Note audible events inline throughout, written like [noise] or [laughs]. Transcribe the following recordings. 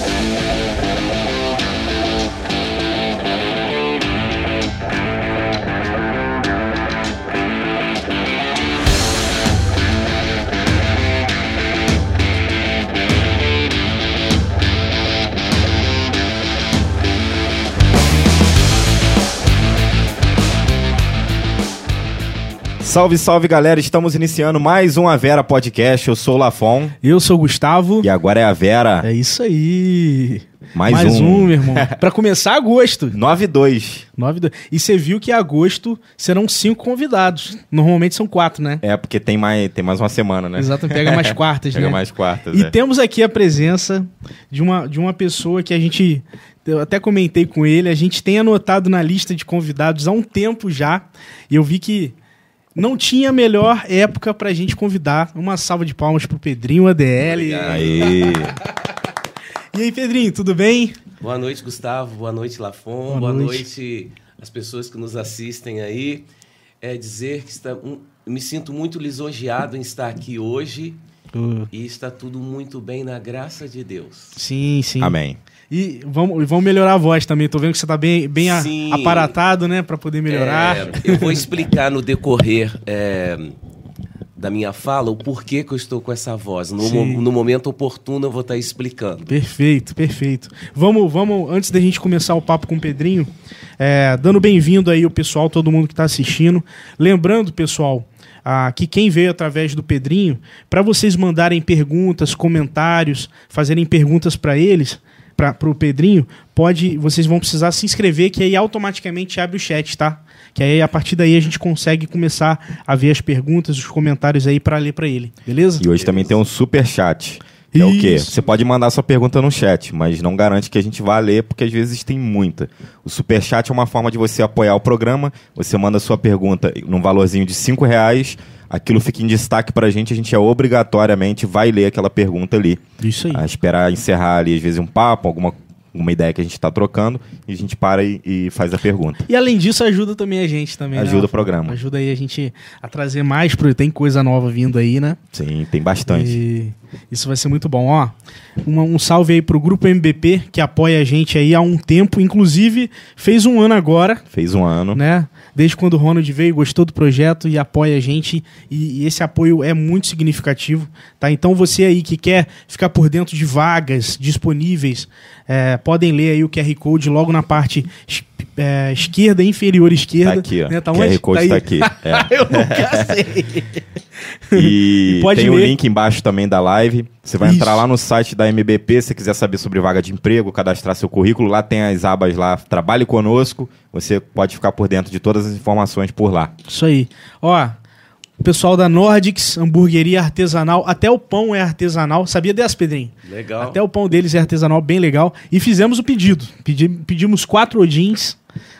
Thank you. Salve, salve galera, estamos iniciando mais um A Vera Podcast. Eu sou o Lafon. Eu sou o Gustavo. E agora é a Vera. É isso aí. Mais, mais um. um, meu irmão. [laughs] pra começar agosto. 9-2. 9 E você viu que agosto serão cinco convidados. Normalmente são quatro, né? É, porque tem mais, tem mais uma semana, né? Exato, pega mais [laughs] quartas, pega né? mais quartas. E é. temos aqui a presença de uma, de uma pessoa que a gente. Eu até comentei com ele, a gente tem anotado na lista de convidados há um tempo já. E eu vi que não tinha melhor época pra gente convidar. Uma salva de palmas pro Pedrinho ADL. Aí. E aí, Pedrinho, tudo bem? Boa noite, Gustavo. Boa noite, Lafon. Boa Boa, noite. noite. às pessoas que nos assistem aí. É dizer que está, um, me sinto muito lisonjeado em estar aqui hoje e está tudo muito bem na graça de Deus. Sim, sim. Amém. E vamos, e vamos melhorar a voz também. Tô vendo que você tá bem, bem a- aparatado, né? Pra poder melhorar. É, eu vou explicar no decorrer é, da minha fala o porquê que eu estou com essa voz. No, mo- no momento oportuno eu vou estar explicando. Perfeito, perfeito. Vamos, vamos, antes da gente começar o papo com o Pedrinho, é, dando bem-vindo aí o pessoal, todo mundo que está assistindo. Lembrando, pessoal, ah, que quem veio através do Pedrinho, para vocês mandarem perguntas, comentários, fazerem perguntas para eles, para o Pedrinho, pode, vocês vão precisar se inscrever, que aí automaticamente abre o chat, tá? Que aí a partir daí a gente consegue começar a ver as perguntas, os comentários aí para ler para ele, beleza? E hoje também tem um super chat. É o quê? Isso. Você pode mandar sua pergunta no chat, mas não garante que a gente vá ler, porque às vezes tem muita. O super chat é uma forma de você apoiar o programa. Você manda sua pergunta num valorzinho de 5 reais. Aquilo fica em destaque pra gente, a gente é obrigatoriamente vai ler aquela pergunta ali. Isso aí. a esperar encerrar ali, às vezes, um papo, alguma uma ideia que a gente está trocando, e a gente para e, e faz a pergunta. E além disso, ajuda também a gente também. né, Ajuda o Rafa? programa. Ajuda aí a gente a trazer mais, pro- tem coisa nova vindo aí, né? Sim, tem bastante. E isso vai ser muito bom. Ó, uma- um salve aí pro Grupo MBP, que apoia a gente aí há um tempo. Inclusive, fez um ano agora, Fez um ano. né? Desde quando o Ronald veio, gostou do projeto e apoia a gente. E, e esse apoio é muito significativo, tá? Então você aí que quer ficar por dentro de vagas disponíveis, é, podem ler aí o QR Code logo na parte é, esquerda, inferior esquerda. Tá aqui, ó. Né? Tá QR onde? Code aí. tá aqui. É. [laughs] Eu nunca sei. [laughs] E Pode tem o ler. link embaixo também da live. Você vai Isso. entrar lá no site da MBP se quiser saber sobre vaga de emprego, cadastrar seu currículo. Lá tem as abas lá, trabalhe conosco. Você pode ficar por dentro de todas as informações por lá. Isso aí. Ó, o pessoal da Nordics, hamburgueria artesanal, até o pão é artesanal. Sabia dessa, Pedrinho? Legal. Até o pão deles é artesanal, bem legal. E fizemos o pedido. Pedi- pedimos quatro odins,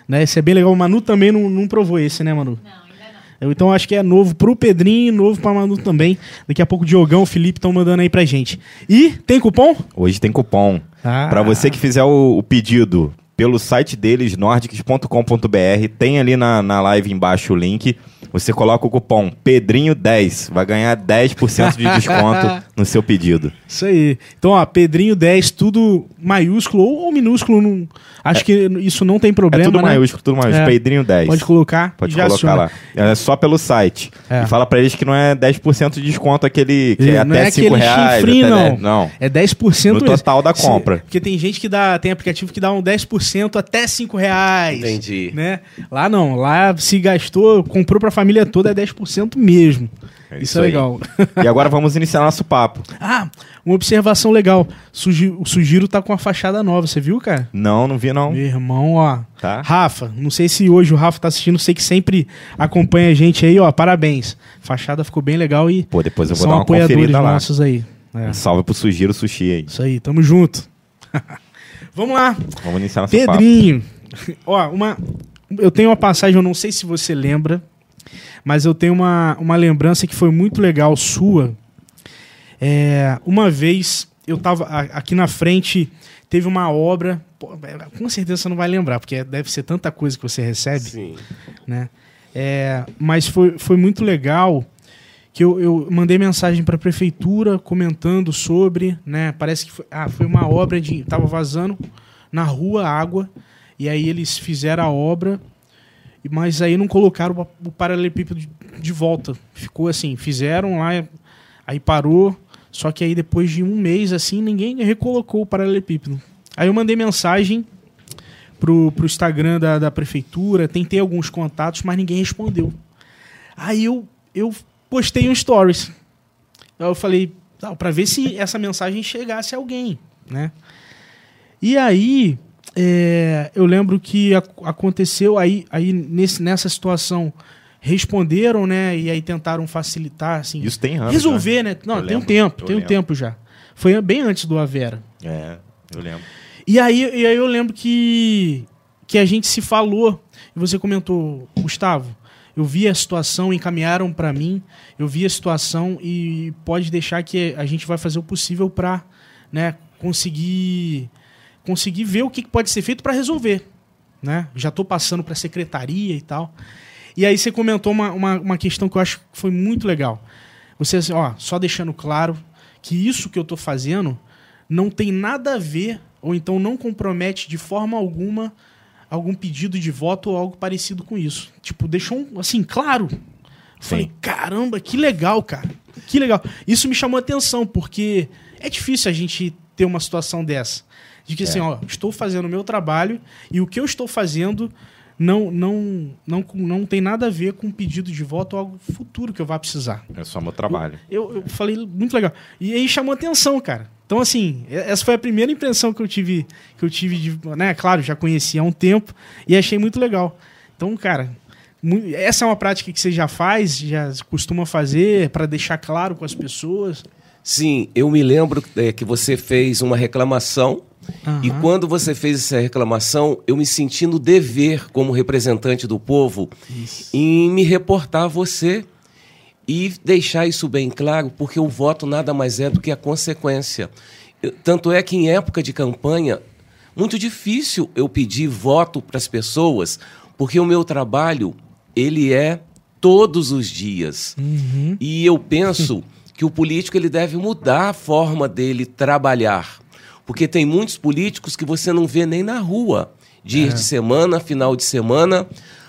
né? Esse é bem legal. O Manu também não, não provou esse, né, Manu? Não, ainda não. Eu, Então acho que é novo pro Pedrinho e novo pra Manu também. Daqui a pouco o Diogão, o Felipe estão mandando aí pra gente. E tem cupom? Hoje tem cupom. Ah. Para você que fizer o, o pedido pelo site deles, nordics.com.br, tem ali na, na live embaixo o link. Você coloca o cupom Pedrinho10, vai ganhar 10% de desconto [laughs] no seu pedido. Isso aí. Então, ó, Pedrinho 10, tudo maiúsculo ou, ou minúsculo. Não, acho que isso não tem problema. é tudo né? maiúsculo, tudo maiúsculo. É. Pedrinho 10. Pode colocar. Pode já colocar lá. É só pelo site. É. E fala pra eles que não é 10% de desconto aquele que é não até é 5 aquele reais. chifrinho, até não. 10. Não. É 10% No total da compra. Porque tem gente que dá, tem aplicativo que dá um 10% até 5 reais. Entendi. Né? Lá não, lá se gastou, comprou pra família toda é 10% mesmo. É isso, isso é legal. E agora vamos iniciar nosso papo. ah, uma observação legal. Sugi- o Sugiro tá com a fachada nova, você viu, cara? Não, não vi não. Meu irmão, ó. Tá. Rafa, não sei se hoje o Rafa tá assistindo, sei que sempre acompanha a gente aí, ó. Parabéns. Fachada ficou bem legal e Pô, depois eu vou são dar uma apoiadores lá. nossos aí. É, Um salve pro Sugiro Sushi aí. isso aí, tamo junto. [laughs] Vamos lá. Vamos iniciar nosso Pedrinho. [laughs] Ó, uma. Eu tenho uma passagem, eu não sei se você lembra, mas eu tenho uma, uma lembrança que foi muito legal sua. É, uma vez eu tava a- aqui na frente, teve uma obra. com certeza você não vai lembrar, porque deve ser tanta coisa que você recebe Sim. né? É, mas foi, foi muito legal que eu, eu mandei mensagem para a prefeitura comentando sobre, né? Parece que foi, ah, foi uma obra de. Tava vazando na rua água, e aí eles fizeram a obra, mas aí não colocaram o, paralelepípedo de, volta. Ficou assim, fizeram lá, aí parou, só que aí depois de um mês assim, ninguém recolocou o paralelepípedo. Aí eu mandei mensagem pro, pro Instagram da, da prefeitura, tentei alguns contatos, mas ninguém respondeu. Aí eu, eu postei um stories. Eu falei, para ver se essa mensagem chegasse a alguém, né? E aí, é, eu lembro que a, aconteceu aí, aí nesse, nessa situação responderam, né? E aí tentaram facilitar, assim. Isso tem anos. Resolver, já. né? Não, eu tem lembro, um tempo, tem um tempo já. Foi bem antes do Avera. É, eu lembro. E aí, e aí eu lembro que, que a gente se falou, e você comentou, Gustavo, eu vi a situação, encaminharam para mim, eu vi a situação e pode deixar que a gente vai fazer o possível para né, conseguir conseguir ver o que pode ser feito para resolver. Né? Já estou passando para a secretaria e tal. E aí você comentou uma, uma, uma, questão que eu acho que foi muito legal. Você, assim, ó, só deixando claro que isso que eu estou fazendo não tem nada a ver, ou então não compromete de forma alguma algum pedido de voto ou algo parecido com isso. Tipo, deixou um, assim, claro. Falei, caramba, que legal, cara. Que legal. Isso me chamou a atenção, porque é difícil a gente ter uma situação dessa. De que assim, é. assim, ó, estou fazendo o meu trabalho e o que eu estou fazendo não, não, não, não tem nada a ver com um pedido de voto ou algo futuro que eu vá precisar. É só meu trabalho. Eu, eu, eu falei muito legal. E aí chamou atenção, cara. Então, assim, essa foi a primeira impressão que eu tive, que eu tive de, né, claro, já conhecia há um tempo e achei muito legal. Então, cara, essa é uma prática que você já faz, já costuma fazer para deixar claro com as pessoas? Sim, eu me lembro é, que você fez uma reclamação Uhum. E quando você fez essa reclamação, eu me senti no dever, como representante do povo, isso. em me reportar a você e deixar isso bem claro, porque o voto nada mais é do que a consequência. Tanto é que em época de campanha, muito difícil eu pedir voto para as pessoas, porque o meu trabalho, ele é todos os dias. Uhum. E eu penso que o político ele deve mudar a forma dele trabalhar. Porque tem muitos políticos que você não vê nem na rua. Dias é. de semana, final de semana,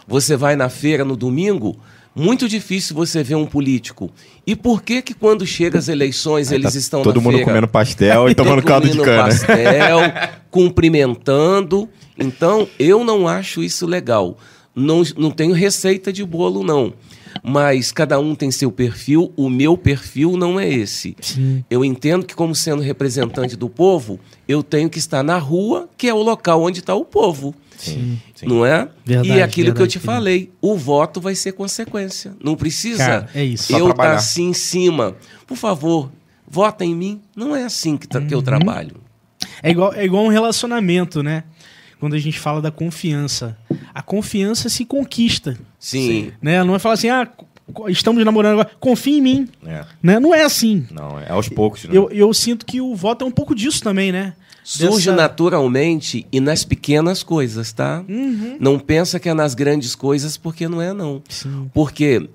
você vai na feira no domingo, muito difícil você ver um político. E por que que quando chega as eleições eles tá estão todo mundo feira, comendo pastel e [laughs] tomando caldo de cana? pastel, [laughs] cumprimentando. Então, eu não acho isso legal. Não, não tenho receita de bolo, não. Mas cada um tem seu perfil, o meu perfil não é esse. Sim. Eu entendo que, como sendo representante do povo, eu tenho que estar na rua, que é o local onde está o povo. Sim, sim. Não é? Verdade, e aquilo verdade, que eu te falei, o voto vai ser consequência. Não precisa Cara, é isso. eu estar tá assim em cima. Por favor, vota em mim. Não é assim que, tá, uhum. que eu uhum. trabalho. É igual, é igual um relacionamento, né? Quando a gente fala da confiança. A confiança se conquista. Sim. Né? Não é falar assim, ah, estamos namorando agora, confia em mim. É. Né? Não é assim. Não, é aos poucos. Né? Eu, eu sinto que o voto é um pouco disso também, né? Surge Dessa... naturalmente e nas pequenas coisas, tá? Uhum. Não pensa que é nas grandes coisas, porque não é, não. Sim. Porque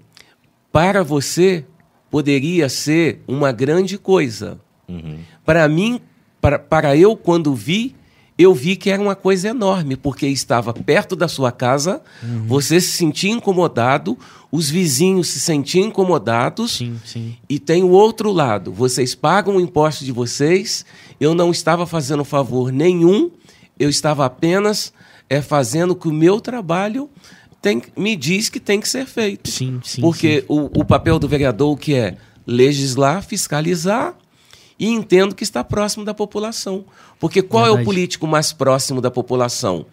para você poderia ser uma grande coisa. Uhum. Para mim, para, para eu, quando vi, eu vi que era uma coisa enorme, porque estava perto da sua casa, uhum. você se sentia incomodado, os vizinhos se sentiam incomodados, sim, sim. e tem o outro lado, vocês pagam o imposto de vocês, eu não estava fazendo favor nenhum, eu estava apenas é, fazendo que o meu trabalho tem, me diz que tem que ser feito. Sim, sim, porque sim. O, o papel do vereador que é legislar, fiscalizar e entendo que está próximo da população. Porque qual Verdade. é o político mais próximo da população?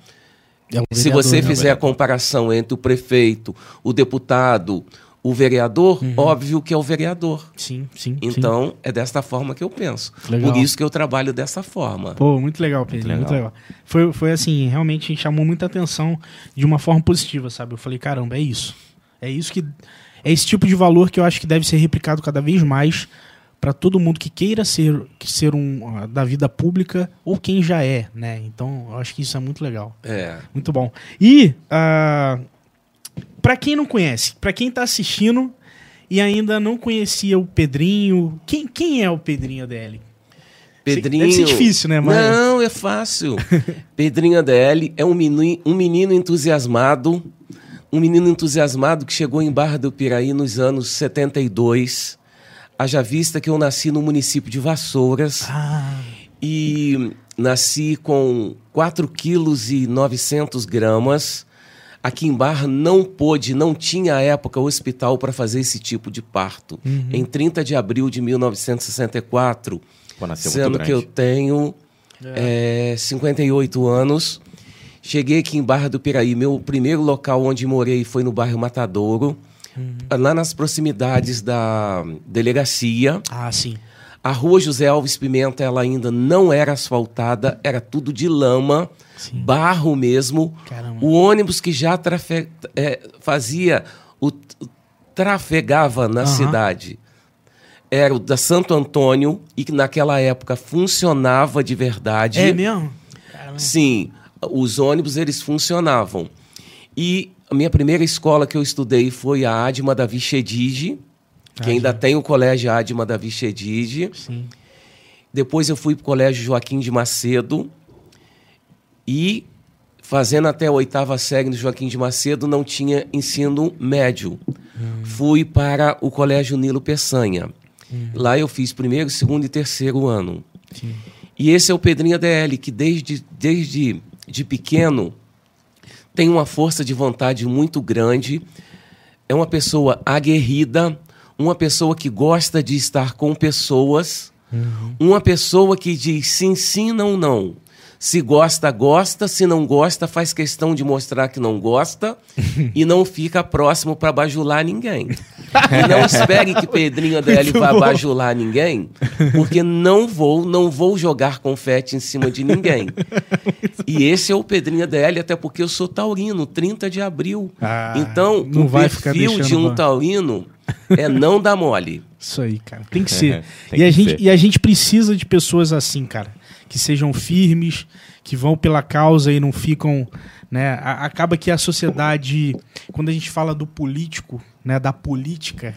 É um Se você né, fizer a comparação entre o prefeito, o deputado, o vereador, uhum. óbvio que é o vereador. Sim, sim. Então, sim. é desta forma que eu penso. Legal. Por isso que eu trabalho dessa forma. Pô, muito legal, Pedro. Muito legal. Muito legal. Foi, foi assim, realmente chamou muita atenção de uma forma positiva, sabe? Eu falei, caramba, é isso. É isso que. É esse tipo de valor que eu acho que deve ser replicado cada vez mais para todo mundo que queira ser, que ser um da vida pública ou quem já é, né? Então, eu acho que isso é muito legal. É. Muito bom. E uh, ah, para quem não conhece, para quem está assistindo e ainda não conhecia o Pedrinho. Quem, quem é o Pedrinho ADL? Pedrinho. Deve ser difícil, né, mas... Não, é fácil. [laughs] Pedrinho ADL é um menino, um menino entusiasmado, um menino entusiasmado que chegou em Barra do Piraí nos anos 72. Haja vista que eu nasci no município de Vassouras. Ah, e nasci com 4 quilos e 900 gramas. Aqui em Barra não pôde, não tinha à época hospital para fazer esse tipo de parto. Em 30 de abril de 1964, Pô, sendo que eu tenho é, 58 anos, cheguei aqui em Barra do Piraí. Meu primeiro local onde morei foi no bairro Matadouro, lá nas proximidades da delegacia. ah, sim. A rua José Alves Pimenta ela ainda não era asfaltada, era tudo de lama, barro mesmo. Caramba. O ônibus que já trafe- é, fazia, o, trafegava na Aham. cidade era o da Santo Antônio e que naquela época funcionava de verdade. É mesmo? Caramba. Sim, os ônibus eles funcionavam. E a minha primeira escola que eu estudei foi a Adma Davi Chedid, que ainda tem o colégio Adma Davi Chedid. Sim. Depois eu fui para o colégio Joaquim de Macedo e fazendo até a oitava série no Joaquim de Macedo não tinha ensino médio. Fui para o colégio Nilo Peçanha. Lá eu fiz primeiro, segundo e terceiro ano. E esse é o Pedrinho ADL, que desde, desde de pequeno tem uma força de vontade muito grande, é uma pessoa aguerrida, uma pessoa que gosta de estar com pessoas, uma pessoa que diz sim, sim, não, não. Se gosta, gosta, se não gosta, faz questão de mostrar que não gosta [laughs] e não fica próximo para bajular ninguém. E não espere que Pedrinho ADL Muito [laughs] vá bom. bajular ninguém, porque não vou, não vou jogar confete em cima de ninguém. E esse é o Pedrinho ADL, até porque eu sou taurino, 30 de abril. Ah, então, não o vai ficar perfil de um taurino é não dar mole. Isso aí, cara. Tem que [laughs] ser. Tem e, a que gente, ser. e a gente precisa de pessoas assim, cara. Que sejam firmes, que vão pela causa e não ficam. Né? Acaba que a sociedade, quando a gente fala do político, né, da política,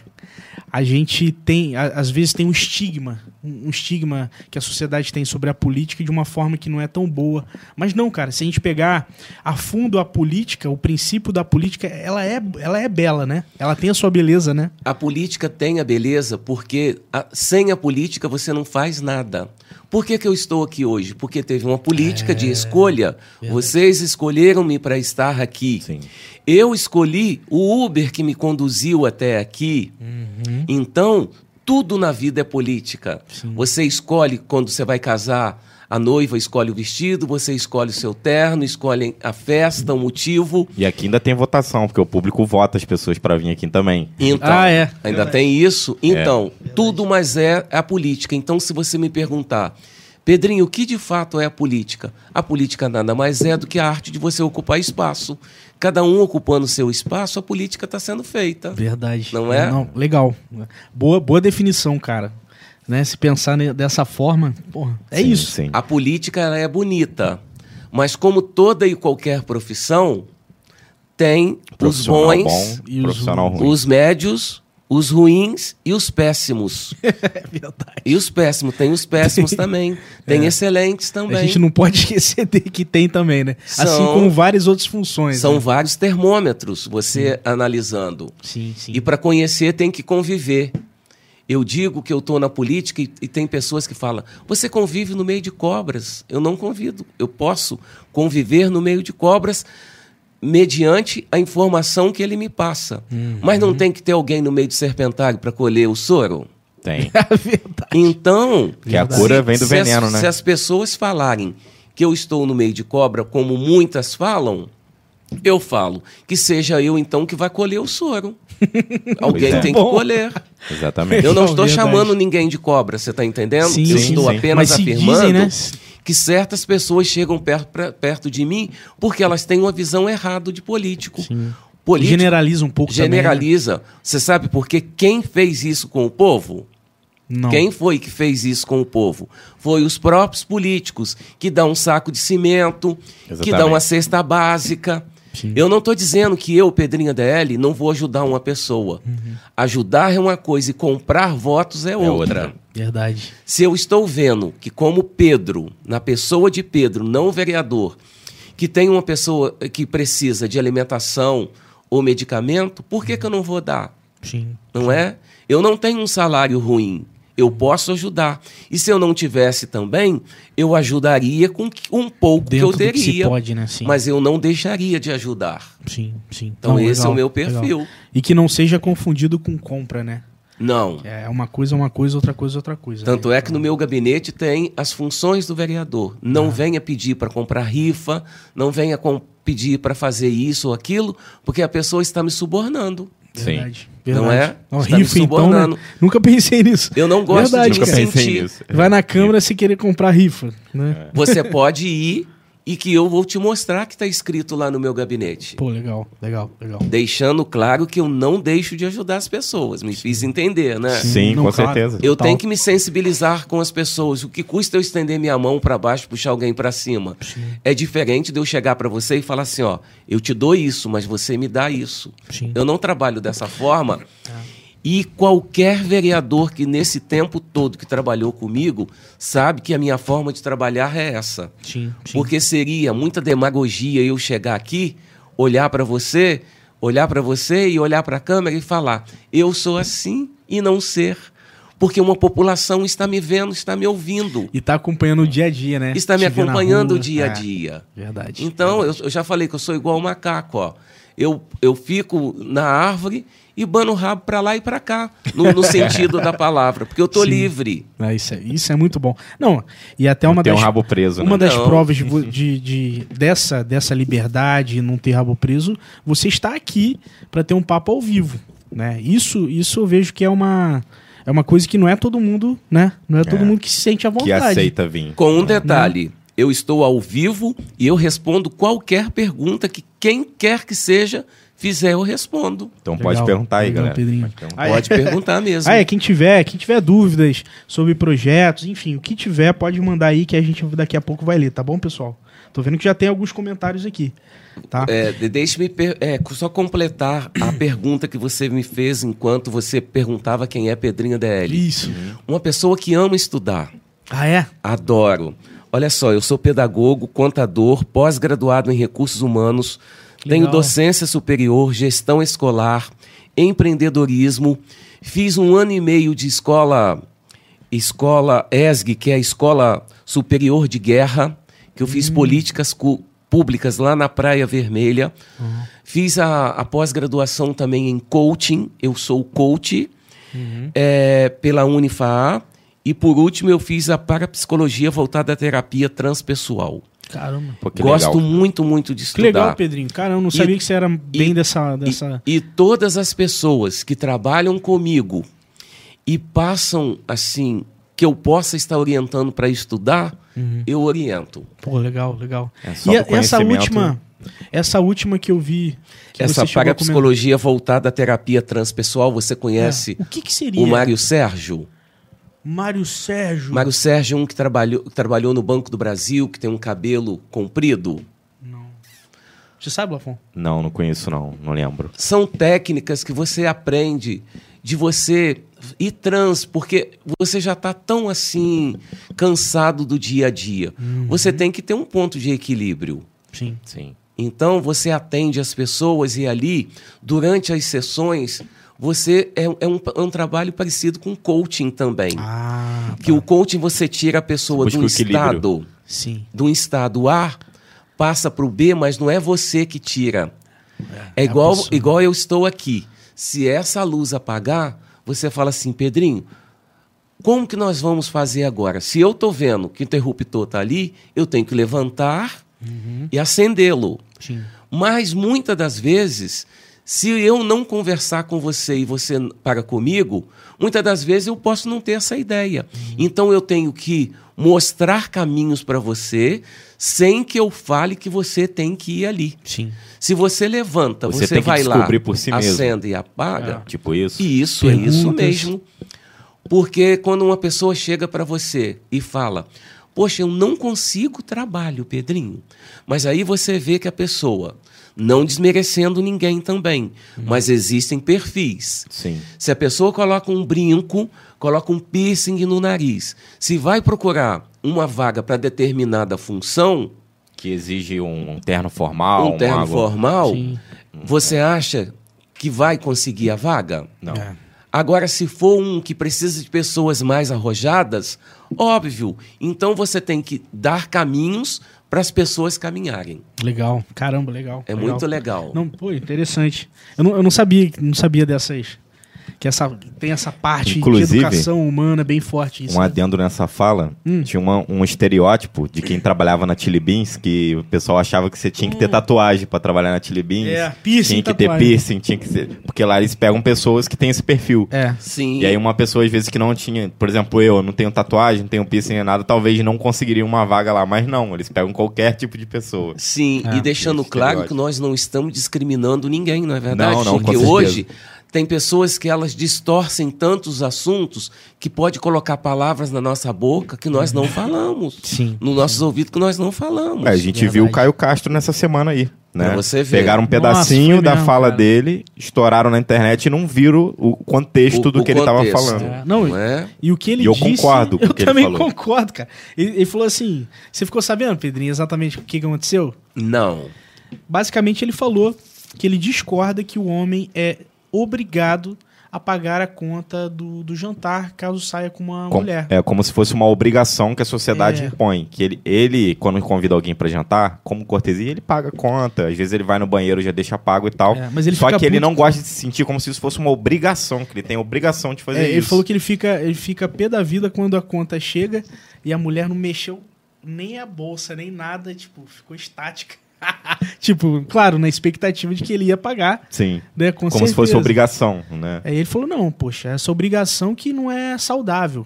a gente tem, às vezes tem um estigma, um um estigma que a sociedade tem sobre a política de uma forma que não é tão boa. Mas não, cara, se a gente pegar a fundo a política, o princípio da política, ela é, ela é bela, né? Ela tem a sua beleza, né? A política tem a beleza porque a- sem a política você não faz nada. Por que, que eu estou aqui hoje? Porque teve uma política É, de escolha. Vocês escolheram-me para estar aqui. Sim. Eu escolhi o Uber que me conduziu até aqui. Uhum. Então, tudo na vida é política. Você escolhe quando você vai casar. A noiva escolhe o vestido, você escolhe o seu terno, escolhe a festa, o motivo. E aqui ainda tem votação, porque o público vota as pessoas para vir aqui também. Então, Ah, é. Ainda tem isso? Então, tudo mais é a política. Então, se você me perguntar, Pedrinho, o que de fato é a política? A política nada mais é do que a arte de você ocupar espaço. Cada um ocupando seu espaço, a política está sendo feita. Verdade. Não é? legal. Boa, boa definição, cara. Né? Se pensar dessa forma, porra, é Sim, isso. Sim. A política ela é bonita, mas como toda e qualquer profissão, tem os bons, bom, e os os médios, os ruins e os péssimos. [laughs] É verdade. E os péssimos, tem os péssimos também. [laughs] Tem excelentes também. É. A gente não pode [laughs] esquecer de que tem também, né? São- assim como várias outras funções. São né? vários termômetros você analisando. Sim, sim. E para conhecer tem que conviver. Eu digo que eu estou na política e, e tem pessoas que falam: você convive no meio de cobras. Eu não convido. Eu posso conviver no meio de cobras mediante a informação que ele me passa. Mas não tem que ter alguém no meio de serpentário para colher o soro? Tem. [laughs] É verdade. Então. Que a cura vem do as- veneno, né? Se as pessoas falarem que eu estou no meio de cobra, como muitas falam, eu falo que seja eu então que vai colher o soro. [laughs] Alguém é. tem que colher. Exatamente. Eu não Não, estou chamando ninguém de cobra, você está entendendo? Sim, eu sim, estou sim. apenas afirmando dizem, né? que certas pessoas chegam perto, pra- perto de mim porque elas têm uma visão errada de político. Político Generaliza um pouco também. generaliza. Você sabe por quê? Quem fez isso com o povo? né? Não. Quem foi que fez isso com o povo? Foi os próprios políticos que dão um saco de cimento, que Exatamente. dão uma cesta básica, Sim. Eu não estou dizendo que eu, Pedrinha DL, não vou ajudar uma pessoa. Ajudar é uma coisa e comprar votos é outra. outra. Verdade. Se eu estou vendo que, como Pedro, na pessoa de Pedro, não vereador, que tem uma pessoa que precisa de alimentação ou medicamento, por que, que eu não vou dar? Sim. Não é? Eu não tenho um salário ruim. Eu posso ajudar. E se eu não tivesse também, eu ajudaria com um pouco Dentro que eu do que teria. pode, né? Sim. Mas eu não deixaria de ajudar. Sim, sim. Então Não, esse legal, é o meu legal. perfil. E que não seja confundido com compra, né? Não. É uma coisa, uma coisa, outra coisa, outra coisa. Tanto né? é que no meu gabinete tem as funções do vereador. Não venha pedir para comprar rifa, não venha pedir para fazer isso ou aquilo, porque a pessoa está me subornando. Verdade. Não verdade. é? Está me rifa, então, né? Nunca pensei nisso. Eu não gosto Verdade, de me sentir. nisso. Vai na câmara se querer comprar rifa, né? Você pode ir e que eu vou te mostrar que está escrito lá no meu gabinete. Pô, legal, legal, legal. Deixando claro que eu não deixo de ajudar as pessoas. Me fiz entender, né? Sim, Não, com claro. certeza. Eu Total. tenho que me sensibilizar com as pessoas. O que custa eu estender minha mão para baixo, puxar alguém para cima? É diferente de eu chegar para você e falar assim, ó, eu te dou isso, mas você me dá isso. Sim. Eu não trabalho dessa forma. E qualquer vereador que nesse tempo todo que trabalhou comigo sabe que a minha forma de trabalhar é essa. Sim, sim. Porque seria muita demagogia eu chegar aqui, olhar para você, olhar para você e olhar para a câmera e falar: eu sou assim e não ser. Porque uma população está me vendo, está me ouvindo, E tá acompanhando o dia a dia, né? está me Te acompanhando o dia a É, dia. Verdade. Então, eu, eu já falei que eu sou igual ao macaco, ó. Eu, eu fico na árvore e bano o rabo para lá e para cá, no, no [laughs] sentido da palavra, porque eu tô Sim. livre. É, isso, é, isso é muito bom. Não, e até uma Tem um das, rabo preso, uma né? das Não. provas de, de- de- dessa, dessa liberdade, não ter rabo preso, você está aqui para ter um papo ao vivo. Né? Isso, isso eu vejo que é uma, é uma coisa que não é todo mundo, né? Não é todo É. mundo que se sente à Que vontade. aceita vir. Com um detalhe, eu estou ao vivo e eu respondo qualquer pergunta que quem quer que seja fizer, eu respondo. Então Legal, pode perguntar aí, legal, galera. Pedrinho. Pode perguntar. Pode perguntar [laughs] mesmo. Ah, é, quem tiver, quem tiver dúvidas sobre projetos, enfim, o que tiver, pode mandar aí que a gente daqui a pouco vai ler, tá bom, pessoal? Tô vendo que já tem alguns comentários aqui, tá? É, de- Deixe-me é, só completar a pergunta que você me fez enquanto você perguntava quem é Pedrinha DL. Isso. Uma pessoa que ama estudar. Ah, é? Adoro. Olha só, eu sou pedagogo, contador, pós-graduado em recursos humanos, tenho Legal. docência superior, gestão escolar, empreendedorismo, fiz um ano e meio de escola, escola ESG, que é a Escola Superior de Guerra, que eu fiz políticas cu- públicas lá na Praia Vermelha. Fiz a, a pós-graduação também em coaching, eu sou coach é, pela Unifaa. E por último, eu fiz a parapsicologia voltada à terapia transpessoal. Caramba. Pô, que Gosto legal. muito, muito de Que estudar. legal, Pedrinho. Caramba, não sabia que você era bem e- dessa. E- dessa... E, todas as pessoas que trabalham comigo e passam assim que eu possa estar orientando para estudar, eu oriento. Pô, legal, legal. É e a- essa última. Essa última que eu vi. que Essa parapsicologia voltada à terapia transpessoal, você conhece É. O que, que seria? o Mário Sérgio? Mário Sérgio. Mário Sérgio é um que trabalhou, que trabalhou no Banco do Brasil, que tem um cabelo comprido. Você sabe, Lafon? Não, não conheço não, não lembro. são técnicas que você aprende de você ir trans, porque você já está tão assim cansado do dia a dia. Você tem que ter um ponto de equilíbrio. Sim. Sim. Então você atende as pessoas e ali, durante as sessões, você é, é um, é um trabalho parecido com coaching também. Ah, que o coaching você tira a pessoa de um estado sim. de um estado A passa para o B, mas não é você que tira. É, é a igual, igual eu estou aqui. Se essa luz apagar, você fala assim, Pedrinho, como que nós vamos fazer agora? Se eu estou vendo que o interruptor está ali, eu tenho que levantar e acendê-lo. Mas muitas das vezes, se eu não conversar com você e você para comigo, muitas das vezes eu posso não ter essa ideia. Então eu tenho que mostrar caminhos para você sem que eu fale que você tem que ir ali. Sim. Se você levanta, Você você, tem que vai lá, si mesmo. acende e apaga. Tipo isso? E isso é isso Perguntas. mesmo. Porque quando uma pessoa chega para você e fala: Poxa, eu não consigo trabalho, Pedrinho. Mas aí você vê que a pessoa, não desmerecendo ninguém também, mas existem perfis. Sim. Se a pessoa coloca um brinco, coloca um piercing no nariz, se vai procurar uma vaga para determinada função, Que exige um, um terno formal. um terno formal, Sim. você acha que vai conseguir a vaga? Não. É. Agora, se for um que precisa de pessoas mais arrojadas, óbvio, então você tem que dar caminhos para as pessoas caminharem. Legal. Caramba, legal. É muito legal. Não, pô, interessante. Eu não, eu não sabia, não sabia dessas. Que essa, tem essa parte Inclusive, de educação humana bem forte. Isso, Um né? adendo nessa fala, Hum. tinha uma- um estereótipo de quem trabalhava na Chili Beans, que o pessoal achava que você tinha que ter tatuagem pra trabalhar na Chili Beans. Hum. É, piercing, Tinha que tatuagem. ter piercing, tinha que ser... Porque lá eles pegam pessoas que têm esse perfil. É. Sim. E aí uma pessoa, às vezes, que não tinha... Por exemplo, eu, eu não tenho tatuagem, não tenho piercing nem nada, talvez não conseguiria uma vaga lá. Mas não, eles pegam qualquer tipo de pessoa. Sim, É. e deixando claro que nós não estamos discriminando ninguém, não é verdade? Não, não, com Porque certeza. Tem pessoas que elas distorcem tantos assuntos que pode colocar palavras na nossa boca que nós não falamos. Sim. Nos nossos ouvidos que nós não falamos. É, a gente Verdade. viu o Caio Castro nessa semana aí. Né? Pra você ver. Pegaram um Nossa, pedacinho foi da mesmo, fala cara. dele, estouraram na internet e não viram o contexto O- do o que ele tava contexto. falando. É, não, Não é? E o que ele E eu disse... concordo com Eu ele também falou. concordo, cara. Ele, ele falou assim... Você ficou sabendo, Pedrinho, exatamente o que que aconteceu? Não. Basicamente, ele falou que ele discorda que o homem é obrigado a pagar a conta do, do jantar caso saia com uma Com- mulher. É como se fosse uma obrigação que a sociedade É. impõe. Que ele, ele, quando convida alguém pra jantar, como cortesia, ele paga a conta. Às vezes ele vai no banheiro já deixa pago e tal. É, mas ele Só que ele não gosta de se sentir como se isso fosse uma obrigação, que ele tem a obrigação de fazer É, isso. ele falou que ele fica, ele fica pé da vida quando a conta chega e a mulher não mexeu nem a bolsa, nem nada, tipo, ficou estática. [laughs] tipo, claro, na expectativa de que ele ia pagar, Sim. né? Com como se fosse certeza. obrigação, né? Aí ele falou: não, poxa, essa obrigação que não é saudável.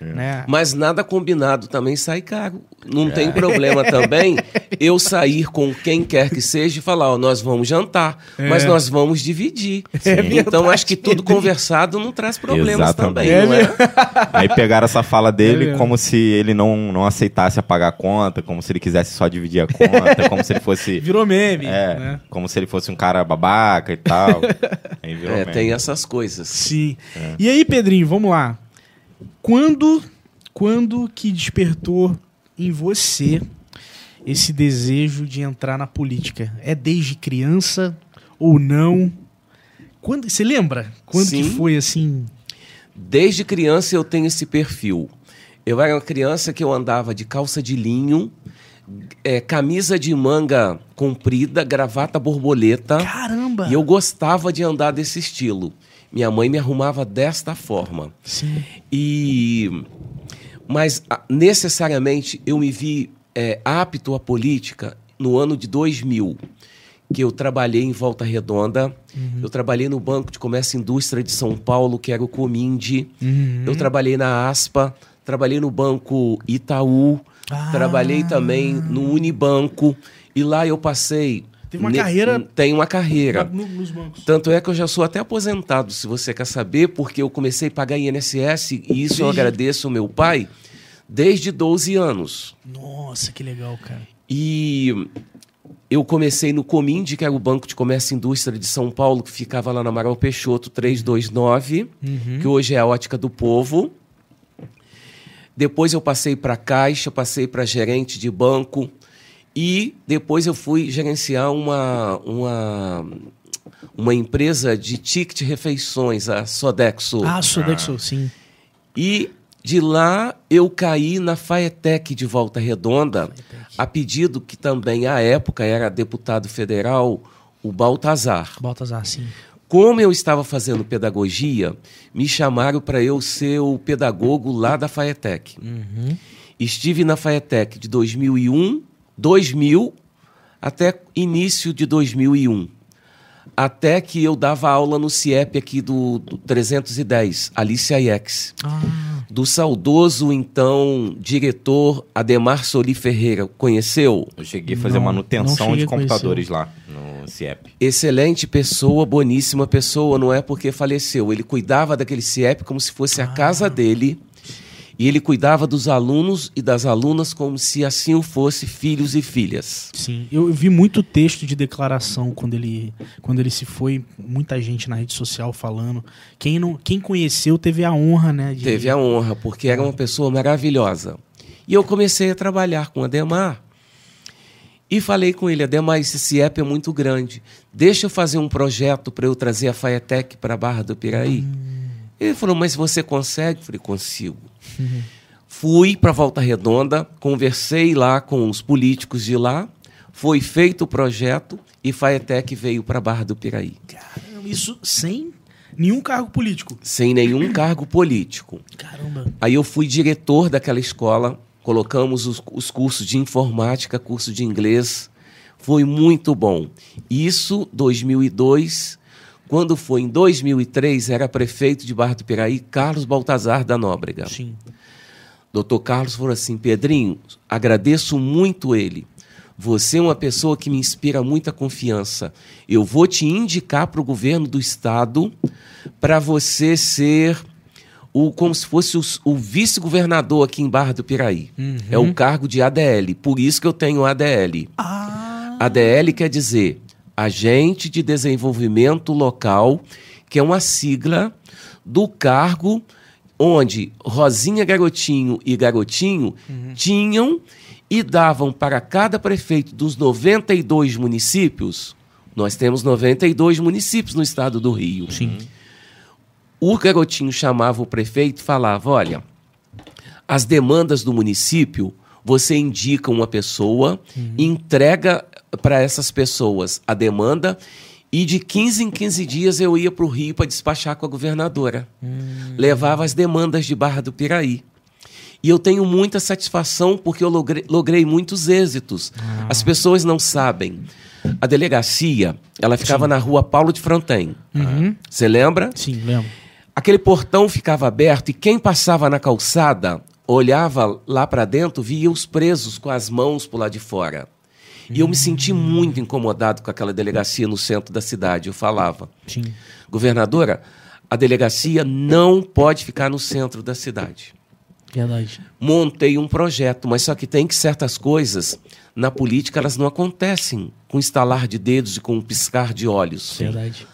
É. Né? Mas nada combinado também sai caro. É. Não tem problema também eu sair com quem quer que seja e falar, ó, nós vamos jantar, mas nós vamos dividir. É então verdade, acho que tudo Pedrinho. conversado não traz problemas Exatamente. também, É não é? Aí pegaram essa fala É dele como se ele não, não aceitasse apagar a conta, como se ele quisesse só dividir a conta, como se ele fosse. [laughs] Virou meme. É, né? como se ele fosse um cara babaca e tal. [laughs] Aí virou É, meme. tem essas coisas. Sim. É. E aí, Pedrinho, vamos lá. Quando, quando que despertou em você esse desejo de entrar na política? É desde criança ou não? Quando, você lembra? Quando que Sim. foi assim? Desde criança eu tenho esse perfil. Eu era uma criança que eu andava de calça de linho, é, camisa de manga comprida, gravata borboleta. Caramba! E eu gostava de andar desse estilo. Minha mãe me arrumava desta forma. Sim. E mas a- necessariamente eu me vi é, apto à política no ano de 2000, que eu trabalhei em Volta Redonda. Eu trabalhei no Banco de Comércio e Indústria de São Paulo, que era o Cominde. Uhum. Eu trabalhei na ASPA, trabalhei no Banco Itaú, Ah. trabalhei também no Unibanco. E lá eu passei. Teve uma carreira- Tem uma carreira. No- nos bancos. Tanto é que eu já sou até aposentado, se você quer saber, porque eu comecei a pagar INSS, e isso eu agradeço ao meu pai, desde 12 anos. Nossa, que legal, cara. E eu comecei no Cominde, que era o Banco de Comércio e Indústria de São Paulo, que ficava lá na Amaral Peixoto 329, Uhum. que hoje é a Ótica do Povo. Depois eu passei para Caixa, passei para gerente de banco e depois eu fui gerenciar uma, uma, uma empresa de ticket refeições, a Sodexo. Ah, Sodexo, sim. E de lá eu caí na Faetec de Volta Redonda, a pedido que também à época era deputado federal, o Baltazar. Baltazar, sim. Como eu estava fazendo pedagogia, me chamaram para eu ser o pedagogo lá da Faetec. Estive na Faetec de 2001, 2000 até início de 2001. Até que eu dava aula no CIEP aqui do, do 310, Alice Aiex Ah, do saudoso, então, diretor Ademar Soli Ferreira. Conheceu? Eu cheguei a fazer Não, manutenção de computadores lá no CIEP. Excelente pessoa, boníssima pessoa, não é porque faleceu. Ele cuidava daquele CIEP como se fosse a casa dele. E ele cuidava dos alunos e das alunas como se assim o fosse filhos e filhas. Sim, eu vi muito texto de declaração quando ele, quando ele se foi, muita gente na rede social falando. Quem não, quem conheceu teve a honra, né? de- Teve a honra, porque era uma pessoa maravilhosa. E eu comecei a trabalhar com Ademar. E falei com ele, Ademar, esse CIEP é muito grande. Deixa eu fazer um projeto para eu trazer a Faetec para a Barra do Piraí. Ele falou, mas você consegue? Eu falei, consigo. Fui para Volta Redonda, conversei lá com os políticos de lá, foi feito o projeto e Faetec veio para a Barra do Piraí. Caramba, isso sem nenhum cargo político. Sem nenhum [laughs] cargo político. Caramba. Aí eu fui diretor daquela escola, colocamos os, os cursos de informática, curso de inglês. Foi muito bom. Isso 2002. Quando foi em 2003, era prefeito de Barra do Piraí, Carlos Baltazar da Nóbrega. Sim. Doutor Carlos falou assim: Pedrinho, agradeço muito ele. Você é uma pessoa que me inspira muita confiança. Eu vou te indicar para o governo do estado para você ser o, como se fosse o, o vice-governador aqui em Barra do Piraí. É o cargo de ADL. Por isso que eu tenho ADL. Ah, ADL quer dizer Agente de Desenvolvimento Local, que é uma sigla do cargo onde Rosinha Garotinho e Garotinho tinham e davam para cada prefeito dos 92 municípios. Nós temos 92 municípios no estado do Rio. sim. O garotinho chamava o prefeito e falava: olha, as demandas do município, você indica uma pessoa, entrega para essas pessoas a demanda, e de 15 em 15 dias eu ia para o Rio para despachar com a governadora. Levava as demandas de Barra do Piraí. E eu tenho muita satisfação porque eu logrei, logrei muitos êxitos. As pessoas não sabem. A delegacia, ela ficava na rua Paulo de Fronten. Você lembra? Sim, lembro. Aquele portão ficava aberto e quem passava na calçada olhava lá para dentro, via os presos com as mãos por lá de fora. E eu me senti muito incomodado com aquela delegacia no centro da cidade. Eu falava, Sim. governadora, a delegacia não pode ficar no centro da cidade. Verdade. Montei um projeto, mas só que tem que certas coisas na política elas não acontecem com estalar de dedos e com um piscar de olhos Verdade.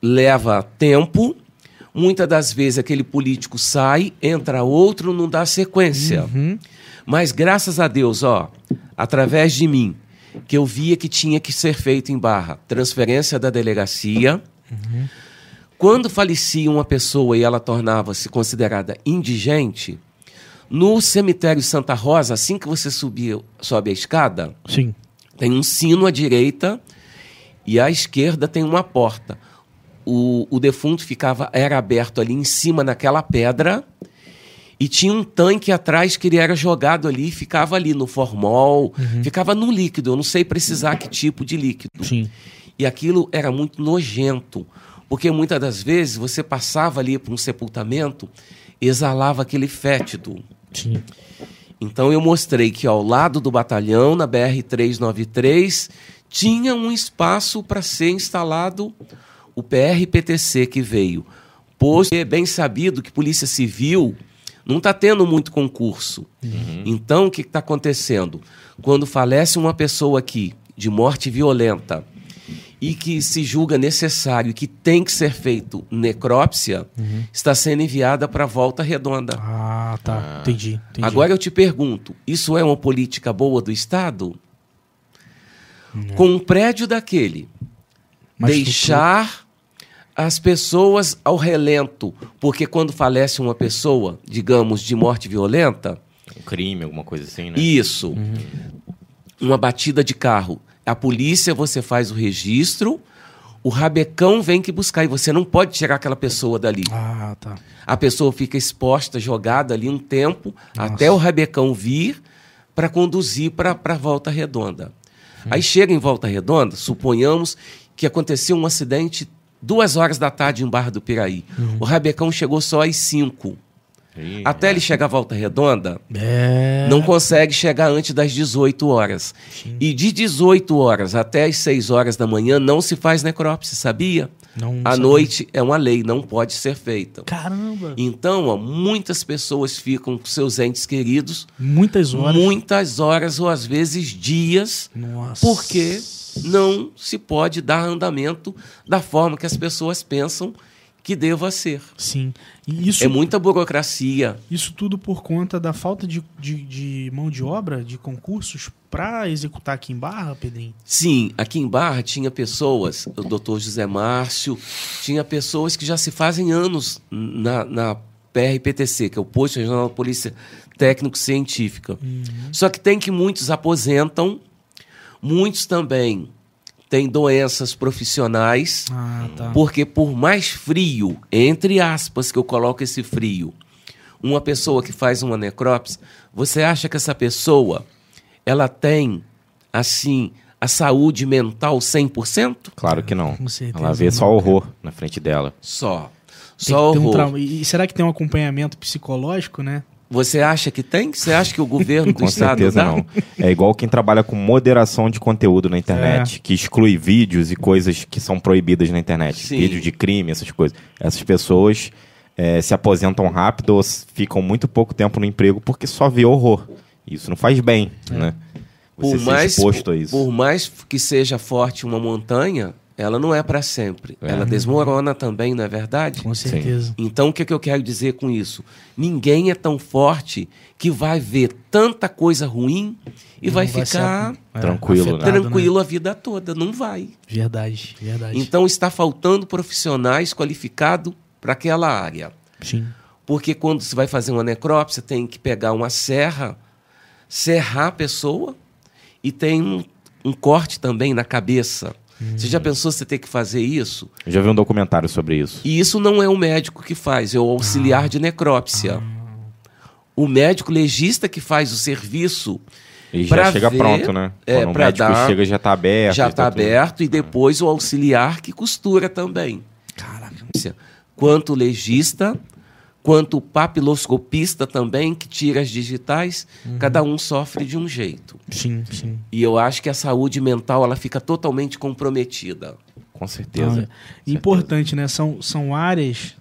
leva tempo. Muitas das vezes aquele político sai, entra outro, não dá sequência. Mas graças a Deus, ó, através de mim, que eu via que tinha que ser feito em Barra, transferência da delegacia. Quando falecia uma pessoa e ela tornava-se considerada indigente, no cemitério Santa Rosa, assim que você subia, sobe a escada, Sim. tem um sino à direita e à esquerda tem uma porta. O, o defunto ficava era aberto ali em cima naquela pedra e tinha um tanque atrás que ele era jogado ali, ficava ali no formol, ficava no líquido. Eu não sei precisar que tipo de líquido. Sim. E aquilo era muito nojento, porque muitas das vezes você passava ali para um sepultamento, exalava aquele fétido. Sim. Então eu mostrei que ao lado do batalhão, na BR-393, tinha um espaço para ser instalado o PRPTC que veio. Pois é bem sabido que Polícia Civil não está tendo muito concurso. Então o que está acontecendo? Quando falece uma pessoa aqui de morte violenta e que se julga necessário que tem que ser feito necrópsia, está sendo enviada para Volta Redonda. Ah, tá. Entendi. entendi. Agora eu te pergunto: isso é uma política boa do Estado? Com um prédio daquele, Mas deixar as pessoas ao relento, porque quando falece uma pessoa, digamos, de morte violenta, Um crime, alguma coisa assim, né? isso, uma batida de carro, a polícia você faz o registro, o rabecão vem que buscar e você não pode tirar aquela pessoa dali. Ah, tá. A pessoa fica exposta, jogada ali um tempo, até o rabecão vir para conduzir para a volta redonda. Aí chega em volta redonda, suponhamos que aconteceu um acidente duas horas da tarde em Barra do Piraí. O rabecão chegou só às cinco. Ih, Até ele chegar à volta redonda, É. não consegue chegar antes das 18 horas. E de 18 horas até as 6 horas da manhã não se faz necrópsia, sabia? Não à sabia. noite é uma lei, não pode ser feita. Caramba. Então, ó, muitas pessoas ficam com seus entes queridos Muitas horas. muitas horas ou às vezes dias, Nossa. porque não se pode dar andamento da forma que as pessoas pensam que deva ser. Sim. E isso, É muita burocracia. isso tudo por conta da falta de, de, de mão de obra, de concursos, para executar aqui em Barra, Pedrinho? Sim, aqui em Barra tinha pessoas, o doutor José Márcio, tinha pessoas que já se fazem anos na, na PRPTC, que é o Posto Regional da Polícia Técnico-Científica. Só que tem que muitos aposentam, muitos também têm doenças profissionais, Ah, tá. porque por mais frio, entre aspas que eu coloco esse frio, uma pessoa que faz uma necrópsia, você acha que essa pessoa ela tem assim a saúde mental 100%? Claro que não. Com certeza Ela vê não, só horror na frente dela. Só. Tem Só um horror. trauma. E será que tem um acompanhamento psicológico, né? Você acha que tem? Você acha que o governo [laughs] do Com estado certeza dá? não. É igual quem trabalha com moderação de conteúdo na internet, que exclui vídeos e coisas que são proibidas na internet. Sim. Vídeos de crime, essas coisas. Essas pessoas eh, se aposentam rápido ou ficam muito pouco tempo no emprego porque só vê horror. Isso não faz bem, né? Você Por mais, exposto a isso. por mais que seja forte uma montanha, ela não é para sempre. É. Ela desmorona também, não é verdade? Com certeza. Então, o que, que eu quero dizer com isso? Ninguém é tão forte que vai ver tanta coisa ruim e vai Não ser, ficar é, Tranquilo, né? afetado, tranquilo a vida toda. Não vai. Verdade, verdade. Então, está faltando profissionais qualificados para aquela área. Sim. Porque quando você vai fazer uma necrópsia, tem que pegar uma serra, serrar a pessoa e tem um, um corte também na cabeça. Você já pensou você ter que fazer isso? Eu já vi um documentário sobre isso. E isso não é o médico que faz, é o auxiliar de necrópsia. O médico legista que faz o serviço Ele já chega ver, pronto, né? é, Quando o médico dar- chega já tá aberto. já está tá tudo. aberto e depois o auxiliar que costura também. Caraca. Quanto legista, quanto o papiloscopista também, que tira as digitais, cada um sofre de um jeito. Sim, sim. E eu acho que a saúde mental ela fica totalmente comprometida. Com certeza. Não, é importante, né? São, são áreas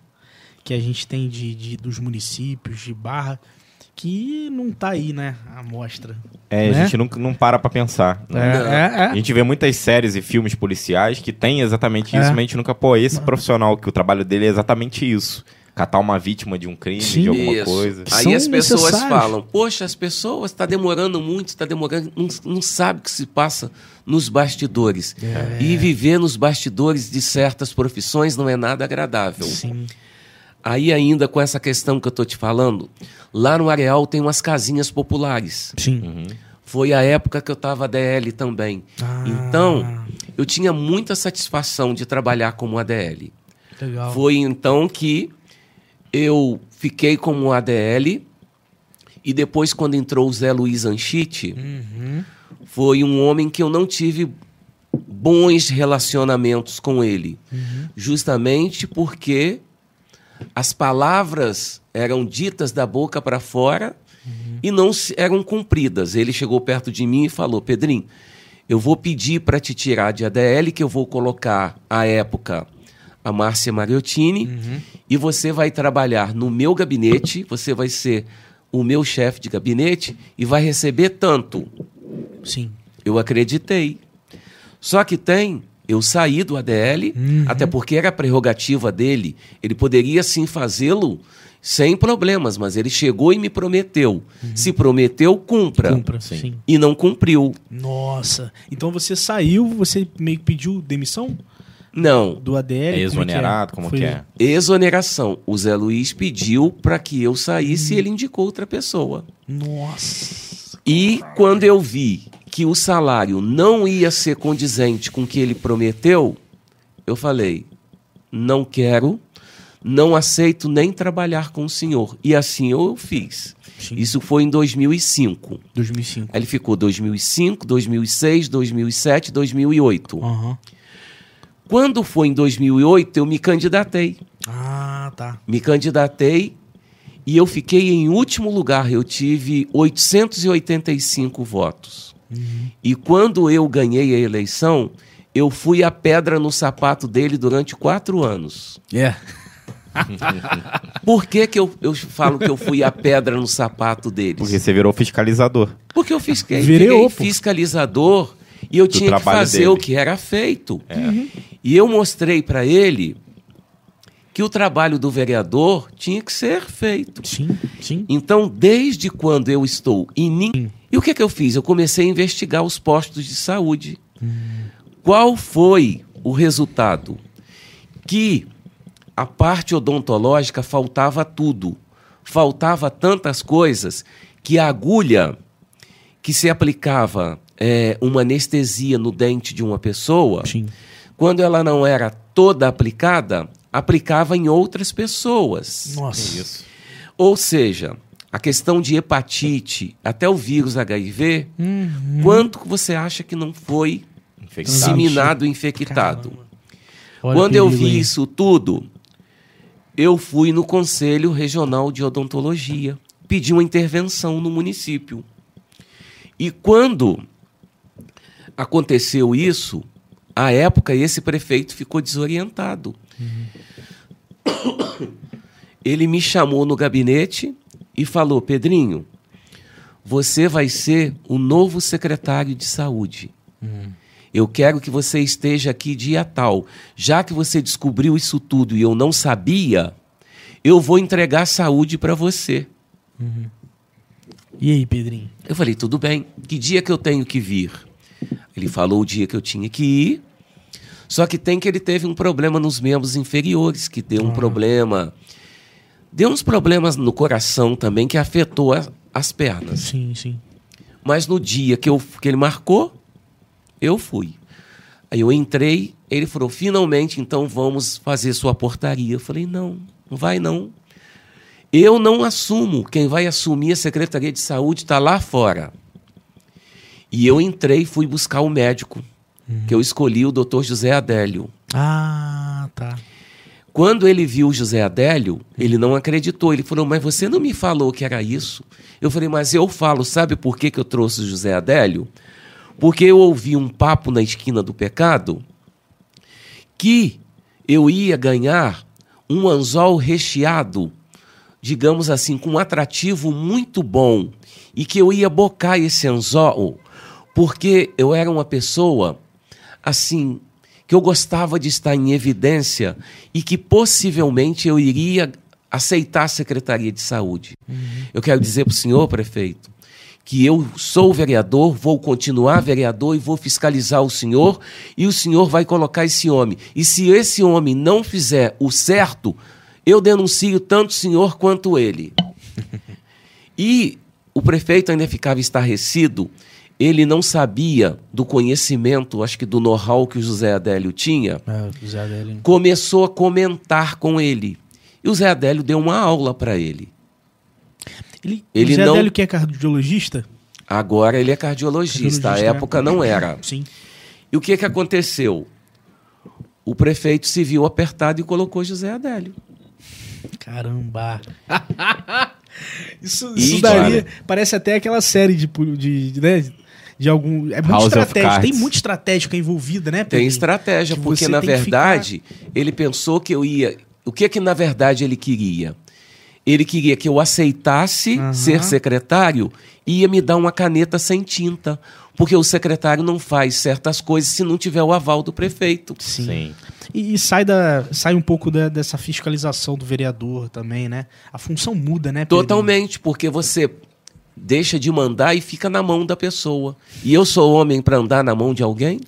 que a gente tem de, de- dos municípios, de Barra, que não tá aí, né? A mostra. É, né? a gente não, não para pra pensar. É, né? É, A é. gente vê muitas séries e filmes policiais que tem exatamente isso, É. mas a gente nunca, pô, esse profissional que o trabalho dele é exatamente isso. Catar uma vítima de um crime, Sim. de alguma Isso. coisa. Aí são as pessoas falam: Poxa, as pessoas está demorando muito, está demorando, não, não sabe o que se passa nos bastidores. É. E viver nos bastidores de certas profissões não é nada agradável. Sim. Aí, ainda com essa questão que eu estou te falando, lá no Areal tem umas casinhas populares. Sim. Foi a época que eu estava ADL também. Ah. Então, eu tinha muita satisfação de trabalhar como ADL. Legal. Foi então que eu fiquei como ADL e depois quando entrou o Zé Luiz Anchite, Uhum. foi um homem que eu não tive bons relacionamentos com ele, Uhum. justamente porque as palavras eram ditas da boca para fora e não eram cumpridas. Ele chegou perto de mim e falou: Pedrinho, eu vou pedir para te tirar de ADL, que eu vou colocar à época a Márcia Mariottini, e você vai trabalhar no meu gabinete, você vai ser o meu chefe de gabinete e vai receber tanto. Sim. Eu acreditei. Só que tem, eu saí do ADL, até porque era prerrogativa dele, ele poderia sim fazê-lo sem problemas, mas ele chegou e me prometeu. Se prometeu, cumpra. Cumpra. Sim. E não cumpriu. Nossa. Então você saiu, você meio que pediu demissão Não. do ADL? É Como que exonerado, como Foi- que é? Exoneração. O Zé Luiz pediu para que eu saísse e ele indicou outra pessoa. Nossa. E quando eu vi que o salário não ia ser condizente com o que ele prometeu, eu falei: não quero, não aceito nem trabalhar com o senhor. E assim eu fiz. Sim. Isso foi em 2005. 2005. Aí ele ficou 2005, 2006, 2007, 2008. Aham. Quando foi em 2008, eu me candidatei. Ah, tá. Me candidatei e eu fiquei em último lugar. Eu tive 885 votos. E quando eu ganhei a eleição, eu fui a pedra no sapato dele durante quatro anos. É. [laughs] Por que, que eu, eu falo que eu fui a pedra no sapato deles? Porque você virou fiscalizador. Porque eu fiz, Virei fiscalizador e eu tinha que fazer dele. o que era feito. E eu mostrei para ele que o trabalho do vereador tinha que ser feito. Sim, sim. Então, desde quando eu estou em. E o que, que eu fiz? Eu comecei a investigar os postos de saúde. Qual foi o resultado? Que a parte odontológica faltava tudo. Faltava tantas coisas que a agulha que se aplicava é, uma anestesia no dente de uma pessoa, Sim. quando ela não era toda aplicada, aplicava em outras pessoas. Nossa. Ou seja, a questão de hepatite, até o vírus HIV, Uhum. quanto que você acha que não foi Infectado. disseminado, infectado? Quando eu vi aí. isso tudo, eu fui no Conselho Regional de Odontologia, pedi uma intervenção no município. E quando aconteceu isso, à época esse prefeito ficou desorientado. [coughs] Ele me chamou no gabinete e falou: Pedrinho, você vai ser o novo secretário de saúde. Eu quero que você esteja aqui dia tal. Já que você descobriu isso tudo e eu não sabia, eu vou entregar saúde para você. E aí, Pedrinho? Eu falei, tudo bem. Que dia que eu tenho que vir? Ele falou o dia que eu tinha que ir. Só que tem que ele teve um problema nos membros inferiores, que deu um problema. Deu uns problemas no coração também que afetou a- as pernas. Sim, sim. Mas no dia que, eu, que ele marcou, eu fui. Aí eu entrei, ele falou: finalmente, então vamos fazer sua portaria. Eu falei: não, não vai não. Eu não assumo. Quem vai assumir a Secretaria de Saúde está lá fora. E eu entrei e fui buscar o médico, que eu escolhi o Dr. José Adélio. Ah, tá. Quando ele viu o José Adélio, ele não acreditou. Ele falou, mas você não me falou que era isso? Eu falei, mas eu falo, sabe por que, que eu trouxe o José Adélio? Porque eu ouvi um papo na esquina do pecado que eu ia ganhar um anzol recheado, digamos assim, com um atrativo muito bom, e que eu ia bocar esse anzol, porque eu era uma pessoa assim que eu gostava de estar em evidência e que possivelmente eu iria aceitar a Secretaria de Saúde. Eu quero dizer para o senhor, prefeito, que eu sou vereador, vou continuar vereador e vou fiscalizar o senhor, e o senhor vai colocar esse homem. E se esse homem não fizer o certo, eu denuncio tanto o senhor quanto ele. [laughs] E o prefeito ainda ficava estarrecido, ele não sabia do conhecimento, acho que do know-how que o José Adélio tinha, É, o Zé Adélio. começou a comentar com ele. E o Zé Adélio deu uma aula para ele. Ele, Ele o Zé não- Adélio que é cardiologista? Agora ele é cardiologista, à Cardiologista, época não era. Sim. E o que, que aconteceu? O prefeito se viu apertado e colocou José Adélio. Caramba. [laughs] isso isso daria. Parece até aquela série de. de, de, né, de algum. É muito estratégia. Cards. Tem muita estratégia envolvida, né, Tem Pedrinho? estratégia, Que porque na tem verdade ele pensou que eu ia. O que que na verdade ele queria? Ele queria que eu aceitasse Aham. ser secretário e ia me dar uma caneta sem tinta. Porque o secretário não faz certas coisas se não tiver o aval do prefeito. Sim. Sim. E, e sai, da, sai um pouco da- dessa fiscalização do vereador também, né? A função muda, né? Pedrinho? Totalmente, porque você deixa de mandar e fica na mão da pessoa. E eu sou homem para andar na mão de alguém?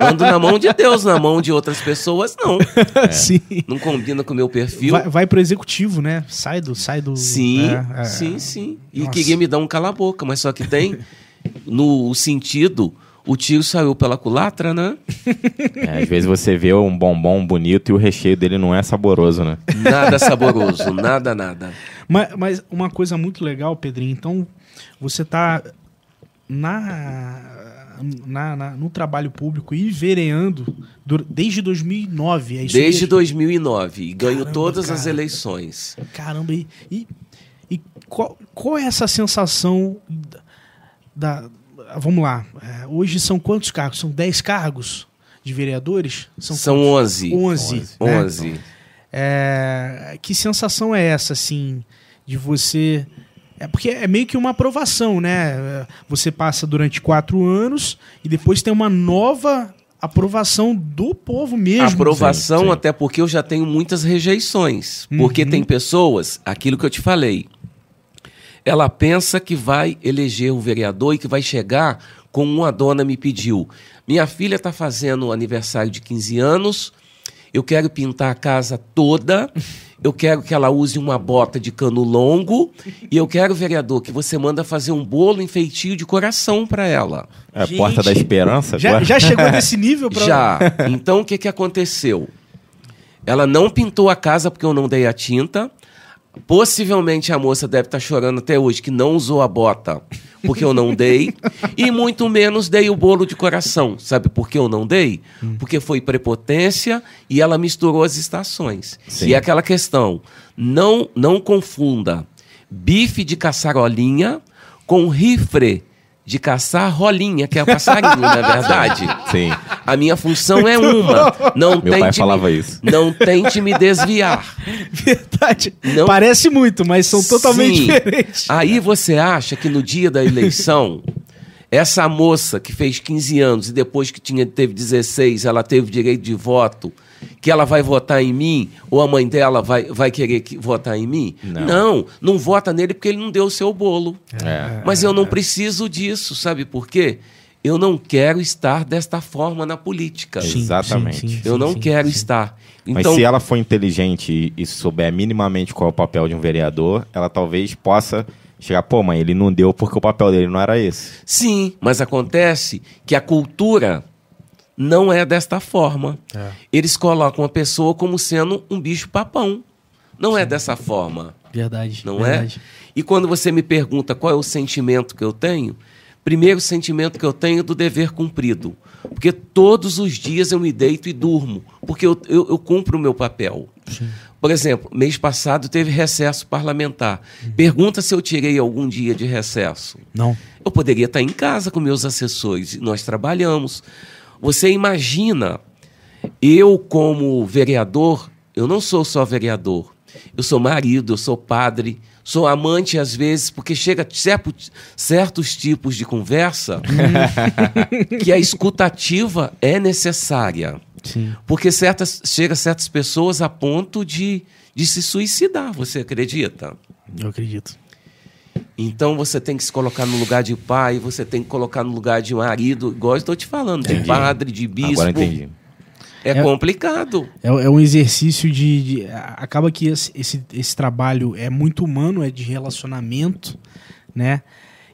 Ando na mão de Deus, na mão de outras pessoas, não. [laughs] Sim. Não combina com o meu perfil. Vai, vai pro executivo, né? Sai do. Sai do Sim, é, é. sim, sim. E Nossa. queria me dar um cala-boca, mas só que tem no sentido, o tiro saiu pela culatra, né? [laughs] É, às vezes você vê um bombom bonito e o recheio dele não é saboroso, né? Nada saboroso, nada, nada. Mas, mas uma coisa muito legal, Pedrinho, então você tá na, na, na- no trabalho público e vereando dur- desde 2009, é Desde mesmo? 2009. E ganho Caramba, todas as cara. eleições. Caramba, e, e, e qual, qual é essa sensação da... da- vamos lá, é, hoje são quantos cargos? São 10 cargos de vereadores? São 11. 11. 11. né? É, que sensação é essa, assim, de você. É porque é meio que uma aprovação, né? Você passa durante quatro anos e depois tem uma nova aprovação do povo mesmo. Aprovação, Sim, sim. até porque eu já tenho muitas rejeições. Porque Uhum. tem pessoas, aquilo que eu te falei, ela pensa que vai eleger um vereador e que vai chegar como uma dona me pediu. Minha filha está fazendo aniversário de 15 anos, eu quero pintar a casa toda, [laughs] eu quero que ela use uma bota de cano longo e eu quero, vereador, que você manda fazer um bolo em feitio de coração para ela. É a Gente, porta da esperança Já, agora? já [laughs] chegou nesse nível pra... Já. Então o que, que aconteceu? Ela não pintou a casa porque eu não dei a tinta. Possivelmente a moça deve estar chorando até hoje que não usou a bota porque eu não dei. e muito menos dei o bolo de coração. Sabe por que eu não dei? Porque foi prepotência e ela misturou as estações. Sim. E é aquela questão: não, não confunda bife de caçarolinha com rifle de caçar rolinha, que é passarinho, não é verdade? [laughs] Sim. A minha função é uma. Não Meu pai tente falava me, isso. Não tente me desviar. [laughs] Verdade. Não- Parece muito, mas são totalmente Sim. diferentes. Aí você acha que no dia da eleição, essa moça que fez 15 anos e depois que tinha, teve 16, ela teve direito de voto, que ela vai votar em mim, ou a mãe dela vai, vai querer que, votar em mim? Não. não, não vota nele porque ele não deu o seu bolo. É. Mas eu não preciso disso, sabe por quê? Eu não quero estar desta forma na política. Sim. Exatamente. Eu não sim, quero sim. estar. Mas Então, se ela for inteligente e, e souber minimamente qual é o papel de um vereador, ela talvez possa chegar, pô, mãe, ele não deu porque o papel dele não era esse. sim, mas acontece que a cultura não é desta forma. Eles colocam a pessoa como sendo um bicho papão. Não é dessa forma, Verdade. não verdade. é? E quando você me pergunta qual é o sentimento que eu tenho, primeiro sentimento que eu tenho é do dever cumprido. Porque todos os dias eu me deito e durmo, porque eu, eu, eu cumpro o meu papel. Por exemplo, mês passado teve recesso parlamentar. Pergunta se eu tirei algum dia de recesso. Não. Eu poderia estar em casa com meus assessores, nós trabalhamos. Você imagina, eu como vereador, eu não sou só vereador, eu sou marido, eu sou padre, sou amante às vezes, porque chega certo- certos tipos de conversa [laughs] que a escutativa é necessária. Sim. Porque certas, chega certas pessoas a ponto de, de se suicidar, você acredita? Eu acredito. Então você tem que se colocar no lugar de pai, você tem que colocar no lugar de marido, igual eu estou te falando, de padre, de bispo. Agora entendi. É, É- complicado. É, é um exercício de, de- Acaba que esse, esse, esse trabalho é muito humano, é de relacionamento, né?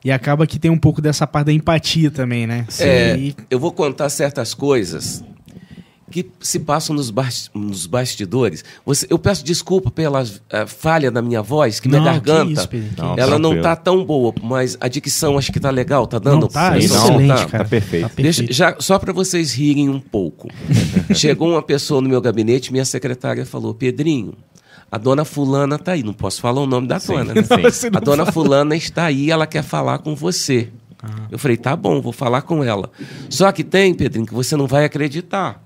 E acaba que tem um pouco dessa parte da empatia também, né? É, E- eu vou contar certas coisas que se passam nos, nos bastidores. Você- eu peço desculpa pela eh, falha da minha voz, que minha Não, que garganta, isso, Pedro, que Não, ela não tranquilo. tá tão boa, mas a dicção acho que tá legal, tá dando? Não, tá, pra Sim, não, excelente, soltar? cara. tá perfeito. Deixa- já, só para vocês rirem um pouco. [laughs] Chegou uma pessoa no meu gabinete, minha secretária falou: Pedrinho, a dona Fulana tá aí. Não posso falar o nome da dona, né? sim. A dona Fulana está aí, ela quer falar com você. Ah. Eu falei: tá bom, vou falar com ela. Só que tem, Pedrinho, que você não vai acreditar.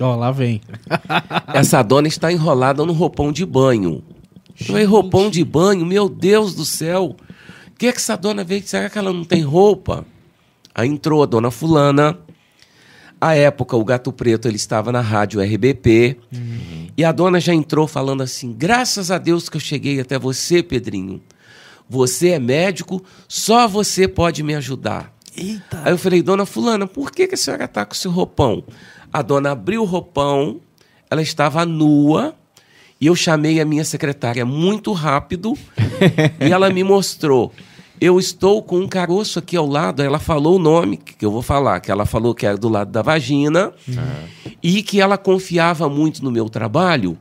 Ó, lá vem. [laughs] Essa dona está enrolada no roupão de banho. Falei, roupão de banho? Meu Deus do céu! O que é que essa dona veio? Será que ela não tem roupa? Aí entrou a dona fulana. À época, o Gato Preto ele estava na rádio RBP. E a dona já entrou falando assim, graças a Deus que eu cheguei até você, Pedrinho. Você é médico, só você pode me ajudar. Eita. Aí eu falei, dona Fulana, por que, que a senhora está com esse roupão? A dona abriu o roupão, ela estava nua, e eu chamei a minha secretária muito rápido, [laughs] e ela me mostrou. Eu estou com um caroço aqui ao lado, ela falou o nome, que eu vou falar, que ela falou que era do lado da vagina, e que ela confiava muito no meu trabalho,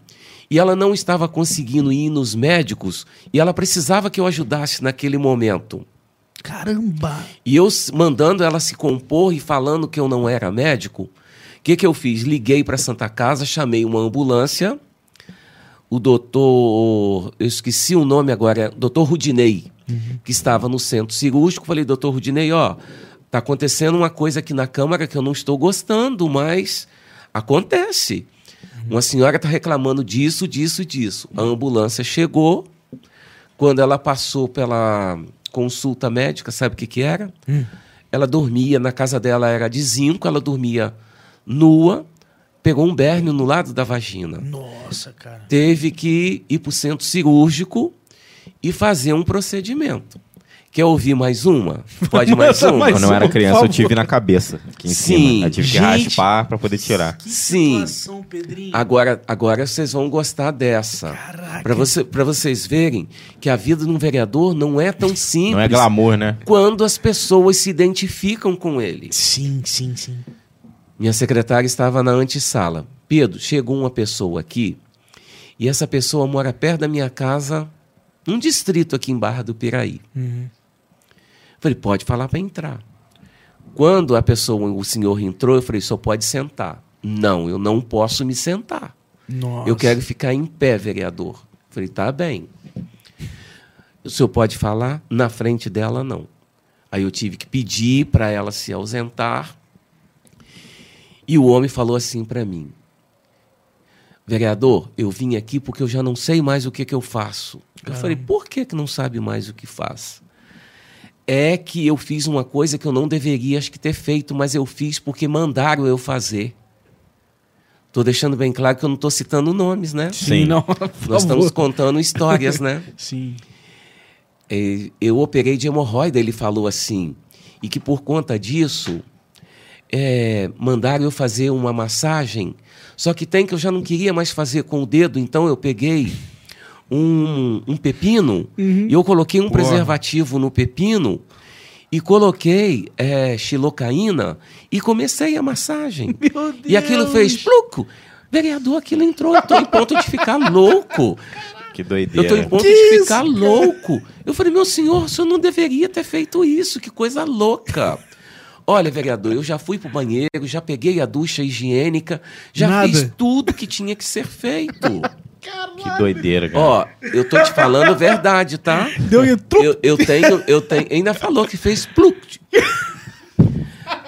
e ela não estava conseguindo ir nos médicos, e ela precisava que eu ajudasse naquele momento. Caramba. E eu mandando ela se compor e falando que eu não era médico, o que, que eu fiz? Liguei para Santa Casa, chamei uma ambulância. O doutor, eu esqueci o nome agora, é doutor Rudinei, que estava no centro cirúrgico. Falei, doutor Rudinei, ó, Tá acontecendo uma coisa aqui na Câmara que eu não estou gostando, mas acontece. Uma senhora está reclamando disso, disso, disso. A ambulância chegou. Quando ela passou pela consulta médica, sabe o que, que era? Ela dormia, na casa dela era de zinco, ela dormia nua, pegou um bérnio no lado da vagina. Nossa, cara. Teve que ir para o centro cirúrgico e fazer um procedimento. Quer ouvir mais uma? Pode mais [laughs] uma? mais Quando eu era criança, eu tive na cabeça. Aqui em Sim. cima. Eu tive que Gente. raspar pra poder tirar. Que Sim. situação, Pedrinho. Agora, agora vocês vão gostar dessa. Caraca. Para você, pra vocês verem que a vida de um vereador não é tão simples Não é glamour, né? quando as pessoas se identificam com ele. Sim, sim, sim. Minha secretária estava na antessala. Pedro, chegou uma pessoa aqui e essa pessoa mora perto da minha casa, num distrito aqui em Barra do Piraí. Uhum. Falei, pode falar para entrar. Quando a pessoa, o senhor entrou, eu falei, só pode sentar. Não, eu não posso me sentar. Nossa. Eu quero ficar em pé, vereador. Falei, tá bem. O senhor pode falar? Na frente dela, não. Aí eu tive que pedir para ela se ausentar. E o homem falou assim para mim: Vereador, eu vim aqui porque eu já não sei mais o que, que eu faço. Eu falei: por que, que não sabe mais o que faz? É que eu fiz uma coisa que eu não deveria acho que ter feito, mas eu fiz porque mandaram eu fazer. Estou deixando bem claro que eu não estou citando nomes, né? Sim, não, Nós estamos contando histórias, né? [laughs] Sim. É, Eu operei de hemorroida, ele falou assim, e que por conta disso é, mandaram eu fazer uma massagem, só que tem que eu já não queria mais fazer com o dedo, então eu peguei um, um pepino e eu coloquei um preservativo no pepino e coloquei é, xilocaína e comecei a massagem. [laughs] Meu E aquilo fez pluco. Vereador, aquilo entrou, eu tô em ponto de ficar louco. Que Eu doideira. tô em ponto Que de isso, ficar louco. Eu falei, meu senhor, o senhor não deveria ter feito isso, que coisa louca. Olha, vereador, eu já fui pro banheiro, já peguei a ducha higiênica, já Nada. fiz tudo que tinha que ser feito. Que doideira, cara. Ó, eu tô te falando a verdade, tá? Deu um. Eu, eu tenho, eu tenho, ainda falou que fez pluk.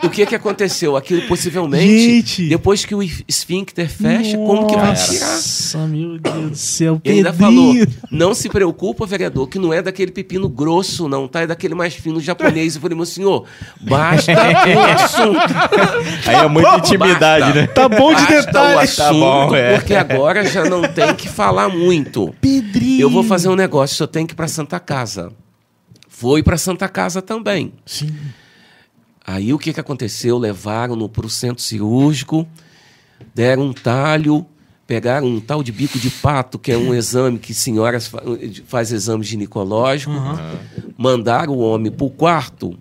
O que que aconteceu? Aquilo possivelmente, Gente. depois que o esfíncter fecha, como que vai tirar? Nossa, meu Deus do céu, E ainda falou, não se preocupa, vereador, que não é daquele pepino grosso, não, tá? É daquele mais fino japonês. Eu falei, meu senhor, basta [laughs] o assunto. Aí é muita intimidade, Basta. né? Tá bom de Basta o assunto, Tá bom, é. porque agora já não tem que falar muito. Pedrinho. Eu vou fazer um negócio, eu tenho que ir pra Santa Casa. Foi pra Santa Casa também. Sim. Aí o que, que aconteceu? Levaram-no para o centro cirúrgico, deram um talho, pegaram um tal de bico de pato, que é um exame que senhoras fa faz exame ginecológico, mandaram o homem para o quarto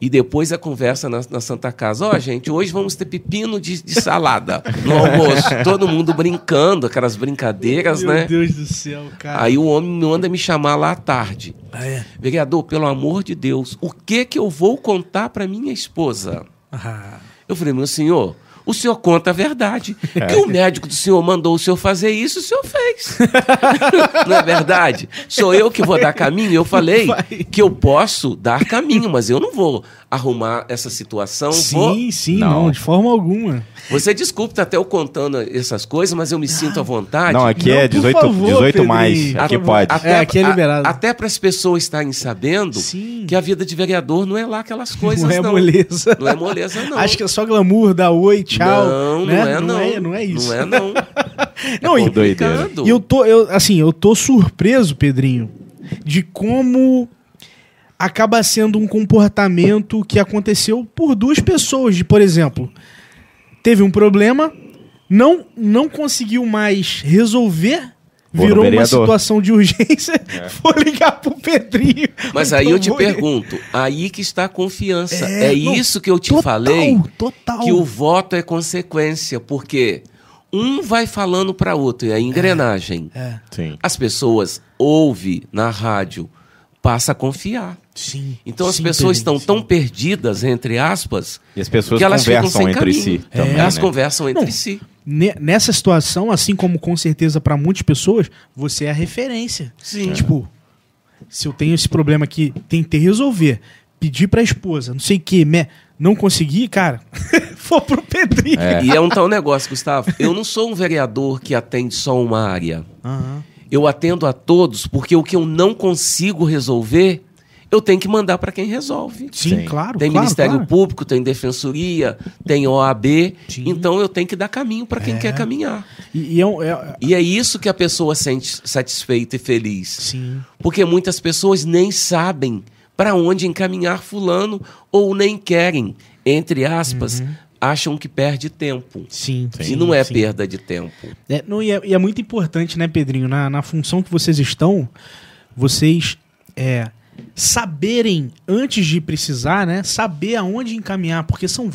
e depois a conversa na, na Santa Casa. Ó, gente, hoje vamos ter pepino de, de salada no almoço. [laughs] Todo mundo brincando, aquelas brincadeiras, Meu né? Deus do céu, cara. Aí o homem manda me chamar lá à tarde. Ah, é. Vereador, pelo amor de Deus, o que que eu vou contar para minha esposa? Ah, Eu falei, meu senhor, o senhor conta a verdade. [laughs] É. Que o médico do senhor mandou o senhor fazer isso, o senhor fez. [laughs] Não é verdade? Sou eu que vou dar caminho. Eu falei Vai. que eu posso dar caminho, mas eu não vou arrumar essa situação. Vou... sim, sim, não. Não. de forma alguma. Você desculpe tá até eu contando essas coisas, mas eu me sinto à vontade. Não, aqui Não, é por 18, favor, 18 mais. Aqui A- pode. É, aqui é a- liberado. até para as pessoas estarem sabendo Sim. que a vida de vereador não é lá aquelas coisas, não é não. moleza. Não é moleza, não. Acho que é só glamour, dá oi, tchau. Não, né? não é, não. Não é, não é isso. Não é, não. [laughs] Não, e- Pô, doideira. Complicado. E eu tô, eu, assim, eu tô surpreso, Pedrinho, de como acaba sendo um comportamento que aconteceu por duas pessoas. De, por exemplo, teve um problema, não, não conseguiu mais resolver, virou uma situação de urgência, [laughs] [laughs] foi ligar pro Pedrinho. Mas aí eu te pergunto, aí que está a confiança. É, É, não, isso que eu te total, falei, total. que o voto é consequência, porque um vai falando para outro, e a engrenagem. É, Sim. As pessoas ouvem na rádio, passa a confiar. Sim. Então as sim, pessoas estão sim. tão perdidas, entre aspas, E as pessoas que elas ficam conversam sem entre caminho. si também, elas né? conversam entre Não. si. Ne- Nessa situação, assim como com certeza pra muitas pessoas, você é a referência. Sim. Tipo, se eu tenho esse problema aqui, tentei resolver. pedir pra esposa, não sei o que, não conseguir, cara, [laughs] for pro Pedrinho. É. E é um tal negócio, Gustavo. Eu não sou um vereador que atende só uma área. Aham. Eu atendo a todos porque o que eu não consigo resolver, eu tenho que mandar para quem resolve. Sim, Sim. claro. Tem claro, Ministério claro. Público, tem Defensoria, tem OAB. Sim. Então eu tenho que dar caminho para quem É. quer caminhar. E, e é, um- é- E é isso que a pessoa sente satisfeita e feliz. Sim. Porque muitas pessoas nem sabem para onde encaminhar fulano ou nem querem, entre aspas, acham que perde tempo. Sim. e sim, não é sim. perda de tempo. É, não, e, é, e é muito importante, né, Pedrinho? Na, na função que vocês estão, vocês é, saberem, antes de precisar, né? Saber aonde encaminhar, porque são.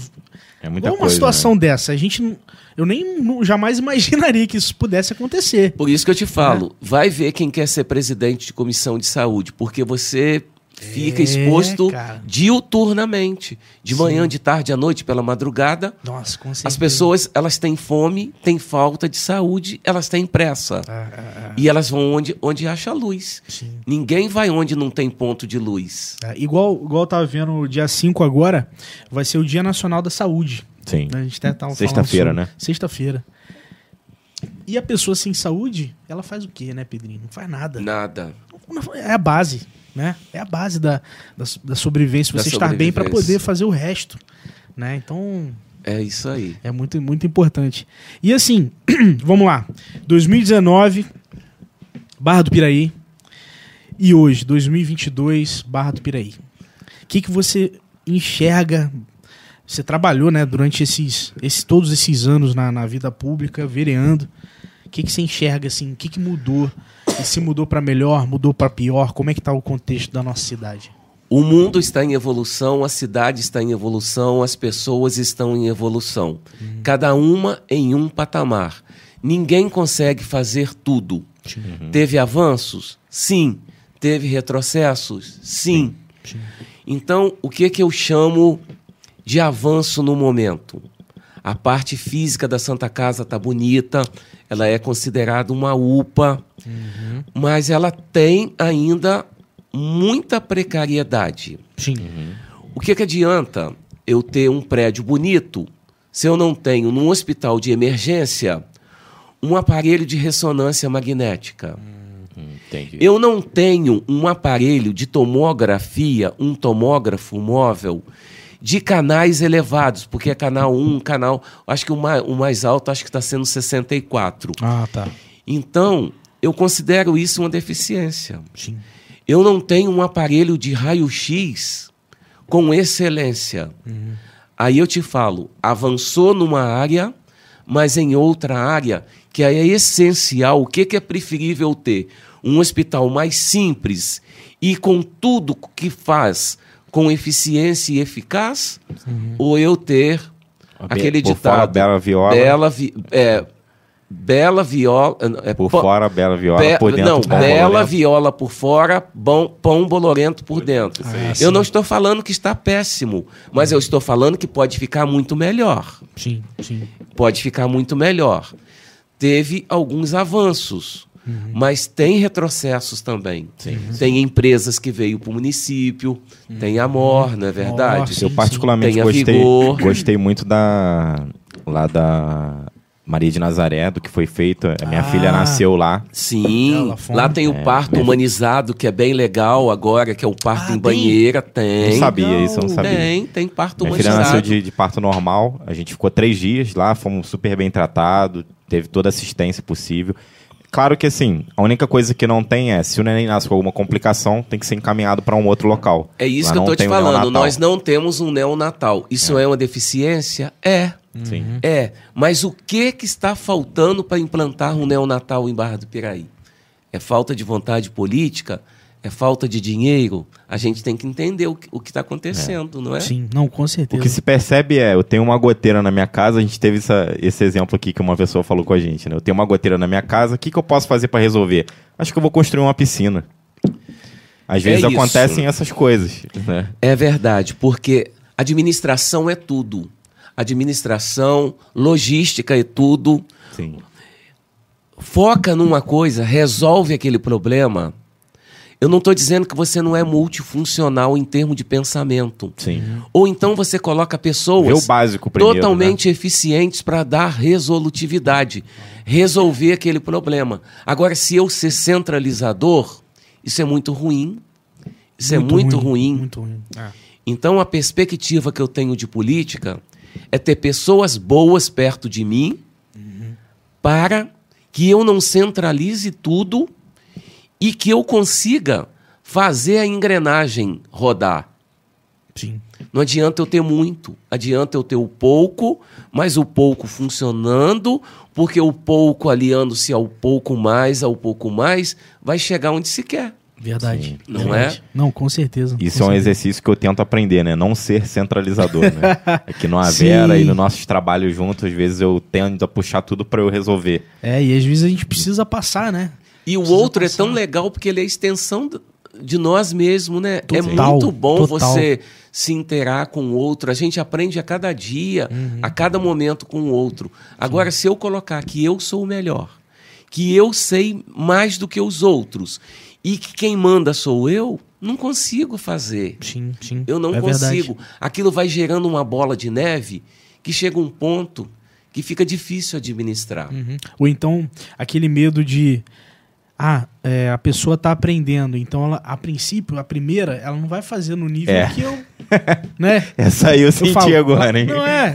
É muita Uma coisa. situação né? dessa, a gente. Eu nem jamais [laughs] imaginaria que isso pudesse acontecer. Por isso que eu te falo, vai ver quem quer ser presidente de comissão de saúde, porque você fica É, exposto cara. diuturnamente, de manhã, de tarde, à noite, pela madrugada. Nossa, com certeza. As pessoas, elas têm fome, têm falta de saúde, elas têm pressa. Ah, ah, ah, E elas vão onde, onde acha luz. sim. Ninguém vai onde não tem ponto de luz. É, igual, igual eu tava vendo o dia 5 agora, vai ser o Dia Nacional da Saúde. Sim. A gente falando Sexta-feira, né? Sexta-feira. E a pessoa sem saúde, ela faz o quê, né, Pedrinho? Não faz nada. Nada. É a base, né? É a base da, da, da sobrevivência, Da você estar bem para poder fazer o resto, né? Então, É isso aí. é muito, muito importante. E assim, [clears throat] vamos lá. 2019, Barra do Piraí. E hoje, 2022, Barra do Piraí. O que, que você enxerga? Você trabalhou, né, durante esses, esses todos esses anos na, na vida pública, vereando. O que, que você enxerga assim? O que, que mudou? E se mudou para melhor, mudou para pior? Como é que tá o contexto da nossa cidade? O mundo está em evolução, a cidade está em evolução, as pessoas estão em evolução. Cada uma em um patamar. Ninguém consegue fazer tudo. Teve avanços? Sim. Teve retrocessos? Sim. Então, o que, que eu chamo de avanço no momento? A parte física da Santa Casa está bonita, ela é considerada uma UPA, mas ela tem ainda muita precariedade. Sim. O que, que adianta eu ter um prédio bonito se eu não tenho num hospital de emergência um aparelho de ressonância magnética? Eu não tenho um aparelho de tomografia, um tomógrafo móvel de canais elevados, porque é canal 1, canal. Acho que o mais, o mais alto acho que está sendo 64. Ah, tá. Então, eu considero isso uma deficiência. Sim. Eu não tenho um aparelho de raio-x com excelência. Aí eu te falo, avançou numa área, mas em outra área que é essencial. O que, que é preferível ter? Um hospital mais simples e com tudo que faz com eficiência e eficaz? Ou eu ter A aquele por ditado? fora, bela viola. Bela, vi- é, bela viola. É, Por pó- fora, bela viola. Be- por dentro, não, pão bela bolorento. viola por fora, bom, pão bolorento por dentro. Ah, eu sim. não estou falando que está péssimo, mas eu estou falando que pode ficar muito melhor. Sim, sim. Pode ficar muito melhor. Teve alguns avanços, mas tem retrocessos também. Tem empresas que veio para o município, tem a MOR, não é verdade? Sim, Eu sim. particularmente gostei, gostei muito da lá da Maria de Nazaré, do que foi feito. A minha Ah. filha nasceu lá. Sim, lá tem o É, parto bem- humanizado, que é bem legal agora, que é o parto Ah, em tem? banheira. Tem. Não sabia isso, eu não sabia. Tem, tem parto Minha filha humanizado. nasceu de, de parto normal. A gente ficou três dias lá, fomos super bem tratados, teve toda a assistência possível. Claro que assim, a única coisa que não tem é, se o neném nasce com alguma complicação, tem que ser encaminhado para um outro local. É isso Lá que eu tô te falando. neonatal. Nós não temos um neonatal. Isso é, uma deficiência? É. Sim. É. Mas o que, que está faltando para implantar um neonatal em Barra do Piraí? É falta de vontade política? É falta de dinheiro? A gente tem que entender o que o está acontecendo, não é? Sim, não, com O certeza. que se percebe é, eu tenho uma goteira na minha casa, a gente teve essa- esse exemplo aqui que uma pessoa falou com a gente, né? Eu tenho uma goteira na minha casa, o que, que eu posso fazer para resolver? Acho que eu vou construir uma piscina. Às vezes É isso. acontecem essas coisas, né? É verdade, porque administração é tudo. Administração, logística é tudo. Sim. Foca numa coisa, resolve aquele problema. Eu não estou dizendo que você não é multifuncional em termos de pensamento. Sim. Ou então você coloca pessoas Vê o básico primeiro, totalmente eficientes para dar resolutividade, resolver aquele problema. Agora, se eu ser centralizador, isso é muito ruim. Isso é muito ruim. Muito ruim. É. Então, a perspectiva que eu tenho de política é ter pessoas boas perto de mim para que eu não centralize tudo e que eu consiga fazer a engrenagem rodar. Sim. Não adianta eu ter muito, adianta eu ter o pouco, mas o pouco funcionando, porque o pouco aliando-se ao pouco mais, ao pouco mais, vai chegar onde se quer. Verdade. Não Verdade. Não, com certeza. Isso com é um certeza. exercício que eu tento aprender, né? Não ser centralizador, né? [laughs] É que no Avera Sim. e nos nossos trabalhos juntos, às vezes eu tendo a puxar tudo para eu resolver. É, e às vezes a gente precisa passar, né? E o Precisa outro passar. é tão legal porque ele é a extensão de nós mesmos, né? é Total, muito bom total. você se interar com o outro. A gente aprende a cada dia, Uhum. a cada momento com o outro. Agora, se eu colocar que eu sou o melhor, que eu sei mais do que os outros e que quem manda sou eu, não consigo fazer. Sim, sim. Eu não é verdade. consigo. Aquilo vai gerando uma bola de neve que chega um ponto que fica difícil administrar. Uhum. Ou então, aquele medo de. Ah, é, a pessoa tá aprendendo, então ela, a princípio, a primeira, ela não vai fazer no nível É. que eu. [laughs] Né? Essa aí eu, senti falo, agora, hein? Não é.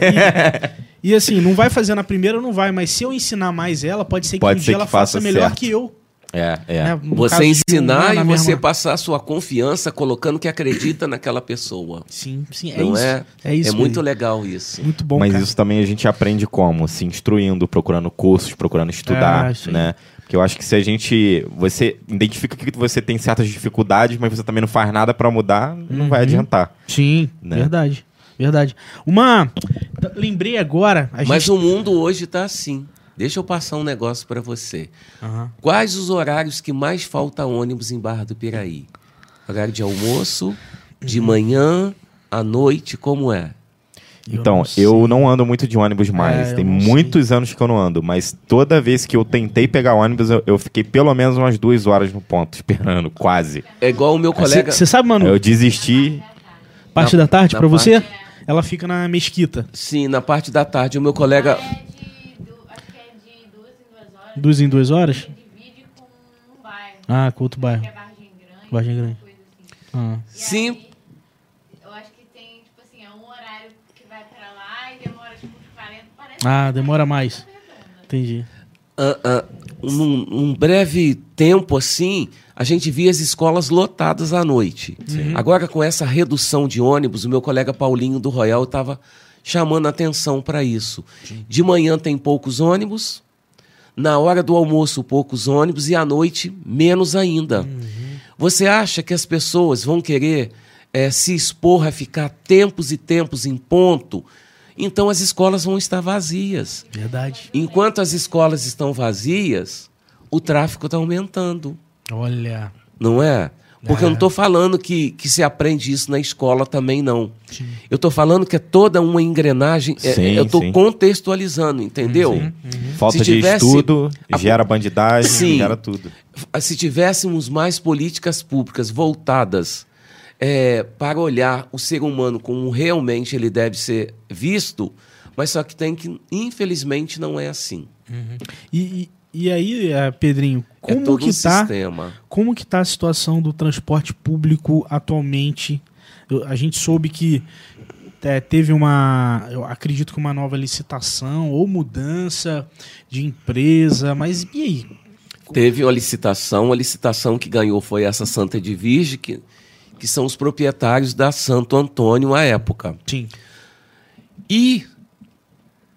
E, e assim, não vai fazer na primeira, não vai, mas se eu ensinar mais ela, pode ser que Pode um ser dia que ela faça faça melhor certo. que eu. É, é. né? Você um ensinar na e você mesma- passar a sua confiança colocando que acredita naquela pessoa. Sim, sim, é não isso. é? É isso. muito aí. legal isso. Muito bom, Mas cara. isso também a gente aprende como? Se instruindo, procurando cursos, procurando estudar, É, né? Porque eu acho que se a gente... Você identifica que você tem certas dificuldades, mas você também não faz nada para mudar, não vai Uhum. adiantar. Sim, né? verdade. Verdade. Uma. Lembrei agora. A Mas gente... o mundo hoje está assim. Deixa eu passar um negócio para você. Aham. Quais os horários que mais falta ônibus em Barra do Piraí? Horário de almoço, de manhã, à noite, como é? Eu Então, não sei. eu não ando muito de ônibus mais. É, Tem muitos anos que eu não ando, mas toda vez que eu tentei pegar ônibus, eu, eu fiquei pelo menos umas duas horas no ponto, [laughs] esperando, quase. É igual o meu colega. Você sabe, mano, Eu desisti. parte na- da tarde na pra você? Ela fica na mesquita. Sim, na parte da tarde, o meu colega. É de, du- acho que é de duas em duas horas. Duas em duas horas? Divide com um bairro. Ah, com outro bairro. Que é Vargem Grande. Vargem Grande. assim. Ah. Sim. aí, eu acho que tem, tipo assim, é um horário que vai pra lá e demora tipo uns 40, parece Ah, demora mais. Entendi. ah, ah, num, num breve tempo assim, a gente via as escolas lotadas à noite. Agora, com essa redução de ônibus, o meu colega Paulinho do Royal estava chamando atenção para isso. De manhã tem poucos ônibus, na hora do almoço, poucos ônibus, e à noite, menos ainda. Você acha que as pessoas vão querer eh, se expor a ficar tempos e tempos em ponto? Então as escolas vão estar vazias. Verdade. Enquanto as escolas estão vazias, o tráfico está aumentando, Olha. não é? Porque É. eu não estou falando que, que se aprende isso na escola também, não. Eu estou falando que é toda uma engrenagem. é- Sim, eu estou sim. contextualizando, entendeu? Falta Se de tivesse estudo, a- gera bandidagem, Sim. gera tudo. Se tivéssemos mais políticas públicas voltadas é, para olhar o ser humano como realmente ele deve ser visto, mas só que tem que, infelizmente, não é assim. E, e, e aí, eh, Pedrinho, é como todo que um tá? sistema. Como que tá a situação do transporte público atualmente? Eu- a gente soube que é, teve uma, eu acredito que uma nova licitação ou mudança de empresa, mas e aí? Teve uma licitação, a licitação que ganhou foi essa Santa de Virgem, que, que são os proprietários da Santo Antônio à época. Sim. E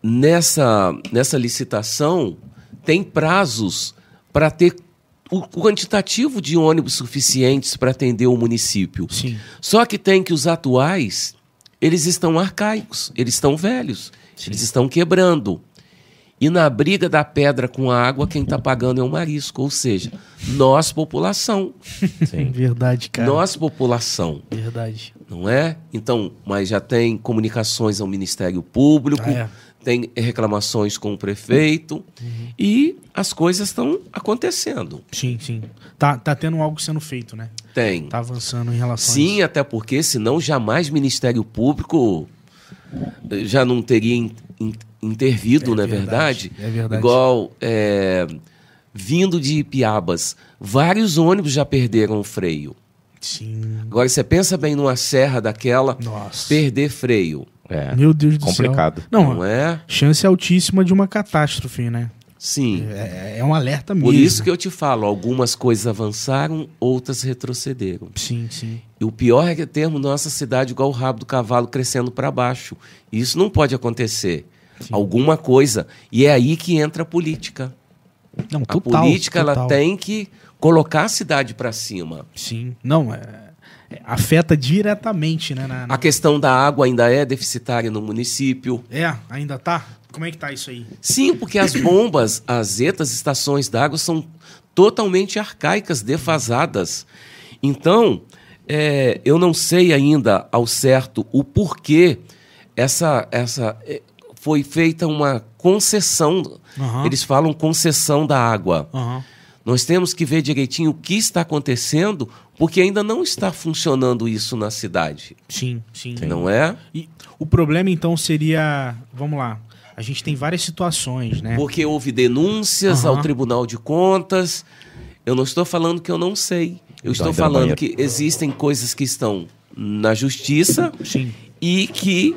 nessa, nessa licitação tem prazos para ter o quantitativo de ônibus suficientes para atender o município. Sim. Só que tem que os atuais, eles estão arcaicos, eles estão velhos, eles estão quebrando. E na briga da pedra com a água, quem está pagando é o marisco, ou seja, nós, população. Verdade, cara. Nós, população, Verdade. não é? Então, mas já tem comunicações ao Ministério Público, Ah, é. tem reclamações com o prefeito, e as coisas estão acontecendo. Sim, sim. Tá, tá tendo algo sendo feito, né? Tem. Tá avançando em relação a Sim, isso. até porque senão jamais Ministério Público já não teria in- in- intervido, É não é verdade, verdade? é verdade. Igual é, vindo de Piabas, vários ônibus já perderam o freio. Sim. Agora você pensa bem numa serra daquela, Nossa. perder freio, É. Meu Deus do Complicado. céu. Não, não é? chance altíssima de uma catástrofe, né? Sim. É, é um alerta mesmo. Por isso que eu te falo, algumas coisas avançaram, outras retrocederam. Sim, sim. E o pior é que termos nossa cidade igual o rabo do cavalo crescendo para baixo. Isso não pode acontecer. Alguma coisa. E é aí que entra a política. Não, A total. política ela total. tem que colocar a cidade para cima. Sim. Não, é, é- afeta diretamente, né? na- na- A questão da água ainda é deficitária no município. É, ainda tá? Como é que tá isso aí? Sim, porque as bombas, as etas, estações d'água são totalmente arcaicas, defasadas. Então, é, eu não sei ainda ao certo o porquê essa, essa é, foi feita uma concessão. Aham. Eles falam concessão da água. Aham. Nós temos que ver direitinho o que está acontecendo, porque ainda não está funcionando isso na cidade, Sim, sim. não é? E o problema então seria, vamos lá, a gente tem várias situações, né? Porque houve denúncias Aham. ao Tribunal de Contas. Eu não estou falando que eu não sei. Eu estou Dói da falando que existem coisas que estão na justiça Sim. e que,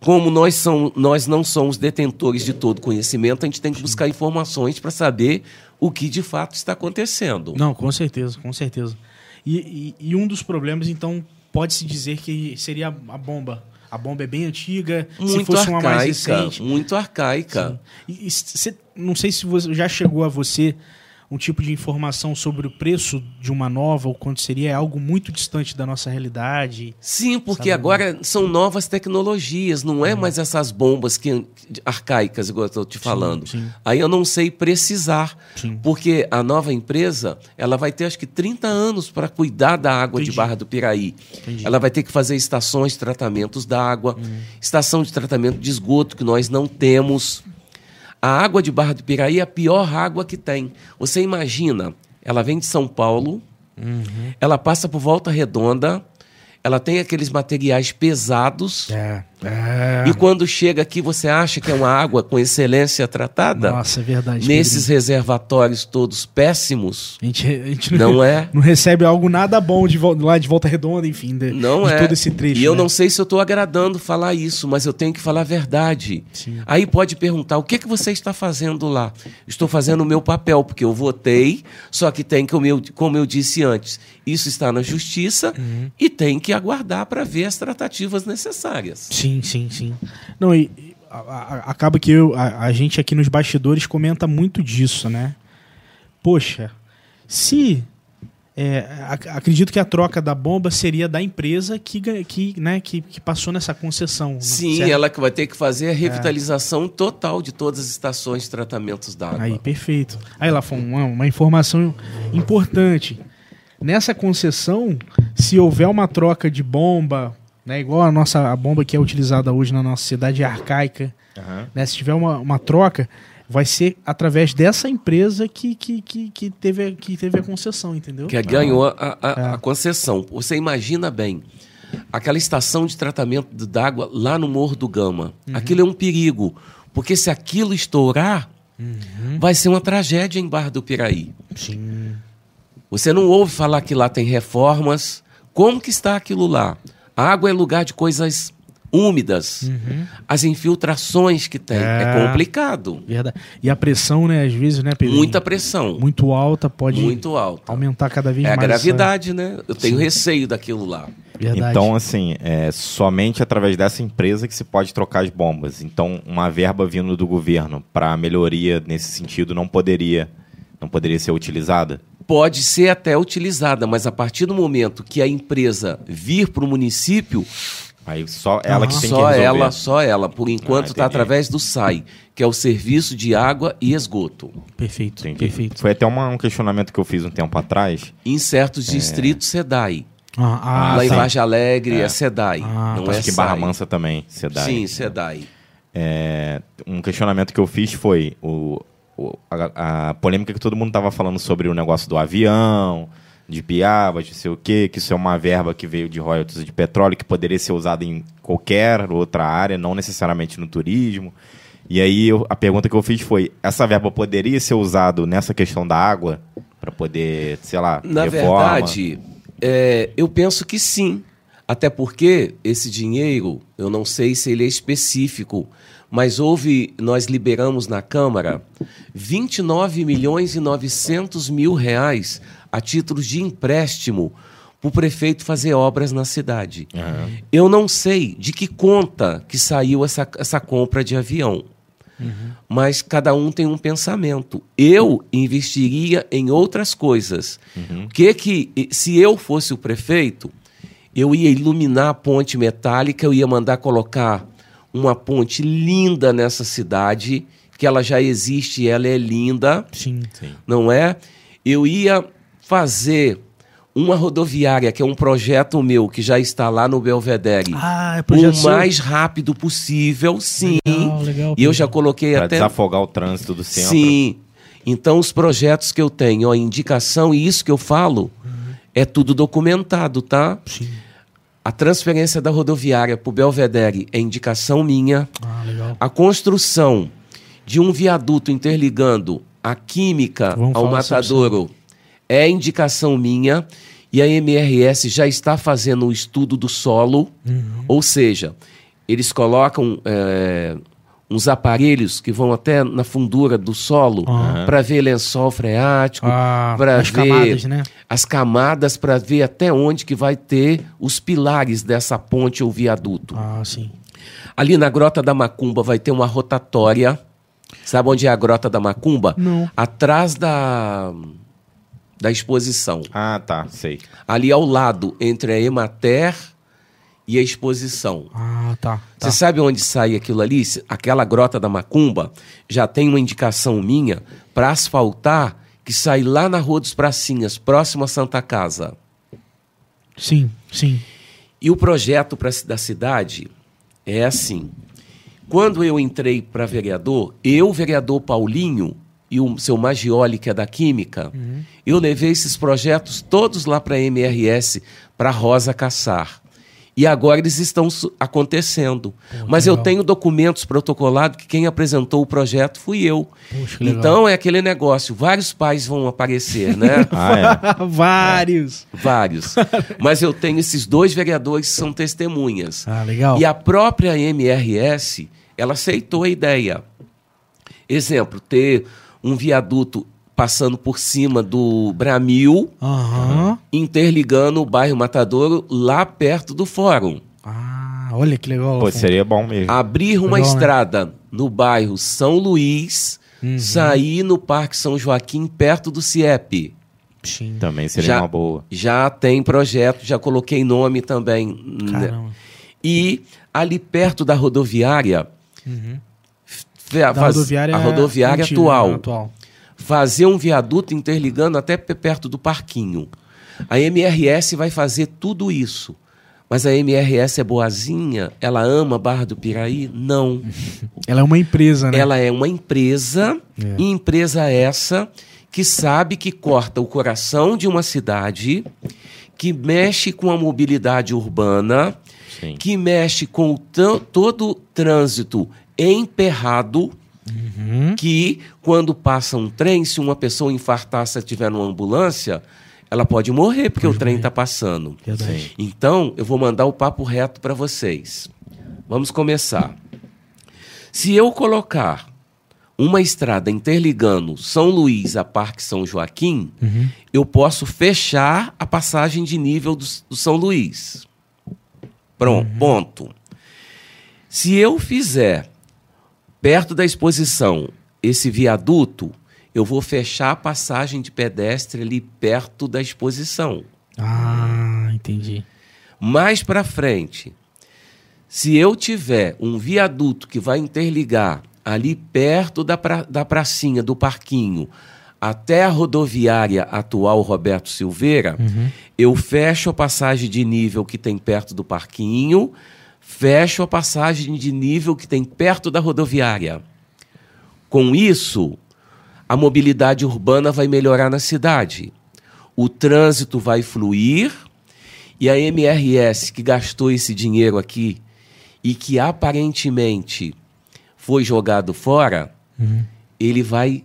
como nós, são, nós não somos detentores de todo conhecimento, a gente tem que buscar informações para saber o que de fato está acontecendo. Não, com certeza, com certeza. E, e- e um dos problemas, então, pode-se dizer que seria a bomba. A bomba é bem antiga, se Muito fosse uma mais arcaica, recente. muito arcaica. E, e cê- não sei se você, já chegou a você um tipo de informação sobre o preço de uma nova ou quanto seria é algo muito distante da nossa realidade. Sim, porque Sabe? agora são novas tecnologias, não é mais essas bombas que, arcaicas, igual eu estou te falando. sim. Aí eu não sei precisar, Sim. porque a nova empresa ela vai ter acho que 30 anos para cuidar da água Entendi. de Barra do Piraí. Entendi. Ela vai ter que fazer estações de tratamentos da água, Hum. estação de tratamento de esgoto que nós não temos. A água de Barra do Piraí é a pior água que tem. Você imagina, ela vem de São Paulo, Uhum. ela passa por Volta Redonda, ela tem aqueles materiais pesados. É. é. E quando chega aqui, você acha que é uma água com excelência tratada? Nossa, é verdade. Nesses Pedrinho. reservatórios todos péssimos? A gente, a gente Não é? não recebe algo nada bom de lá de volta redonda, enfim, de, Não de é. todo esse trecho. e eu né? não sei se eu estou agradando falar isso, mas eu tenho que falar a verdade. Sim. Aí pode perguntar: o que, que você está fazendo lá? Estou fazendo o meu papel, porque eu votei, só que tem que, o meu- como eu disse antes, isso está na justiça Uhum. e tem que aguardar para ver as tratativas necessárias. Sim, sim, sim. Não, e, e a- a- acaba que eu, a, a gente aqui nos bastidores comenta muito disso, né? Poxa, se. é, ac- acredito que a troca da bomba seria da empresa que, que, né, que, que passou nessa concessão. né? Sim, Certo? ela que vai ter que fazer a revitalização total de todas as estações de tratamentos d'água. Aí, perfeito. Aí lá foi uma, uma informação importante. Nessa concessão, se houver uma troca de bomba, né, igual a nossa a bomba que é utilizada hoje na nossa cidade é arcaica, né, se tiver uma, uma troca, vai ser através dessa empresa que, que, que, que teve, que teve a concessão, entendeu? Que ganhou a, a- É. a concessão. Você imagina bem, aquela estação de tratamento d'água lá no Morro do Gama. Uhum. Aquilo é um perigo, porque se aquilo estourar, Uhum. vai ser uma tragédia em Barra do Piraí. Sim. Você não ouve falar que lá tem reformas. Como que está aquilo lá? A água é lugar de coisas úmidas. As infiltrações que tem. É, Uhum. É. complicado. Verdade. E a pressão, né, às vezes, né, Pedro? Muita pressão. Muito alta, pode Muito alta. aumentar cada vez É a mais. essa- gravidade, né? Eu tenho receio daquilo lá. Verdade. Então, assim, é somente através dessa empresa que se pode trocar as bombas. Então, uma verba vindo do governo para melhoria nesse sentido não poderia, não poderia ser utilizada? Pode ser até utilizada, mas a partir do momento que a empresa vir para o município, Aí só ela que Aham. tem que só resolver. ela, só ela, por enquanto Ah, está entendi. através do SAI, que é o Serviço de Água e Esgoto. Perfeito, Entendi. perfeito. Foi até uma- um questionamento que eu fiz um tempo atrás. Em certos distritos, SEDAI. Ah, ah, Lá em sim. Vargem Alegre é, É. SEDAI, Ah, não tá. é acho que SAI. Barra Mansa também, SEDAI. Sim, SEDAI. É, um questionamento que eu fiz foi o- a, a polêmica que todo mundo tava falando sobre o negócio do avião, de piabas, não sei o quê, que isso é uma verba que veio de royalties de petróleo, que poderia ser usada em qualquer outra área, não necessariamente no turismo. E aí eu- a pergunta que eu fiz foi: essa verba poderia ser usada nessa questão da água? Para poder, sei lá, Na reforma? verdade, é, eu penso que sim. Até porque esse dinheiro, eu não sei se ele é específico, mas houve, nós liberamos na Câmara 29 milhões e 900 mil reais a títulos de empréstimo para o prefeito fazer obras na cidade. Eu não sei de que conta que saiu essa, essa compra de avião. Mas cada um tem um pensamento. Eu investiria em outras coisas. O que que se eu fosse o prefeito, eu ia iluminar a ponte metálica, eu ia mandar colocar uma ponte linda nessa cidade, que ela já existe, ela é linda Sim. não é? Eu ia fazer uma rodoviária, que é um projeto meu, que já está lá no Belvedere, Ah, é projeto o mais rápido possível, sim. Legal, legal, e eu já coloquei Para até. desafogar o trânsito do centro. Sim. Então, os projetos que eu tenho, ó, indicação e isso que eu falo, é tudo documentado, tá? Sim. A transferência da rodoviária para o Belvedere é indicação minha. Ah, legal. A construção de um viaduto interligando a Química Vamos ao Matadouro é indicação minha e a MRS já está fazendo o estudo do solo, Uhum. ou seja, eles colocam é, uns aparelhos que vão até na fundura do solo Aham. para ver lençol freático, Ah, para as ver camadas, né? as camadas para ver até onde que vai ter os pilares dessa ponte ou viaduto. Ah, sim. Ali na Grota da Macumba vai ter uma rotatória. Sabe onde é a Grota da Macumba? Não. Atrás da, da exposição. Ah, tá, sei. Ali ao lado, entre a Emater e a exposição. Ah, tá. tá. Você sabe onde sai aquilo ali? Aquela Grota da Macumba já tem uma indicação minha para asfaltar que sai lá na Rua dos Pracinhas, próximo a Santa Casa. Sim, sim. E o projeto pra, da cidade é assim. Quando eu entrei para vereador, eu, vereador Paulinho e o seu Magioli, que é da Química, eu levei esses projetos todos lá para a MRS, para Rosa Caçar. E agora eles estão acontecendo. Mas eu legal. tenho documentos protocolados que quem apresentou o projeto fui eu. Poxa, que legal. então é aquele negócio, vários pais vão aparecer, né? [laughs] Ah, é. [laughs] Vários. Vários. [laughs] Mas eu tenho esses dois vereadores que são testemunhas. Ah, legal. E a própria MRS, ela aceitou a ideia. Exemplo, ter um viaduto passando por cima do Bramil, Aham. interligando o bairro Matadouro lá perto do fórum. Ah, olha que legal. Pô, seria bom mesmo. Abrir uma Legal, né? estrada no bairro São Luís, Uhum. sair no Parque São Joaquim, perto do CIEP. Sim. Também seria Já- uma boa. Já tem projeto, já coloquei nome também. né? Caramba. E ali perto da rodoviária, fe- Da rodoviária a rodoviária antiga, atual, né, atual. Fazer um viaduto interligando até pe- perto do parquinho. A MRS vai fazer tudo isso. Mas a MRS é boazinha? Ela ama Barra do Piraí? Não. [laughs] Ela é uma empresa, né? Ela é uma empresa, É. e empresa essa que sabe que corta o coração de uma cidade, que mexe com a mobilidade urbana, Sim. que mexe com todo o trânsito emperrado, Uhum. que quando passa um trem, se uma pessoa infartar, se estiver numa ambulância, ela pode morrer porque o trem está passando. Verdade. Então, eu vou mandar o papo reto para vocês. Vamos começar. Se eu colocar uma estrada interligando São Luís a Parque São Joaquim, eu posso fechar a passagem de nível do, do São Luís. Pronto, ponto. Se eu fizer perto da exposição esse viaduto, eu vou fechar a passagem de pedestre ali perto da exposição. Ah, entendi. Mais para frente, se eu tiver um viaduto que vai interligar ali perto da, pra, da pracinha, do parquinho, até a rodoviária atual Roberto Silveira, eu fecho a passagem de nível que tem perto do parquinho, fecho a passagem de nível que tem perto da rodoviária. Com isso, a mobilidade urbana vai melhorar na cidade. O trânsito vai fluir e a MRS que gastou esse dinheiro aqui e que aparentemente foi jogado fora, Uhum. ele vai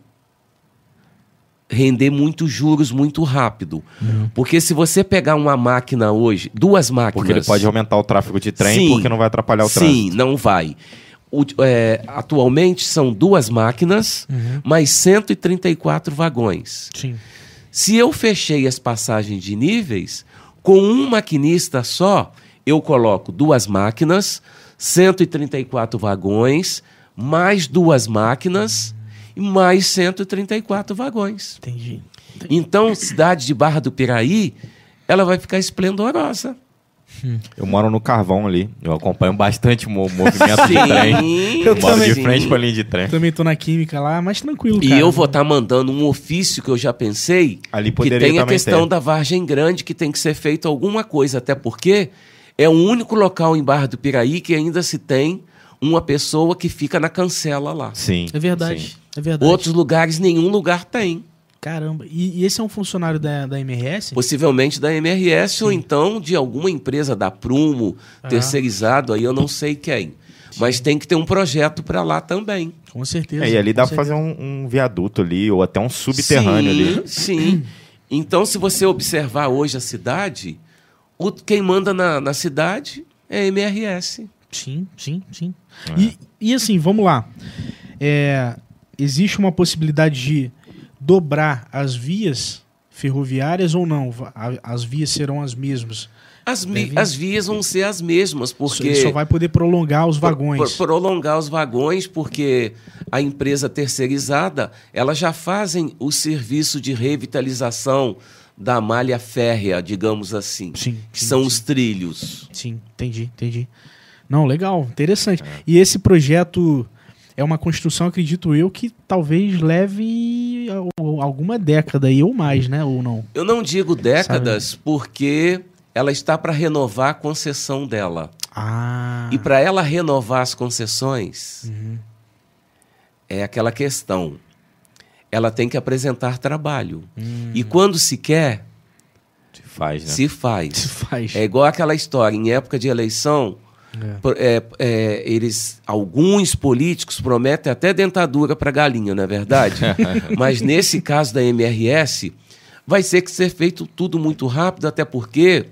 render muitos juros muito rápido. Uhum. Porque se você pegar uma máquina hoje, duas máquinas. Porque ele pode aumentar o tráfego de trem Sim. porque não vai atrapalhar o Sim, trânsito. não vai. O- é, atualmente são duas máquinas, Uhum. mais 134 vagões. Sim. Se eu fechei as passagens de níveis, com um maquinista só, eu coloco duas máquinas, 134 vagões, mais duas máquinas e mais 134 vagões. Entendi. Então, cidade de Barra do Piraí, ela vai ficar esplendorosa. Eu moro no Carvão ali. Eu acompanho bastante o mo- movimento de trem. Eu moro de Sim. frente pra linha de trem. Também tô na química lá, mas tranquilo, E cara. eu vou estar mandando um ofício que eu já pensei, Ali que poderia tem a também questão ter. da Vargem Grande, que tem que ser feito alguma coisa, até porque é o único local em Barra do Piraí que ainda se tem uma pessoa que fica na cancela lá. Sim. É verdade. sim. É verdade. Outros lugares, nenhum lugar tem. Caramba. E, e esse é um funcionário da, da MRS? Possivelmente da MRS ou então de alguma empresa da Prumo, Ah. terceirizado, aí eu não sei quem. Mas tem que ter um projeto para lá também. Com certeza. É, e ali dá pra fazer um, um viaduto ali, ou até um subterrâneo sim, ali. Sim. Então, se você observar hoje a cidade, o- quem manda na, na cidade é a MRS. Sim, sim, sim. E, e assim, vamos lá. É, existe uma possibilidade de dobrar as vias ferroviárias ou não? As vias serão as mesmas. As, as vias vão ser as mesmas, porque. Ele só vai poder prolongar os vagões. Pro- pro- prolongar os vagões, porque a empresa terceirizada, elas já fazem o serviço de revitalização da malha férrea, digamos assim. Sim, Que sim, são sim. os trilhos. Sim, entendi, entendi. Não, legal, interessante. É. E esse projeto é uma construção, acredito eu, que talvez leve al- alguma década aí ou mais, né? Ou não? Eu não digo décadas, porque ela está para renovar a concessão dela. Ah. E para ela renovar as concessões, Uhum. é aquela questão. Ela tem que apresentar trabalho. Hum. E quando se quer, Se faz, né? se [laughs] Se faz. faz. É igual aquela história, em época de eleição, É. é, é, eles, alguns políticos prometem até dentadura para galinha, não é verdade? [laughs] Mas nesse caso da MRS, vai ser que ser feito tudo muito rápido, até porque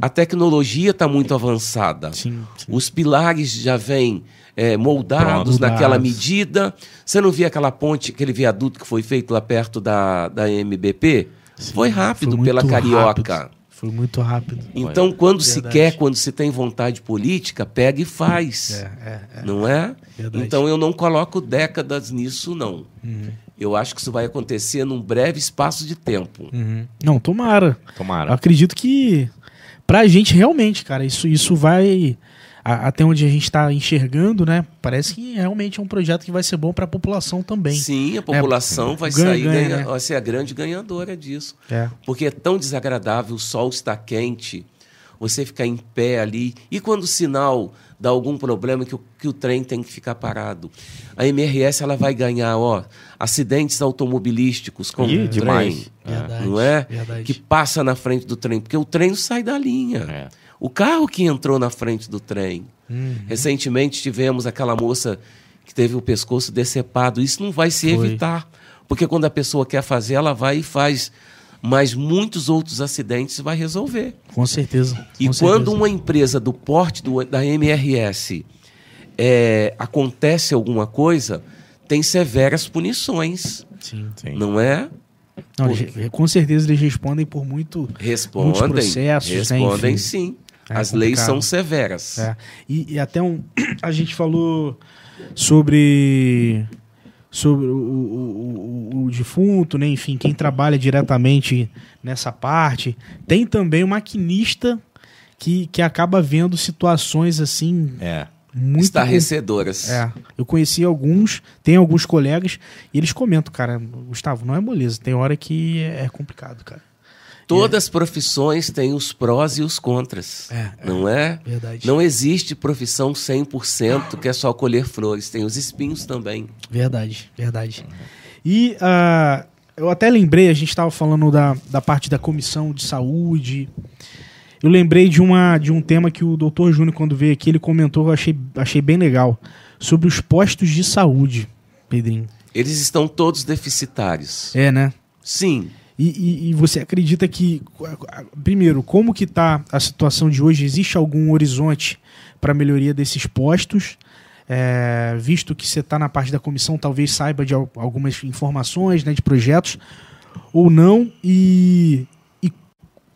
a tecnologia está muito avançada. Sim, sim. Os pilares já vêm é, moldados Pronto. naquela medida. Você não via aquela ponte, aquele viaduto que foi feito lá perto da, da MBP? foi rápido Foi pela Carioca. rápido. Foi muito rápido. Então, quando se Verdade. quer, quando se tem vontade política, pega e faz. É, é, é. Não é? Verdade. Então, eu não coloco décadas nisso, não. Uhum. Eu acho que isso vai acontecer num breve espaço de tempo. Uhum. Não, tomara. Eu Tomara. acredito que pra gente realmente, cara, isso, isso vai a- até onde a gente tá enxergando, né? Parece que realmente é um projeto que vai ser bom pra população também. Sim, a população vai Ganha, sair, ganha, ganha- né? vai ser a grande ganhadora disso. É. Porque é tão desagradável, o sol está quente, você ficar em pé ali. E quando o sinal dá algum problema que o, que o trem tem que ficar parado? A MRS ela vai ganhar, ó, acidentes automobilísticos com Ih, o trem. demais. Verdade. Não é? Verdade. Que passa na frente do trem, porque o trem não sai da linha. É. O carro que entrou na frente do trem. Uhum. Recentemente tivemos aquela moça que teve o pescoço decepado. Isso não vai se Foi. evitar. Porque quando a pessoa quer fazer, ela vai e faz. Mas muitos outros acidentes vai resolver. Com certeza. E com quando certeza. uma empresa do porte do- da MRS é, acontece alguma coisa, tem severas punições. Sim. Sim. Não é? Não, eles- com certeza eles respondem por muito. Muitos Respondem. processos, né, respondem enfim. sim. É As leis são severas. É. E, e até um. [clears throat] A gente falou sobre. Sobre o, o, o- o defunto, né? Enfim, quem trabalha diretamente nessa parte. Tem também o maquinista que, que acaba vendo situações assim É. muito. Estarrecedoras. É, eu conheci alguns, tem alguns colegas, e eles comentam, cara, Gustavo, não é moleza, tem hora que é complicado, cara. Todas as profissões têm os prós e os contras. É, não é? Verdade. Não existe profissão 100% que é só colher flores. Tem os espinhos também. Verdade, verdade. E ah, eu até lembrei, a gente estava falando da, da parte da comissão de saúde. Eu lembrei de, uma, de um tema que o doutor Júnior, quando veio aqui, ele comentou, eu achei, achei bem legal. Sobre os postos de saúde, Pedrinho. Eles estão todos deficitários. É, né? Sim. E, e- e você acredita que, primeiro, como que está a situação de hoje? Existe algum horizonte para melhoria desses postos? É, visto que você está na parte da comissão, talvez saiba de al- algumas informações, né, de projetos, ou não? E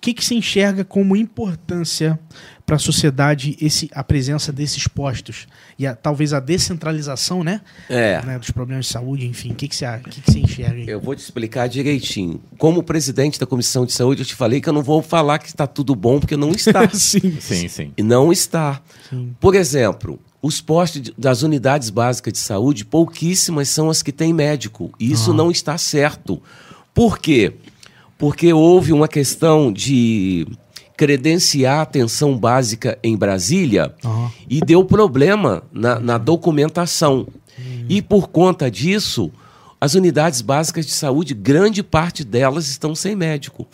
que, que você enxerga como importância para a sociedade esse, a presença desses postos? E a- talvez a descentralização, né, É. né, dos problemas de saúde, enfim. O que, que, você, que, que você enxerga aí? Eu vou te explicar direitinho. Como presidente da Comissão de Saúde, eu te falei que eu não vou falar que está tudo bom, porque não está. [laughs] Sim. Sim, sim. E não está. Sim. Por exemplo, os postos das unidades básicas de saúde, pouquíssimas são as que têm médico. E isso não está certo. Por quê? Porque houve uma questão de credenciar a atenção básica em Brasília Aham. e deu problema na, na documentação. E por conta disso, as unidades básicas de saúde, grande parte delas estão sem médico.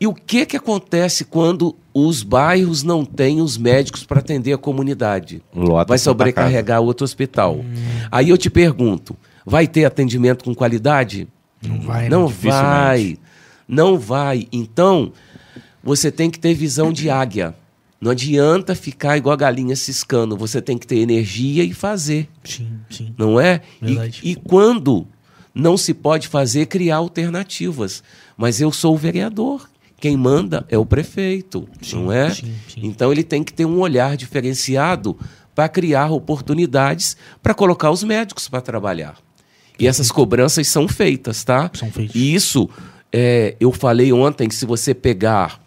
E o que, que acontece quando os bairros não têm os médicos para atender a comunidade? Lota vai sobrecarregar outro hospital. Aí eu te pergunto: vai ter atendimento com qualidade? Não vai, né? Não Dificilmente. vai. Não vai. Então, você tem que ter visão de águia. Não adianta ficar igual a galinha ciscando. Você tem que ter energia e fazer, Sim, sim. não é? E, e quando não se pode fazer, criar alternativas. Mas eu sou o vereador. Quem manda é o prefeito, não é? sim, sim. Então ele tem que ter um olhar diferenciado para criar oportunidades para colocar os médicos para trabalhar. E essas cobranças são feitas, tá? São feitas. E isso, é, eu falei ontem que se você pegar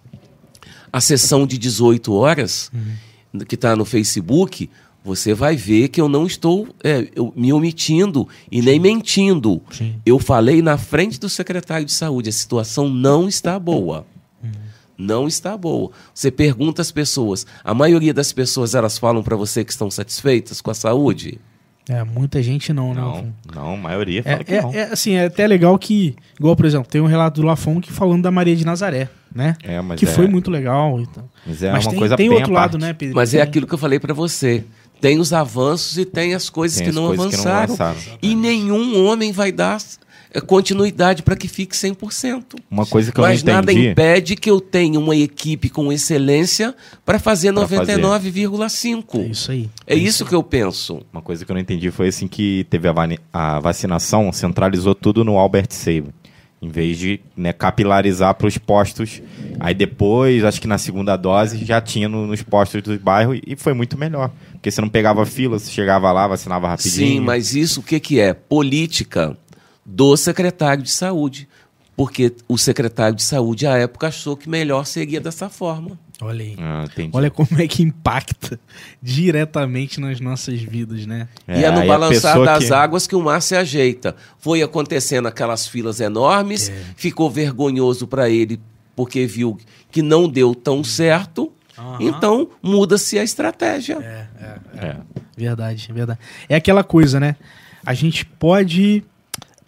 a sessão de 18 horas, Uhum. que está no Facebook, você vai ver que eu não estou é, eu- me omitindo e nem mentindo. Sim. Eu falei na frente do secretário de saúde, a situação não está boa. Uhum. Não está boa. Você pergunta às pessoas, a maioria das pessoas elas falam para você que estão satisfeitas com a saúde? É, muita gente não, Não, não. não, a maioria É, fala que é- não. é, assim, é até legal que, igual, por exemplo, tem um relato do Lafon que falando da Maria de Nazaré, né? É, mas que é- foi muito legal. Então. Mas é Mas uma tem, coisa tem bem outro lado, parte. né, Pedro? Mas é aquilo que eu falei para você. Tem os avanços e tem as coisas Tem que as não coisas que não avançaram. E nenhum homem vai dar continuidade para que fique 100%. Uma coisa que Mas eu não nada entendi. impede que eu tenha uma equipe com excelência para fazer Pra fazer. 99,5. É isso aí. É isso que eu penso. Uma coisa que eu não entendi foi assim que teve a, a vacinação, centralizou tudo no Albert Sabin. Em vez de né, capilarizar para os postos. Aí depois, acho que na segunda dose, já tinha no- nos postos do bairro e foi muito melhor. Porque você não pegava fila, você chegava lá, vacinava rapidinho. Sim, mas isso o que, que é? Política do secretário de saúde. Porque o secretário de saúde, à época, achou que melhor seria dessa forma. Olha aí. Ah. Olha como é que impacta diretamente nas nossas vidas, né? e é no aí a balançar das que- águas que o mar se ajeita. Foi acontecendo aquelas filas enormes, É. ficou vergonhoso para ele porque viu que não deu tão certo. Aham. Então muda-se a estratégia. É. Verdade, verdade. É aquela coisa, né? A gente pode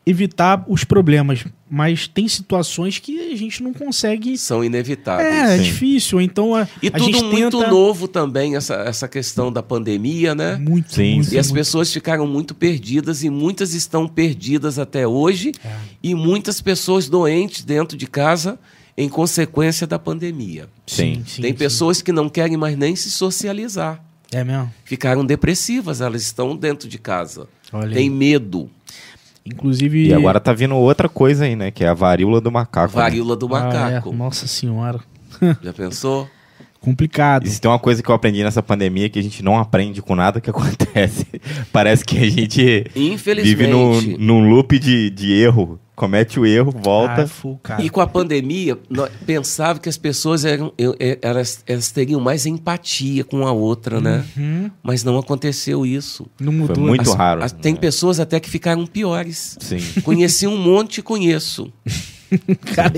evitar os problemas, mas tem situações que a gente não consegue. São inevitáveis. É, é Sim. difícil. Então a, E a tudo gente muito tenta... novo também, essa, essa questão da pandemia, né? Muito, Sim, muito, E as muito. pessoas ficaram muito perdidas e muitas estão perdidas até hoje É. e muitas pessoas doentes dentro de casa em consequência da pandemia. Sim. Tem pessoas que não querem mais nem se socializar. É mesmo? Ficaram depressivas, elas estão dentro de casa. Olha Tem aí. medo. Inclusive. E agora tá vindo outra coisa aí, né? Que é a varíola do macaco. né? Varíola do Ah, é. macaco. Nossa senhora. [laughs] Já pensou? Complicado. E se tem uma coisa que eu aprendi nessa pandemia que a gente não aprende com nada que [laughs] acontece. Parece que a gente vive num, num loop de, de erro. Comete o erro, volta. Ah, full, cara. E com a pandemia, nós pensava que as pessoas eram, eu- elas, elas teriam mais empatia com a outra, né? Uhum. Mas não aconteceu isso. Não mudou. Foi muito As- raro. as- tem né? pessoas até que ficaram piores. Sim. [laughs] Conheci um monte e conheço. [laughs] Cara,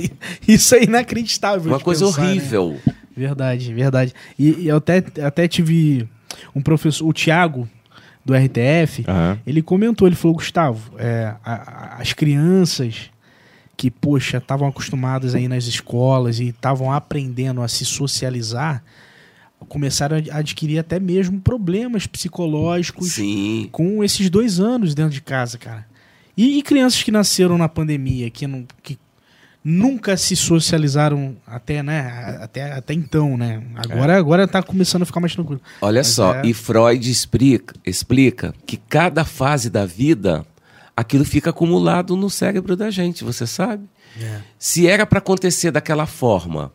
isso é inacreditável. Uma de coisa pensar, né? horrível. Verdade, verdade. E, e eu até, até tive um professor, o Tiago, do RTF, Aham. ele comentou, ele falou, Gustavo, é, a- a- as crianças que, poxa, estavam acostumadas aí nas escolas e estavam aprendendo a se socializar, começaram a adquirir até mesmo problemas psicológicos Sim. com esses dois anos dentro de casa, cara. E, e crianças que nasceram na pandemia, que, não, que nunca se socializaram até, né, até, até então, né? Agora, agora tá começando a ficar mais tranquilo. Olha Mas só, é- e Freud explica, explica que cada fase da vida, aquilo fica acumulado no cérebro da gente, você sabe? Se era para acontecer daquela forma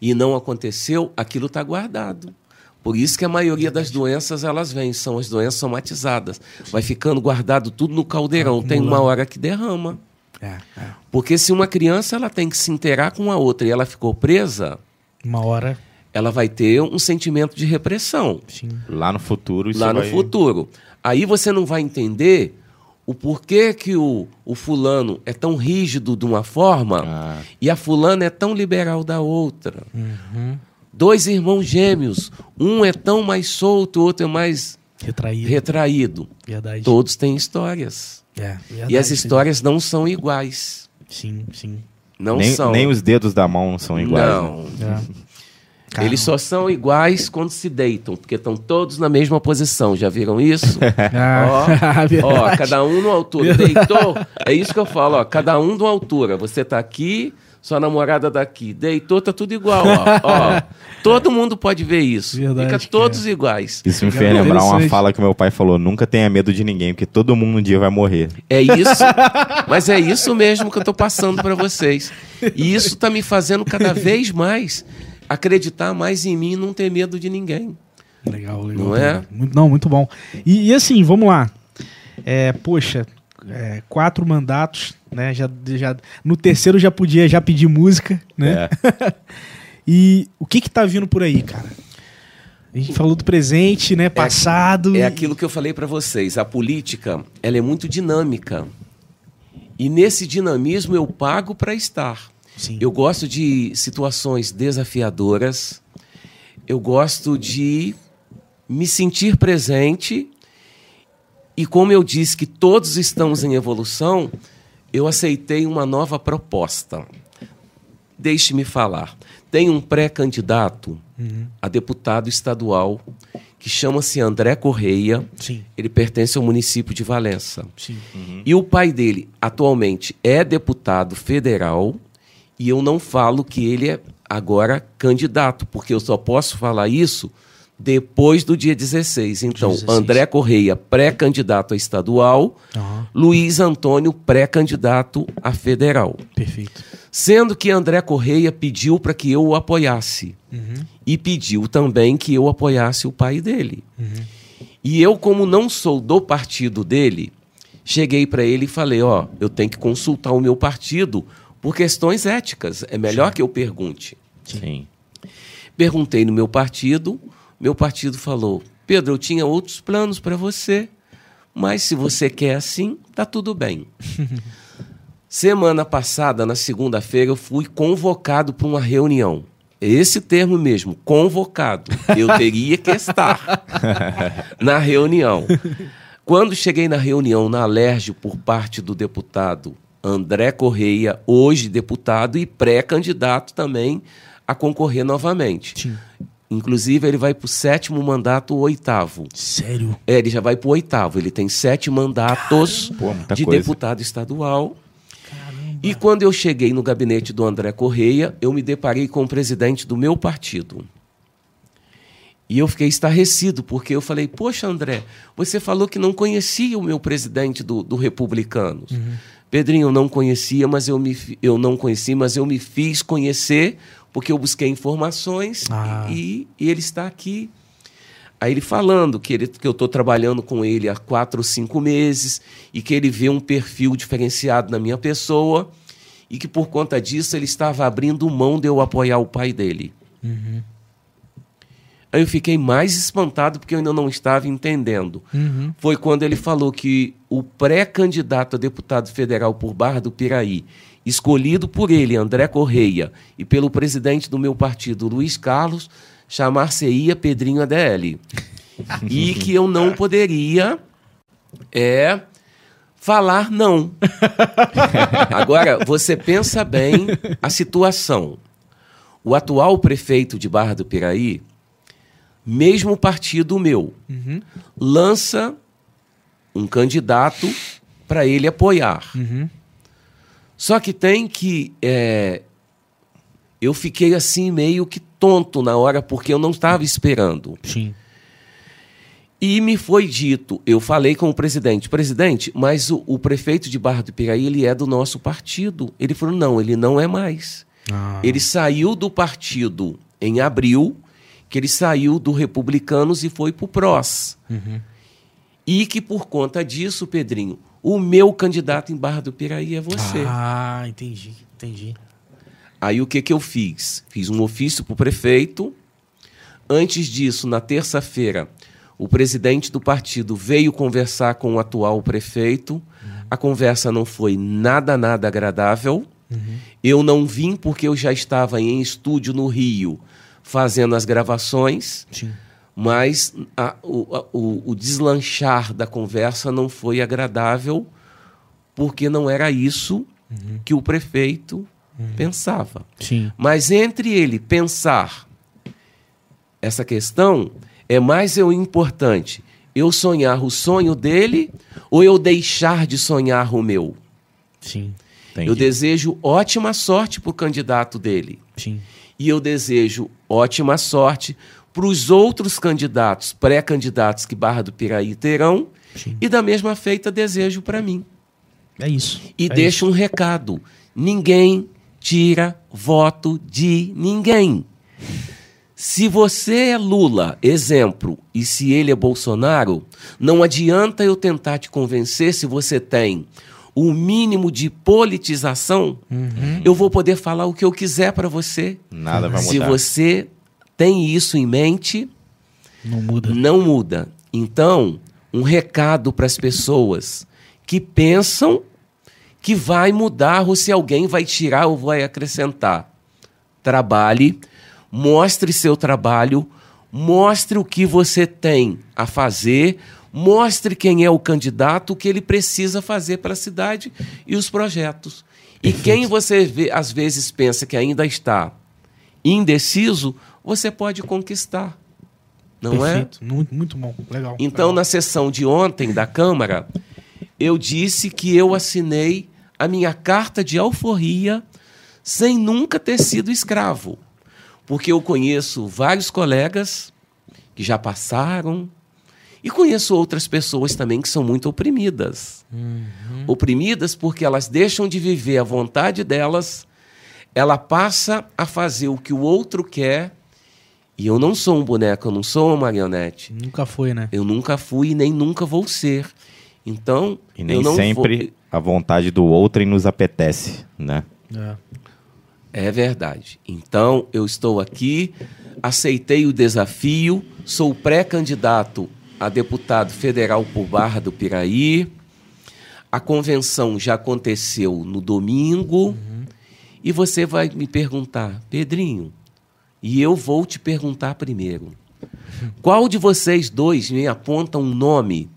e não aconteceu, aquilo está guardado. Por isso que a maioria das doenças elas vêm, são as doenças somatizadas. Vai ficando guardado tudo no caldeirão, tem uma hora que derrama. É, é. Porque se uma criança ela tem que se inteirar com a outra e ela ficou presa, Uma hora, ela vai ter um sentimento de repressão sim. Lá no futuro isso lá no vai- futuro. Aí você não vai entender o porquê que o, o fulano é tão rígido de uma forma Ah. e a fulana é tão liberal da outra. Dois irmãos gêmeos, um é tão mais solto, o outro é mais Retraído. retraído. Verdade. Todos têm histórias. É, verdade, E as sim. histórias não são iguais. Sim, sim. Não nem, são. nem os dedos da mão são iguais. né? Não. É. Caramba. Eles só são iguais quando se deitam, porque estão todos na mesma posição. Já viram isso? [laughs] Ah, Ó, [laughs] verdade. ó, cada um numa altura. Deitou? É isso que eu falo, ó. Cada um numa altura. Você tá aqui, sua namorada daqui. Deitou, tá tudo igual, ó. [laughs] ó. Todo mundo pode ver isso. Verdade, Fica todos iguais. Isso me fez lembrar uma fala que meu pai falou: nunca tenha medo de ninguém, porque todo mundo um dia vai morrer. É isso. [laughs] Mas é isso mesmo que eu tô passando para vocês. E isso tá me fazendo cada vez mais acreditar mais em mim e não ter medo de ninguém. Legal, legal. Não é? Muito, não, muito bom. E, e assim, vamos lá. É, poxa, é, quatro mandatos, né? Já, já, no terceiro já podia já pedir música, né? É. [laughs] E o que que tá vindo por aí, cara? A gente falou do presente, né? Passado. É aquilo que eu falei para vocês. A política, ela é muito dinâmica. E nesse dinamismo eu pago para estar. Sim. Eu gosto de situações desafiadoras. Eu gosto de me sentir presente. E como eu disse que todos estamos em evolução, eu aceitei uma nova proposta. Deixe-me falar. Tem um pré-candidato a deputado estadual que chama-se André Correia. Sim, Ele pertence ao município de Valença. sim. E o pai dele, atualmente, é deputado federal. E eu não falo que ele é agora candidato, porque eu só posso falar isso depois do dia 16. Então, 16. André Correia, pré-candidato a estadual. Aham, Luiz Antônio, pré-candidato a federal. perfeito. Sendo que André Correia pediu para que eu o apoiasse. E pediu também que eu apoiasse o pai dele. E eu, como não sou do partido dele, cheguei para ele e falei: Ó, eu tenho que consultar o meu partido por questões éticas. É melhor que eu pergunte. Sim. Perguntei no meu partido, meu partido falou: Pedro, eu tinha outros planos para você, mas se você quer assim, tá tudo bem. [laughs] Semana passada, na segunda-feira, eu fui convocado para uma reunião. Esse termo mesmo, convocado. Eu teria que estar [laughs] na reunião. Quando cheguei na reunião na Alérgio por parte do deputado André Correia, hoje deputado e pré-candidato também a concorrer novamente. Sim. Inclusive, ele vai para o sétimo mandato, o oitavo. Sério? É, ele já vai para o oitavo. Ele tem sete mandatos de deputado estadual. E quando eu cheguei no gabinete do André Correia, eu me deparei com o presidente do meu partido. E eu fiquei estarrecido, porque eu falei: Poxa, André, você falou que não conhecia o meu presidente do, do Republicanos. Pedrinho, eu não conhecia, mas eu, me, eu não conheci, mas eu me fiz conhecer porque eu busquei informações Ah. e, e ele está aqui. Aí ele falando que, ele, que eu estou trabalhando com ele há quatro ou cinco meses e que ele vê um perfil diferenciado na minha pessoa e que por conta disso ele estava abrindo mão de eu apoiar o pai dele. Aí eu fiquei mais espantado porque eu ainda não estava entendendo. Foi quando ele falou que o pré-candidato a deputado federal por Barra do Piraí, escolhido por ele, André Correia, e pelo presidente do meu partido, Luiz Carlos, chamar-se-ia Pedrinho ADL. e que eu não poderia é, falar não. [laughs] Agora, você pensa bem a situação. O atual prefeito de Barra do Piraí, mesmo partido meu, Uhum. lança um candidato para ele apoiar. Uhum. Só que tem que. é, eu fiquei assim meio que tonto na hora, porque eu não estava esperando. Sim. E me foi dito, eu falei com o presidente, presidente, mas o, o prefeito de Barra do Piraí, ele é do nosso partido. Ele falou, não, ele não é mais. Ah. Ele saiu do partido em abril, que ele saiu do Republicanos e foi para o PROS. Uhum. E que por conta disso, Pedrinho, o meu candidato em Barra do Piraí é você. Ah, entendi, entendi. Aí o que, que eu fiz? Fiz um ofício para o prefeito. Antes disso, na terça-feira, o presidente do partido veio conversar com o atual prefeito. A conversa não foi nada, nada agradável. Eu não vim porque eu já estava em estúdio no Rio fazendo as gravações, Sim. Mas a- o, a- o- o deslanchar da conversa não foi agradável porque não era isso que o prefeito pensava. Sim. Mas entre ele pensar essa questão, é mais eu importante eu sonhar o sonho dele ou eu deixar de sonhar o meu? Sim. Entendi. Eu desejo ótima sorte para o candidato dele. Sim. E eu desejo ótima sorte para os outros candidatos, pré-candidatos que Barra do Piraí terão. Sim. E da mesma feita desejo para mim. É isso. E é deixa um recado: ninguém tira voto de ninguém. Se você é Lula, exemplo, e se ele é Bolsonaro, não adianta eu tentar te convencer se você tem o mínimo de politização, eu vou poder falar o que eu quiser para você. Nada vai Se mudar. você tem isso em mente. Não muda. não muda. Então, um recado para as pessoas que pensam que vai mudar ou se alguém vai tirar ou vai acrescentar. Trabalhe, mostre seu trabalho, mostre o que você tem a fazer, mostre quem é o candidato, o que ele precisa fazer para a cidade e os projetos. E quem você vê, às vezes pensa que ainda está indeciso, você pode conquistar. Não é? Perfeito. Muito, muito bom. Legal. Então, Legal. na sessão de ontem da Câmara, eu disse que eu assinei a minha carta de alforria sem nunca ter sido escravo. Porque eu conheço vários colegas que já passaram e conheço outras pessoas também que são muito oprimidas. Oprimidas porque elas deixam de viver a vontade delas, ela passa a fazer o que o outro quer. E eu não sou um boneco, eu não sou uma marionete. Nunca foi, né? Eu nunca fui e nem nunca vou ser. Então, E nem eu não sempre a vontade do outrem nos apetece, né? É. vou... É verdade. Então, eu estou aqui, aceitei o desafio, sou pré-candidato a deputado federal por Barra do Piraí. A convenção já aconteceu no domingo. E você vai me perguntar, Pedrinho, e eu vou te perguntar primeiro. Qual de vocês dois me aponta um nome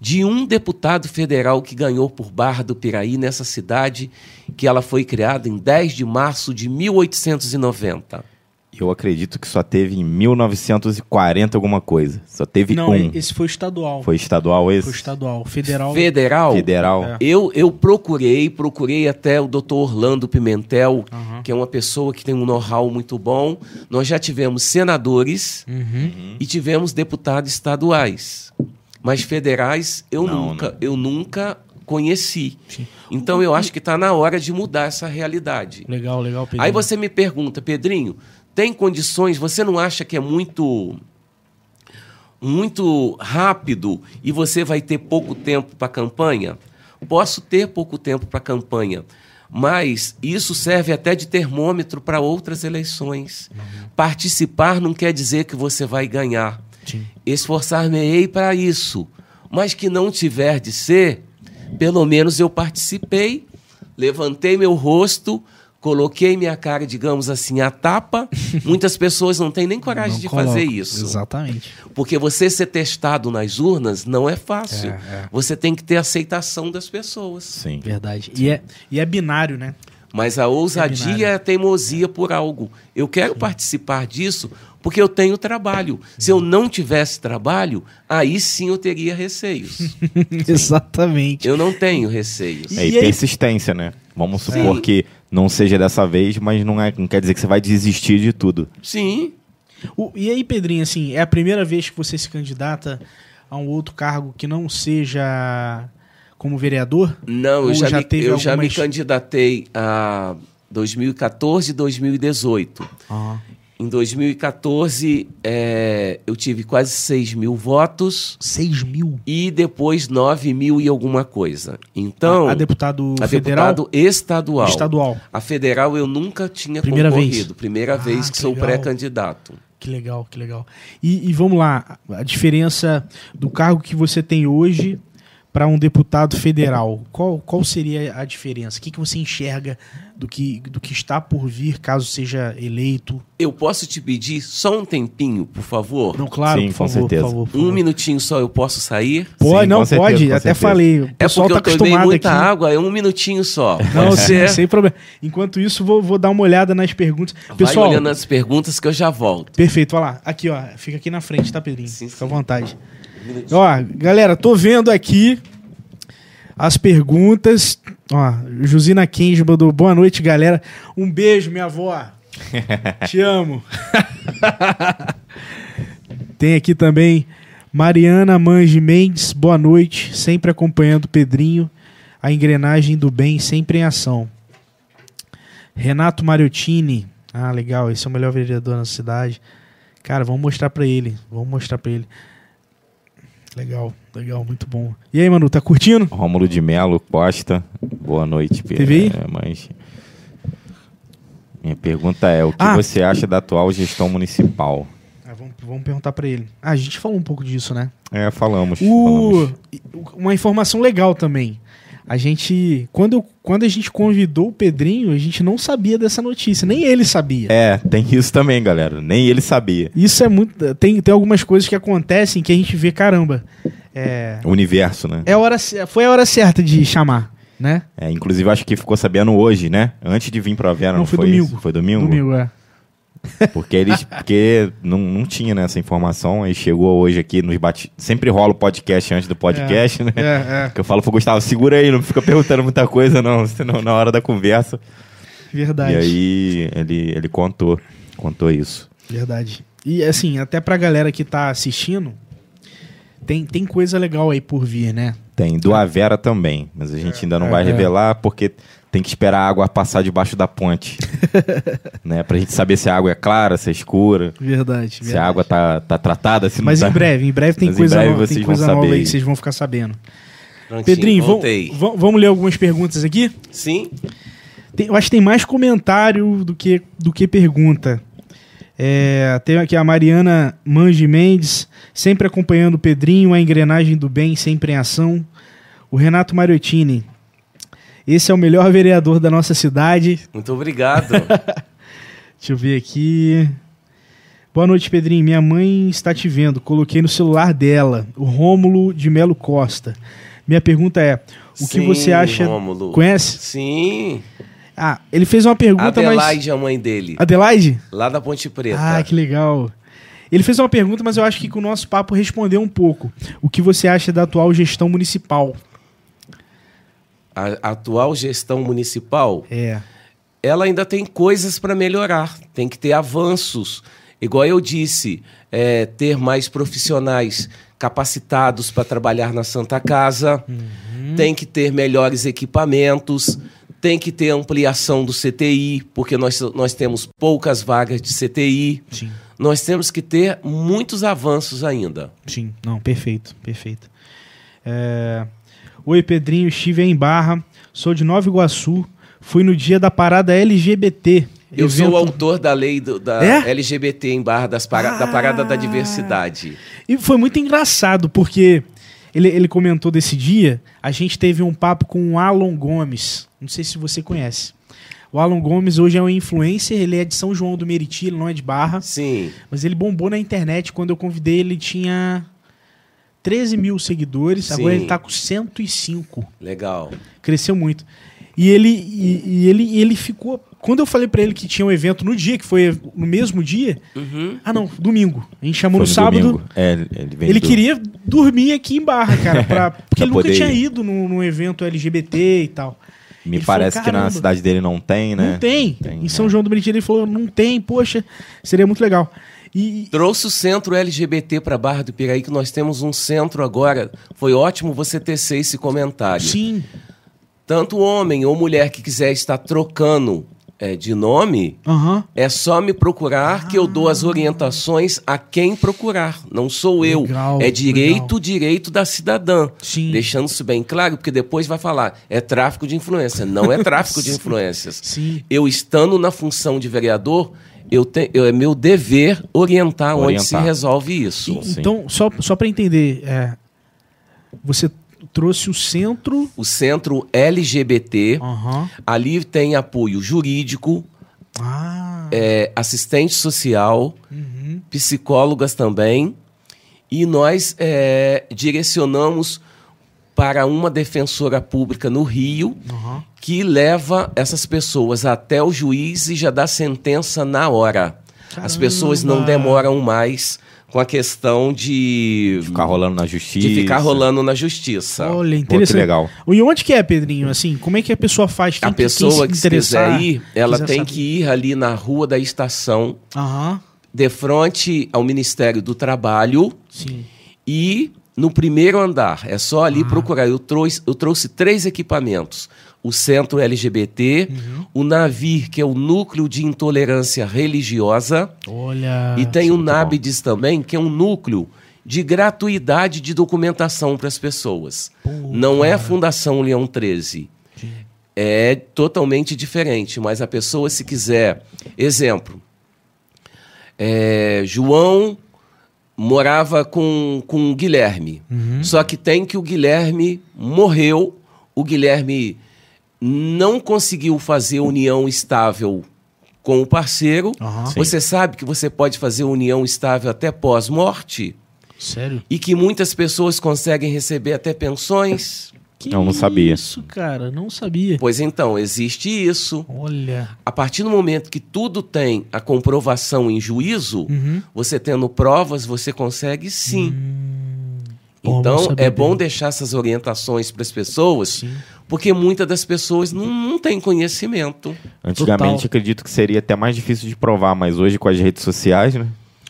de um deputado federal que ganhou por Barra do Piraí nessa cidade que ela foi criada em 10 de março de 1890? Eu acredito que só teve em 1940 alguma coisa. Só teve Não, um. esse foi estadual. Foi estadual esse? Foi estadual. Federal. Federal? Federal. É. Eu, eu procurei, procurei até o doutor Orlando Pimentel, Aham. que é uma pessoa que tem um know-how muito bom. Nós já tivemos senadores Uhum. e tivemos deputados estaduais. Mas federais eu Não, nunca, não. eu nunca conheci. Sim. Então eu acho que está na hora de mudar essa realidade. Legal, legal. Pedrinho. Aí você me pergunta, Pedrinho, tem condições? Você não acha que é muito muito rápido e você vai ter pouco tempo para a campanha? Posso ter pouco tempo para a campanha, mas isso serve até de termômetro para outras eleições. Participar não quer dizer que você vai ganhar. Esforçar-me-ei para isso, mas que não tiver de ser, pelo menos eu participei, levantei meu rosto, coloquei minha cara, digamos assim, a tapa. [laughs] Muitas pessoas não têm nem coragem Não de coloco. fazer isso. Exatamente. Porque você ser testado nas urnas não é fácil. É, é. Você tem que ter aceitação das pessoas. Sim. Verdade. E é, e é binário, né? Mas a É ousadia binário. é a teimosia por algo. Eu quero participar disso porque eu tenho trabalho. Se eu não tivesse trabalho, aí sim eu teria receios. [laughs] Exatamente. Eu não tenho receios. E É, e aí- persistência, né? Vamos supor Sim. que não seja dessa vez, mas não, é, não quer dizer que você vai desistir de tudo. Sim. O- e aí, Pedrinho, assim, é a primeira vez que você se candidata a um outro cargo que não seja como vereador? Não, eu já, já me, teve eu já me algumas- candidatei a 2014 e 2018. Ah. Em 2014, é, eu tive quase 6 mil votos 6 mil? e depois 9 mil e alguma coisa. Então, a, a deputado a federal? deputado estadual. Estadual. A federal eu nunca tinha Primeira concorrido. vez? Primeira Ah, vez que que sou pré-candidato. Que legal, que legal. E, e vamos lá, a diferença do cargo que você tem hoje para um deputado federal. Qual, qual seria a diferença? O que, que você enxerga do que, do que está por vir caso seja eleito? Eu posso te pedir só um tempinho, por favor? Não, claro, Sim, por com favor, certeza. por favor. por Um favor. minutinho só eu posso sair? Pode, Sim, não, certeza, pode. Até certeza. falei. O É pessoal porque tá eu tomei acostumado muita aqui. água, é um minutinho só. Não, sem, sem problema. Enquanto isso, vou, vou dar uma olhada nas perguntas. Vai Pessoal, olhando as perguntas que eu já volto. perfeito, olha lá. Aqui, ó. Fica aqui na frente, tá, Pedrinho? Sim, Fica à vontade. Ó, galera, tô vendo aqui as perguntas. Ó, Josina Kenji mandou boa noite, galera. Um beijo, minha avó. [laughs] Te amo. Tem aqui também Mariana Mange Mendes, boa noite. Sempre acompanhando o Pedrinho. A engrenagem do bem sempre em ação. Renato Mariottini. Ah, legal. Esse é o melhor vereador na cidade. Cara, vamos mostrar pra ele. Vamos mostrar pra ele. Legal, legal, muito bom. E aí, Manu, tá curtindo? Rômulo de Melo Costa, boa noite. Pedro. Aí? É, mas... Minha pergunta é, o que Ah. você acha da atual gestão municipal? Ah, vamos, vamos perguntar pra ele. Ah, a gente falou um pouco disso, né? É, falamos. O- falamos. uma informação legal também. A gente, quando, quando a gente convidou o Pedrinho, a gente não sabia dessa notícia, nem ele sabia. É, tem isso também, galera. Nem ele sabia. Isso é muito. Tem, tem algumas coisas que acontecem que a gente vê, caramba. É, O universo, né? é hora, foi a hora certa de chamar, né? É, inclusive, acho que ficou sabendo hoje, né? Antes de vir pra Vera, Não, não, foi foi domingo. isso? Foi domingo? Domingo, é. Porque eles, porque não, não tinha né, essa informação, aí chegou hoje aqui nos bate... Sempre rola o podcast antes do podcast, né? É, é. Que eu falo pro Gustavo, segura aí, não fica perguntando muita coisa, não, senão na hora da conversa. Verdade. E aí ele, ele contou, contou isso. Verdade. E assim, até pra galera que tá assistindo, tem, tem coisa legal aí por vir, né? Tem, do Avera também, mas a gente ainda não é, vai é. revelar porque tem que esperar a água passar debaixo da ponte. [laughs] né? Pra gente saber se a água é clara, se é escura, Verdade. se a água tá, tá tratada, se não Mas tá. em breve, em breve tem Mas em coisa, breve nova, vocês tem vão coisa nova saber aí que vocês vão ficar sabendo. Prontinho, Pedrinho, vamos, vamos- ler algumas perguntas aqui? Sim? Tem- eu acho que tem mais comentário do que, do que pergunta. É, tem aqui a Mariana Mange Mendes, sempre acompanhando o Pedrinho, a engrenagem do bem, sempre em ação. O Renato Mariottini. Esse é o melhor vereador da nossa cidade. Muito obrigado. [laughs] Deixa eu ver aqui. Boa noite, Pedrinho. Minha mãe está te vendo. Coloquei no celular dela, o Rômulo de Melo Costa. Minha pergunta é: o que Sim, você acha? Rômulo. Conhece? Sim. Ah, ele fez uma pergunta, mas. Adelaide é a mãe dele. Adelaide? Lá da Ponte Preta. Ah, que legal. Ele fez uma pergunta, mas eu acho que com o nosso papo respondeu um pouco. O que você acha da atual gestão municipal? A atual gestão municipal, É. ela ainda tem coisas para melhorar, tem que ter avanços. Igual eu disse, é, ter mais profissionais capacitados para trabalhar na Santa Casa, tem que ter melhores equipamentos, tem que ter ampliação do CTI, porque nós, nós temos poucas vagas de CTI. Sim. Nós temos que ter muitos avanços ainda. Sim, não, perfeito, perfeito. É, Oi, Pedrinho, estive em Barra, sou de Nova Iguaçu, fui no dia da parada LGBT. Eu sou o evento- autor da lei do- da É? LGBT em Barra das para- da Parada da Ah. Diversidade. E foi muito engraçado, porque ele, ele comentou desse dia, a gente teve um papo com o Alon Gomes, não sei se você conhece. O Alan Gomes hoje é um influencer, ele é de São João do Meriti, ele não é de Barra. Sim. Mas ele bombou na internet. Quando eu convidei, ele tinha 13 mil seguidores. Sim. Agora ele tá com 105. Legal. Cresceu muito. E ele, e, e ele, ele ficou. Quando eu falei pra ele que tinha um evento no dia, que foi no mesmo dia. Uhum. Ah, não, domingo. A gente chamou Foi no sábado. É, ele Ele do- queria dormir aqui em Barra, cara, pra- [laughs] porque Pra ele nunca tinha ir. ido num, num evento LGBT e tal. Me Ele parece falou, que na "Caramba, cidade dele não tem, né? Não tem. em São é. João do Meriti ele falou, não tem, poxa, seria muito legal. E, Trouxe o centro LGBT para Barra do Piraí, que nós temos um centro agora. Foi ótimo você tecer esse comentário. sim, Tanto homem ou mulher que quiser estar trocando é, de nome, aham. é só me procurar que eu dou as orientações a quem procurar. Não sou eu. Legal, é direito, legal. direito da cidadã. Sim. Deixando isso bem claro, porque depois vai falar, é tráfico de influência. Não é tráfico de [laughs] influências. Sim. Eu estando na função de vereador, eu te, eu- é meu dever orientar, onde se Orientar. resolve isso. E- então, só, só para entender, é, você trouxe o centro. O centro LGBT, Aham. ali tem apoio jurídico, Ah, é, assistente social, uhum. psicólogas também, e nós é, direcionamos para uma defensora pública no Rio aham. que leva essas pessoas até o juiz e já dá sentença na hora. As Caramba! pessoas não demoram mais com a questão de, Ficar rolando na justiça. de ficar rolando na justiça. Olha, interessante. legal. E onde que é, Pedrinho? Assim, como é que a pessoa faz? Quem, a pessoa que quiser ir, ela quiser tem saber. que ir ali na rua da estação, Aham, de frente ao Ministério do Trabalho, sim. e no primeiro andar. É só ali Ah. procurar. Eu trouxe, eu trouxe três equipamentos: o Centro LGBT, Uhum. o Navir, que é o Núcleo de Intolerância Religiosa, Olha. e tem o muito bom. Também, que é um núcleo de gratuidade de documentação para as pessoas. Não é a Fundação Leão 13. É totalmente diferente, mas a pessoa, se quiser. Exemplo: é, João morava com, com o Guilherme. Só que tem que o Guilherme morreu, o Guilherme não conseguiu fazer união estável com o parceiro. Sim. Você sabe que você pode fazer união estável até pós-morte Sério? e que muitas pessoas conseguem receber até pensões. Que Eu não sabia. Isso, cara, não sabia. Pois então, existe isso. Olha. A partir do momento que tudo tem a comprovação em juízo, Uhum. você tendo provas, você consegue sim. Bom, bom Então, saber, é bom Pedro. deixar essas orientações para as pessoas, Sim. porque muitas das pessoas não, não têm conhecimento. Antigamente Total. acredito que seria até mais difícil de provar, mas hoje com as redes sociais, né?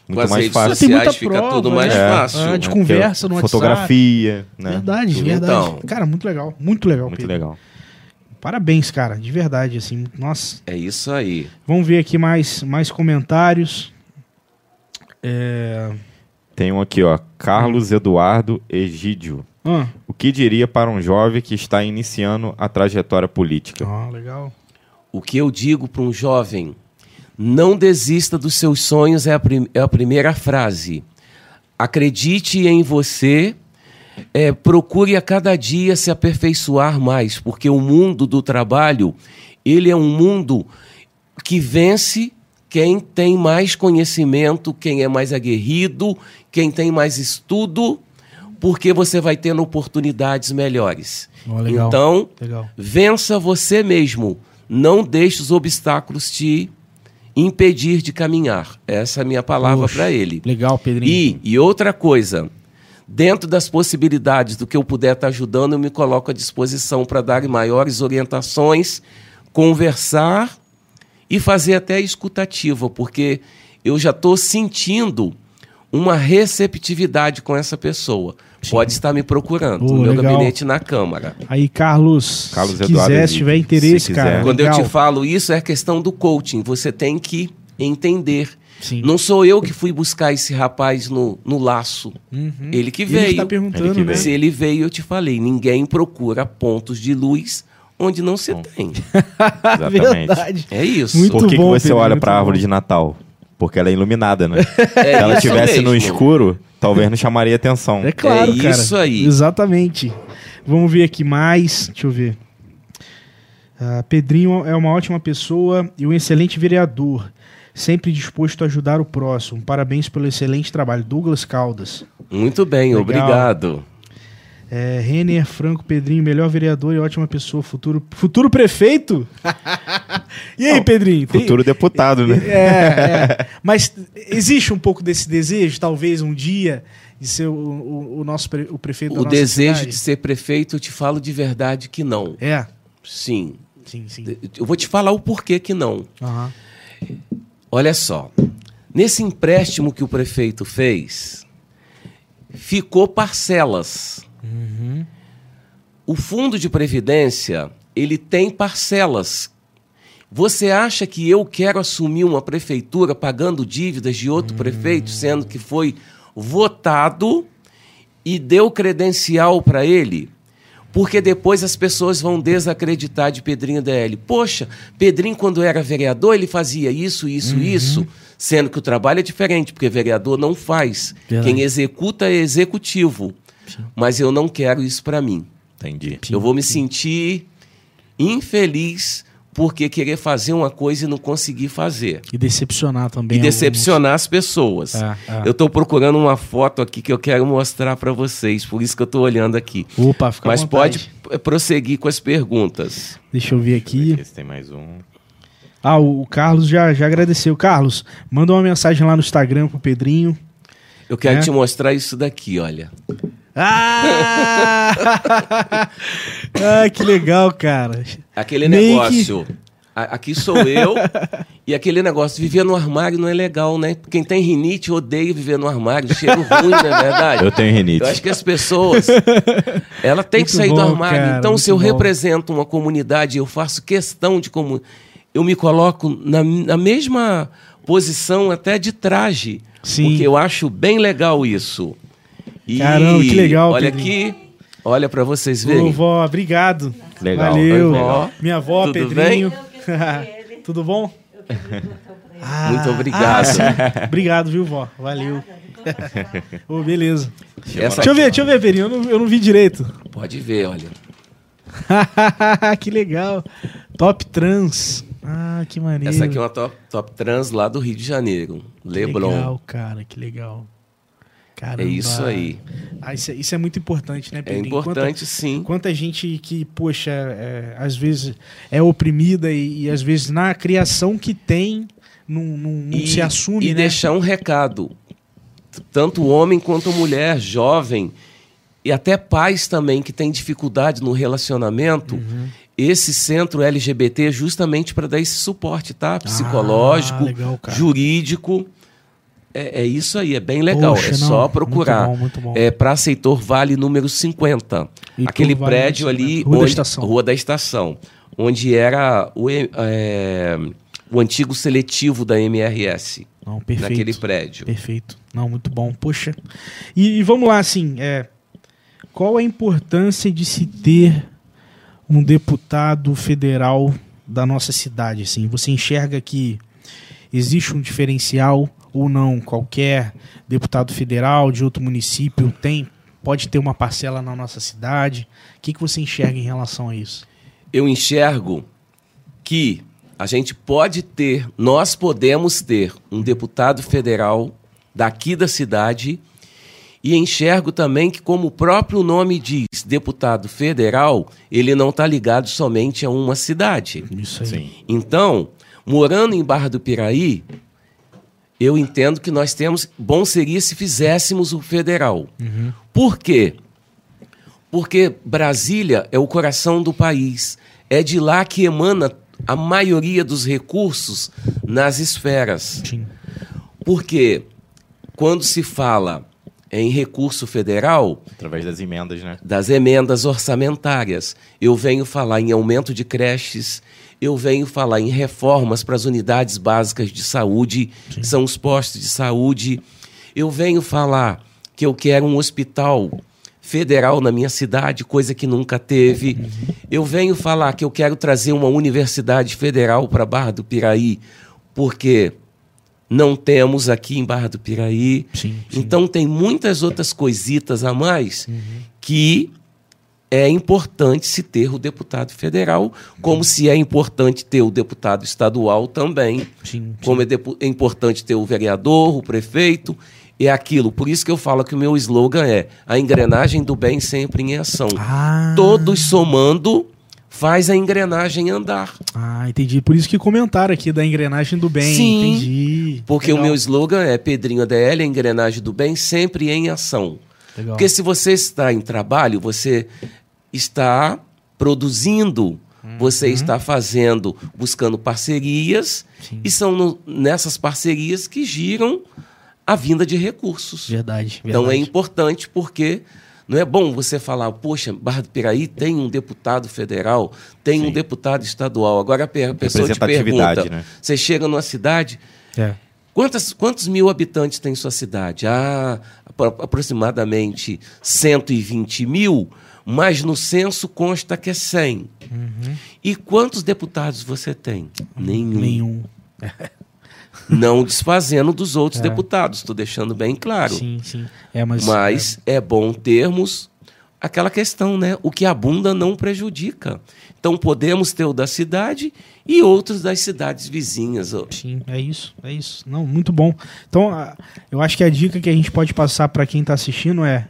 Muito as mais redes fácil. Sociais fica prova, tudo mais né? fácil. Ah, de né? conversa no Porque WhatsApp. Fotografia, né? Verdade, Tudo. verdade. Então. Cara, muito legal. Muito legal, Muito Pedro. legal. Parabéns, cara. De verdade, assim. Nossa. É isso aí. Vamos ver aqui mais, mais comentários. É... Tem um aqui, ó. Carlos Eduardo Egídio. Ah, O que diria para um jovem que está iniciando a trajetória política? ah, legal. O que eu digo para um jovem, não desista dos seus sonhos, é a, é a primeira frase. Acredite em você, é, procure a cada dia se aperfeiçoar mais, porque o mundo do trabalho, ele é um mundo que vence quem tem mais conhecimento, quem é mais aguerrido, quem tem mais estudo, porque você vai tendo oportunidades melhores. Ó, legal. Então, Legal. Vença você mesmo. Não deixe os obstáculos te impedir de caminhar. Essa é a minha palavra para ele. Legal, Pedrinho. E, e outra coisa, dentro das possibilidades do que eu puder estar ajudando, eu me coloco à disposição para dar maiores orientações, conversar e fazer até a escutativa, porque eu já estou sentindo uma receptividade com essa pessoa. Pode estar me procurando Oh, no meu legal. gabinete na Câmara. Aí, Carlos, Carlos se Eduardo quiser, se tiver interesse, se cara. Quando eu legal. te falo isso, é questão do coaching. Você tem que entender. Sim. Não sou eu que fui buscar esse rapaz no, no laço. Uhum. Ele que Ele veio. está perguntando, Ele que né? veio. Se ele veio, eu te falei. Ninguém procura pontos de luz onde não se tem. [laughs] Exatamente. Verdade. É isso. Muito Por que, bom, que você Pedro, olha para a árvore bom. de Natal? Porque ela é iluminada, né? [laughs] É Se ela estivesse no escuro, talvez não chamaria atenção. É claro, É cara. isso aí. Exatamente. Vamos ver aqui mais. Deixa eu ver. Ah, Pedrinho é uma ótima pessoa e um excelente vereador, sempre disposto a ajudar o próximo. Parabéns pelo excelente trabalho. Douglas Caldas. Muito bem, Legal. obrigado. É, Renner Franco Pedrinho, melhor vereador e ótima pessoa, futuro, futuro prefeito? [laughs] e aí, Pedrinho? tem- Futuro deputado, né? É, é. [laughs] Mas existe um pouco desse desejo, talvez um dia, de ser o, o- o nosso pre- o prefeito da O nossa desejo cidade? de ser prefeito, eu te falo de verdade que não. É, Sim. sim, sim. Eu vou te falar o porquê que não. Aham. Olha só. Nesse empréstimo que o prefeito fez, ficou parcelas. O fundo de previdência, ele tem parcelas. Você acha que eu quero assumir uma prefeitura pagando dívidas de outro prefeito, sendo que foi votado e deu credencial para ele? Porque depois as pessoas vão desacreditar de Pedrinho DL. Poxa, Pedrinho, quando era vereador, ele fazia isso, isso, isso. Sendo que o trabalho é diferente, porque vereador não faz. Verdade. Quem executa é executivo. Mas eu não quero isso para mim. Entendi. Eu vou me sentir infeliz porque querer fazer uma coisa e não conseguir fazer. E decepcionar também. E decepcionar as pessoas. É, é. Eu estou procurando uma foto aqui que eu quero mostrar para vocês, por isso que eu estou olhando aqui. alguns. Opa, fica Mas pode prosseguir com as perguntas. Deixa eu ver aqui. Esse tem mais um. Ah, o o Carlos já, já agradeceu. Carlos, manda uma mensagem lá no Instagram pro Pedrinho. Eu quero É? te mostrar isso daqui, olha. Ah! [laughs] ah, que legal, cara. Aquele Meio negócio. Aqui sou eu. e aquele negócio, viver no armário não é legal, né? Quem tem rinite odeia viver no armário. Cheiro ruim, não é verdade? Eu tenho rinite. Eu acho que as pessoas, ela tem que Muito sair do bom, armário. cara, então, se eu bom. represento uma comunidade, eu faço questão de como eu me coloco na, na mesma posição até de traje, Sim. porque eu acho bem legal isso. E Caramba, que legal, Olha Pedrinho. aqui, olha para vocês Ô, verem. vó, obrigado. Legal. Valeu. Oi. Minha avó, Tudo Pedrinho. [laughs] Tudo bom? Ah, Muito obrigado. ah. Obrigado, viu, vó? Valeu. Ô, beleza. Essa Deixa eu ver, deixa eu ver, Pedrinho. Eu não, eu não vi direito. Pode ver, olha. [laughs] que legal. Top Trans. Ah, que maneiro. Essa aqui é uma top, top trans lá do Rio de Janeiro, Que Leblon. legal, cara, que legal. Caramba. É isso aí. Ah, isso, é, isso é muito importante, né, É Pedrinho? importante, Quanta, sim. quanta gente que, poxa, é, às vezes é oprimida e, e às vezes na criação que tem não, não- não se assume, e né? deixar um recado. Tanto homem quanto mulher, jovem, e até pais também que têm dificuldade no relacionamento. Uhum. Esse centro LGBT é justamente para dar esse suporte, tá? Psicológico, Ah, legal, jurídico. É, é isso aí, é bem legal. Poxa, é não, só muito procurar. bom, muito bom. É para Aceitor Vale número 50. Heitor Aquele Vale prédio número ali. 50. Rua da onde- Estação. Rua da Estação. Onde era o, é, o antigo seletivo da MRS. Não, perfeito. Naquele prédio. Perfeito. Não, muito bom. Poxa. E, e vamos lá, assim, é, qual a importância de se ter um deputado federal da nossa cidade? Assim, você enxerga que existe um diferencial ou não? Qualquer deputado federal de outro município tem pode ter uma parcela na nossa cidade? O que, que você enxerga em relação a isso? eu enxergo que a gente pode ter, nós podemos ter um deputado federal daqui da cidade e enxergo também que, como o próprio nome diz, deputado federal, ele não está ligado somente a uma cidade. Isso aí. Sim. Então, morando em Barra do Piraí, eu entendo que nós temos. Bom seria se fizéssemos o federal. Por quê? Porque Brasília é o coração do país. É de lá que emana a maioria dos recursos nas esferas. Sim. Porque quando se fala em recurso federal, Através das emendas, né? das emendas orçamentárias. Eu venho falar em aumento de creches, eu venho falar em reformas para as unidades básicas de saúde, que são os postos de saúde. Eu venho falar que eu quero um hospital federal na minha cidade, coisa que nunca teve. Eu venho falar que eu quero trazer uma universidade federal para Barra do Piraí, porque não temos aqui em Barra do Piraí. Sim, sim. Então tem muitas outras coisitas a mais que é importante se ter o deputado federal, como se é importante ter o deputado estadual também, Sim, como é, é importante ter o vereador, o prefeito, é aquilo. Por isso que eu falo que o meu slogan é a engrenagem do bem sempre em ação. Ah. Todos somando faz a engrenagem andar. Ah, entendi. Por isso que comentaram aqui da engrenagem do bem. Sim. Entendi. Porque Legal. o meu slogan é Pedrinho ADL, a engrenagem do bem sempre em ação. Legal. Porque se você está em trabalho, você está produzindo, você está fazendo, buscando parcerias, Sim. e são no- nessas parcerias que giram a vinda de recursos. Verdade, verdade. Então é importante porque não é bom você falar, poxa, Barra do Piraí tem um deputado federal, tem um Sim. deputado estadual. Agora a pe- a pessoa te Representatividade, pergunta, né? você chega numa cidade, É. Quantas, quantos mil habitantes tem sua cidade? Ah, aproximadamente 120 mil, mas no censo consta que é 100. E quantos deputados você tem? Nenhum. Nenhum. [laughs] Não desfazendo dos outros deputados, estou deixando bem claro. Sim, sim. É, mas. Mas é bom termos aquela questão, né? O que abunda não prejudica. Então podemos ter o da cidade e outros das cidades vizinhas. Sim, é isso, é isso. Não, muito bom. Então, eu acho que a dica que a gente pode passar para quem está assistindo é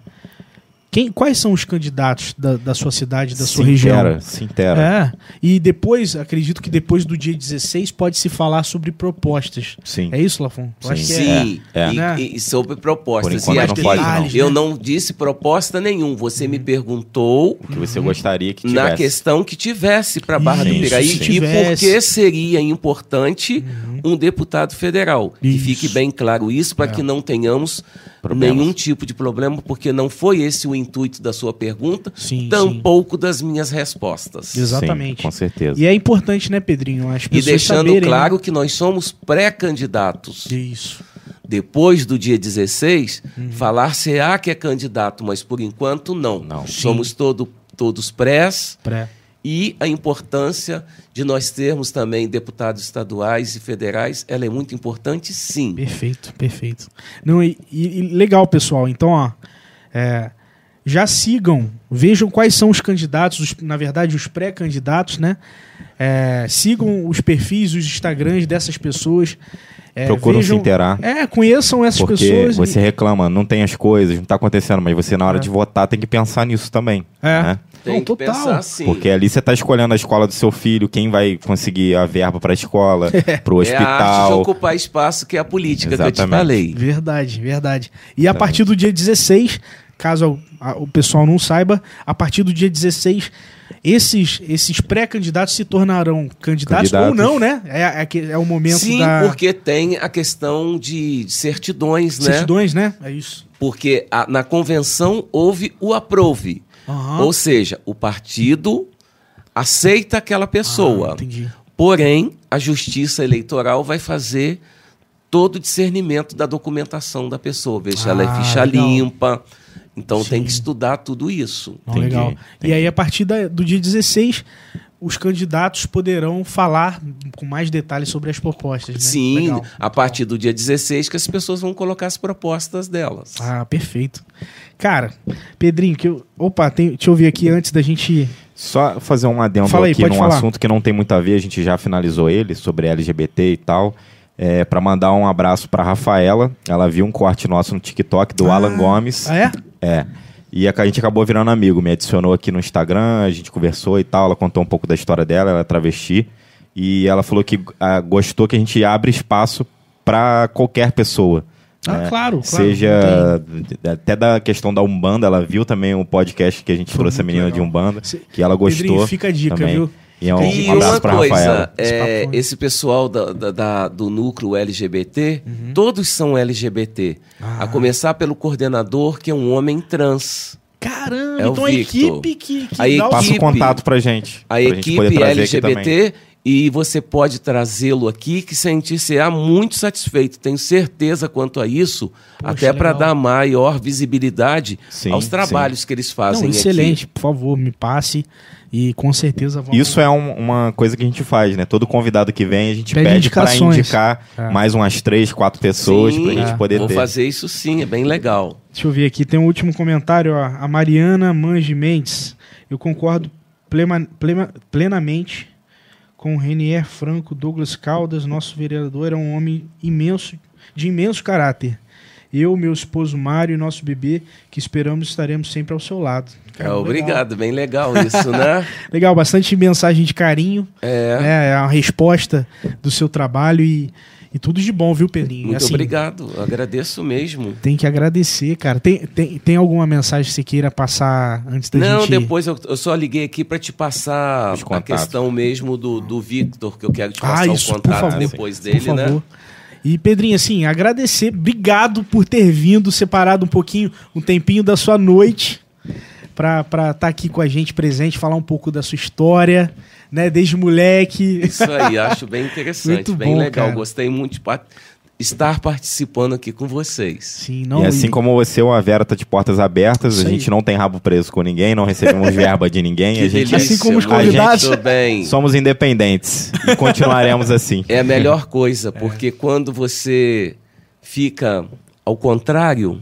quem, quais são os candidatos da, da sua cidade, da sua Sintera, região? Sintera. É. E depois, acredito que depois do dia 16 pode se falar sobre propostas. Sim. É isso, Lafon? Eu acho que é. Sim, é. E, Né? e sobre propostas. Por enquanto E não pode, não. Eu não disse proposta nenhum. Você me perguntou Que você gostaria que tivesse. na questão que tivesse para Barra do Isso, Piraí se e por que seria importante um deputado federal. Que Isso. fique bem claro isso para que não tenhamos Problemas. nenhum tipo de problema, porque não foi esse o intuito da sua pergunta, Sim, tampouco das minhas respostas. Exatamente. Sim, com certeza. E é importante, né, Pedrinho? As E deixando saberem, claro que nós somos pré-candidatos. Né? Isso. depois do dia 16, Uhum. falar será que é candidato, mas por enquanto não. Não. Somos todo, todos prés Pré. E a importância de nós termos também deputados estaduais e federais, ela é muito importante, sim. Perfeito, perfeito. Não, e, e- e legal, pessoal. Então, ó, é, já sigam, vejam quais são os candidatos, os- na verdade, os pré-candidatos, né? É, sigam os perfis, os Instagrams dessas pessoas. É, Procuram vejam- se inteirar. É, conheçam essas Porque pessoas. e- você reclama, não tem as coisas, não tá acontecendo, mas você na hora É. de votar tem que pensar nisso também. É. né? Tem Não, que total. pensar assim. Porque ali você tá escolhendo a escola do seu filho, quem vai conseguir a verba para a escola, [laughs] pro É a arte de hospital. ocupar espaço que é a política que eu te Exatamente. falei. Verdade, verdade. E a partir do dia 16, caso o pessoal não saiba, a partir do dia 16, esses, esses pré-candidatos se tornarão candidatos, Candidatos. ou não, né? É, é, que- é o momento Sim, da porque tem a questão de certidões, né? certidões, né? É isso. Porque a- na convenção houve o aprove. Aham. Ou seja, o partido aceita aquela pessoa. Ah. Porém, a justiça eleitoral vai fazer todo o discernimento da documentação da pessoa, ver se ela é Ah, ficha legal. limpa. Então tem Sim. que estudar tudo isso. Não, legal. E aí, a partir da- do dia 16, os candidatos poderão falar com mais detalhes sobre as propostas, né? Sim, Legal. a partir do dia 16 que as pessoas vão colocar as propostas delas. Ah, perfeito. Cara, Pedrinho, que eu... opa, tem... deixa eu ver aqui antes da gente Só fazer um adendo Fala aí, aqui num falar. assunto que não tem muito a ver, a gente já finalizou ele, sobre LGBT e tal. É, para mandar um abraço para Rafaela. Ela viu um corte nosso no TikTok do Ah. Alan Gomes. Ah, é? É. E a a gente acabou virando amigo. Me adicionou aqui no Instagram, a gente conversou e tal. Ela contou um pouco da história dela, ela é travesti. E ela falou que ah, gostou que a gente abre espaço para qualquer pessoa. Ah, né? claro, claro. Seja até da questão da Umbanda, ela viu também o podcast que a gente Foi trouxe a menina legal. de Umbanda, Se- que ela gostou. Pedrinho, fica a dica, também. viu? E é um, E um abraço uma coisa, Rafaela. é, Esse pessoal da- da- da- do núcleo LGBT, todos são LGBT. Uhum. Ah. A começar pelo coordenador, que é um homem trans. Caramba, É então a Victor. equipe que, que A dá o Passa o equipe- contato pra gente. A pra gente poder equipe também. LGBT e você pode trazê-lo aqui que sentir-se-á muito satisfeito. Tenho certeza quanto a isso, Poxa, até para dar maior visibilidade Sim, aos trabalhos que eles fazem Não, aqui. excelente, por favor, me passe e com certeza vamos. Isso é um- uma coisa que a gente faz, né? Todo convidado que vem, a gente Pede pede para indicar É. mais umas três, quatro pessoas Sim, pra gente é. poder Vou ter. fazer isso sim, é bem legal. Deixa eu ver aqui, tem um último comentário, ó. A Mariana Mange Mendes. Eu concordo plema- plema- plenamente com o Renier Franco Douglas Caldas. Nosso vereador era um homem imenso, de imenso caráter. Eu, meu esposo Mário e nosso bebê, que esperamos estaremos sempre ao seu lado. É, Cara, legal. obrigado, bem legal isso, né? [laughs] Legal, bastante mensagem de carinho. É. né, É a resposta do seu trabalho e, e tudo de bom, viu, Pedrinho? Muito Assim, obrigado, agradeço mesmo. Tem que agradecer, cara. Tem, tem, tem alguma mensagem que você queira passar antes da Não, gente... depois eu, eu só liguei aqui para te passar a questão mesmo do, do Victor, que eu quero te Ah, passar isso, o por contato favor. depois Por dele, né? favor. E, Pedrinho, assim, agradecer, obrigado por ter vindo, separado um pouquinho, um tempinho da sua noite pra estar aqui com a gente presente, falar um pouco da sua história, né, desde moleque. Isso aí, [laughs] acho bem interessante, Muito bem bom, legal. cara. Gostei muito de estar participando aqui com vocês. Sim, não, e assim como você, a Vera tá de portas abertas, Isso a aí. gente não tem rabo preso com ninguém, não recebemos [laughs] verba de ninguém, Que a gente delícia, Assim como os convidados. bem. somos independentes e continuaremos assim. É a melhor coisa, [laughs] porque quando você fica ao contrário,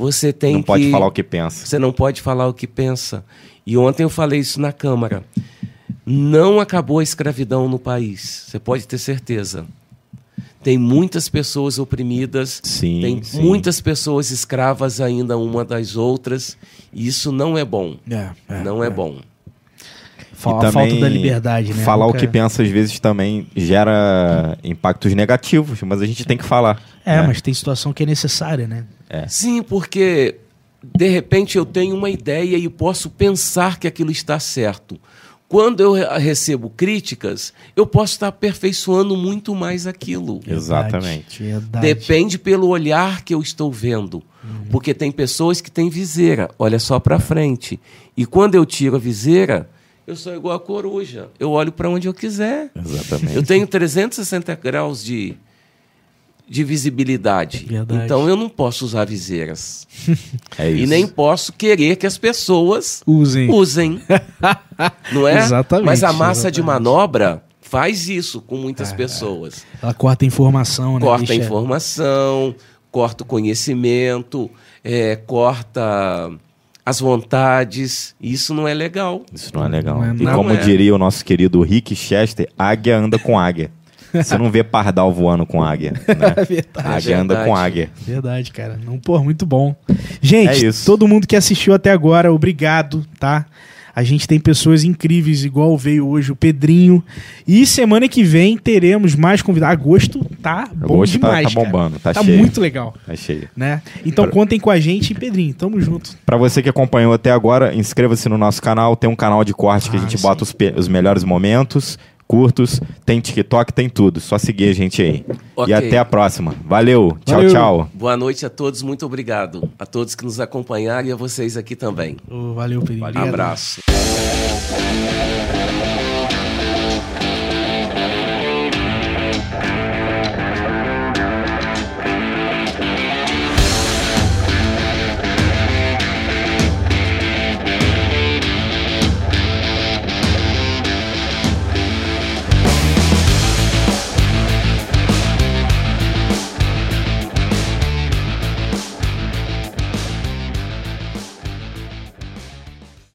você tem não que... pode falar o que pensa. Você não pode falar o que pensa. E ontem eu falei isso na Câmara. Não acabou a escravidão no país. Você pode ter certeza. Tem muitas pessoas oprimidas, Sim, tem sim. muitas pessoas escravas ainda uma das outras. E isso não é bom. É, é, não é, bom. E a também falta da liberdade, né? Falar o Nunca- que pensa às vezes também gera impactos negativos, mas a gente tem que falar. É, né? mas tem situação que é necessária, né? Sim, porque de repente eu tenho uma ideia e posso pensar que aquilo está certo. Quando eu re- recebo críticas, eu posso estar aperfeiçoando muito mais aquilo. Exatamente. Verdade. Depende pelo olhar que eu estou vendo. Porque tem pessoas que têm viseira, olha só para frente. E quando eu tiro a viseira, eu sou igual a coruja. Eu olho para onde eu quiser. Exatamente. Eu tenho 360 graus de, de visibilidade. Verdade. Então eu não posso usar viseiras. [laughs] É isso. E nem posso querer que as pessoas Usem. usem. [laughs] não é? Exatamente, Mas a massa de exatamente. manobra faz isso com muitas pessoas Ela corta a informação, né? corta a Deixa- informação, corta o conhecimento, é, corta as vontades. Isso não é legal. Isso não é legal. Não é e como é. diria o nosso querido Rick Chester, águia anda com águia. Você não vê pardal voando com águia. [laughs] Né? É verdade. águia anda verdade. com águia. Verdade, cara. Não, pô, muito bom. Gente, É todo mundo que assistiu até agora, obrigado, tá? A gente tem pessoas incríveis, igual veio hoje o Pedrinho. E semana que vem teremos mais convidados. Agosto tá bom Agosto tá- demais. tá cara. bombando, tá Tá cheio. muito legal, É cheio. né? Então Pra- contem com a gente, Pedrinho. Tamo junto. Pra você que acompanhou até agora, inscreva-se no nosso canal. Tem um canal de corte que a Ah, gente sim. bota os, pe- os melhores momentos, curtos. Tem TikTok, tem tudo. Só seguir a gente aí. Ok. E até a próxima. Valeu. Tchau, Valeu. tchau. Boa noite a todos, muito obrigado. A todos que nos acompanharam e a vocês aqui também. Valeu. Um Obrigado. abraço.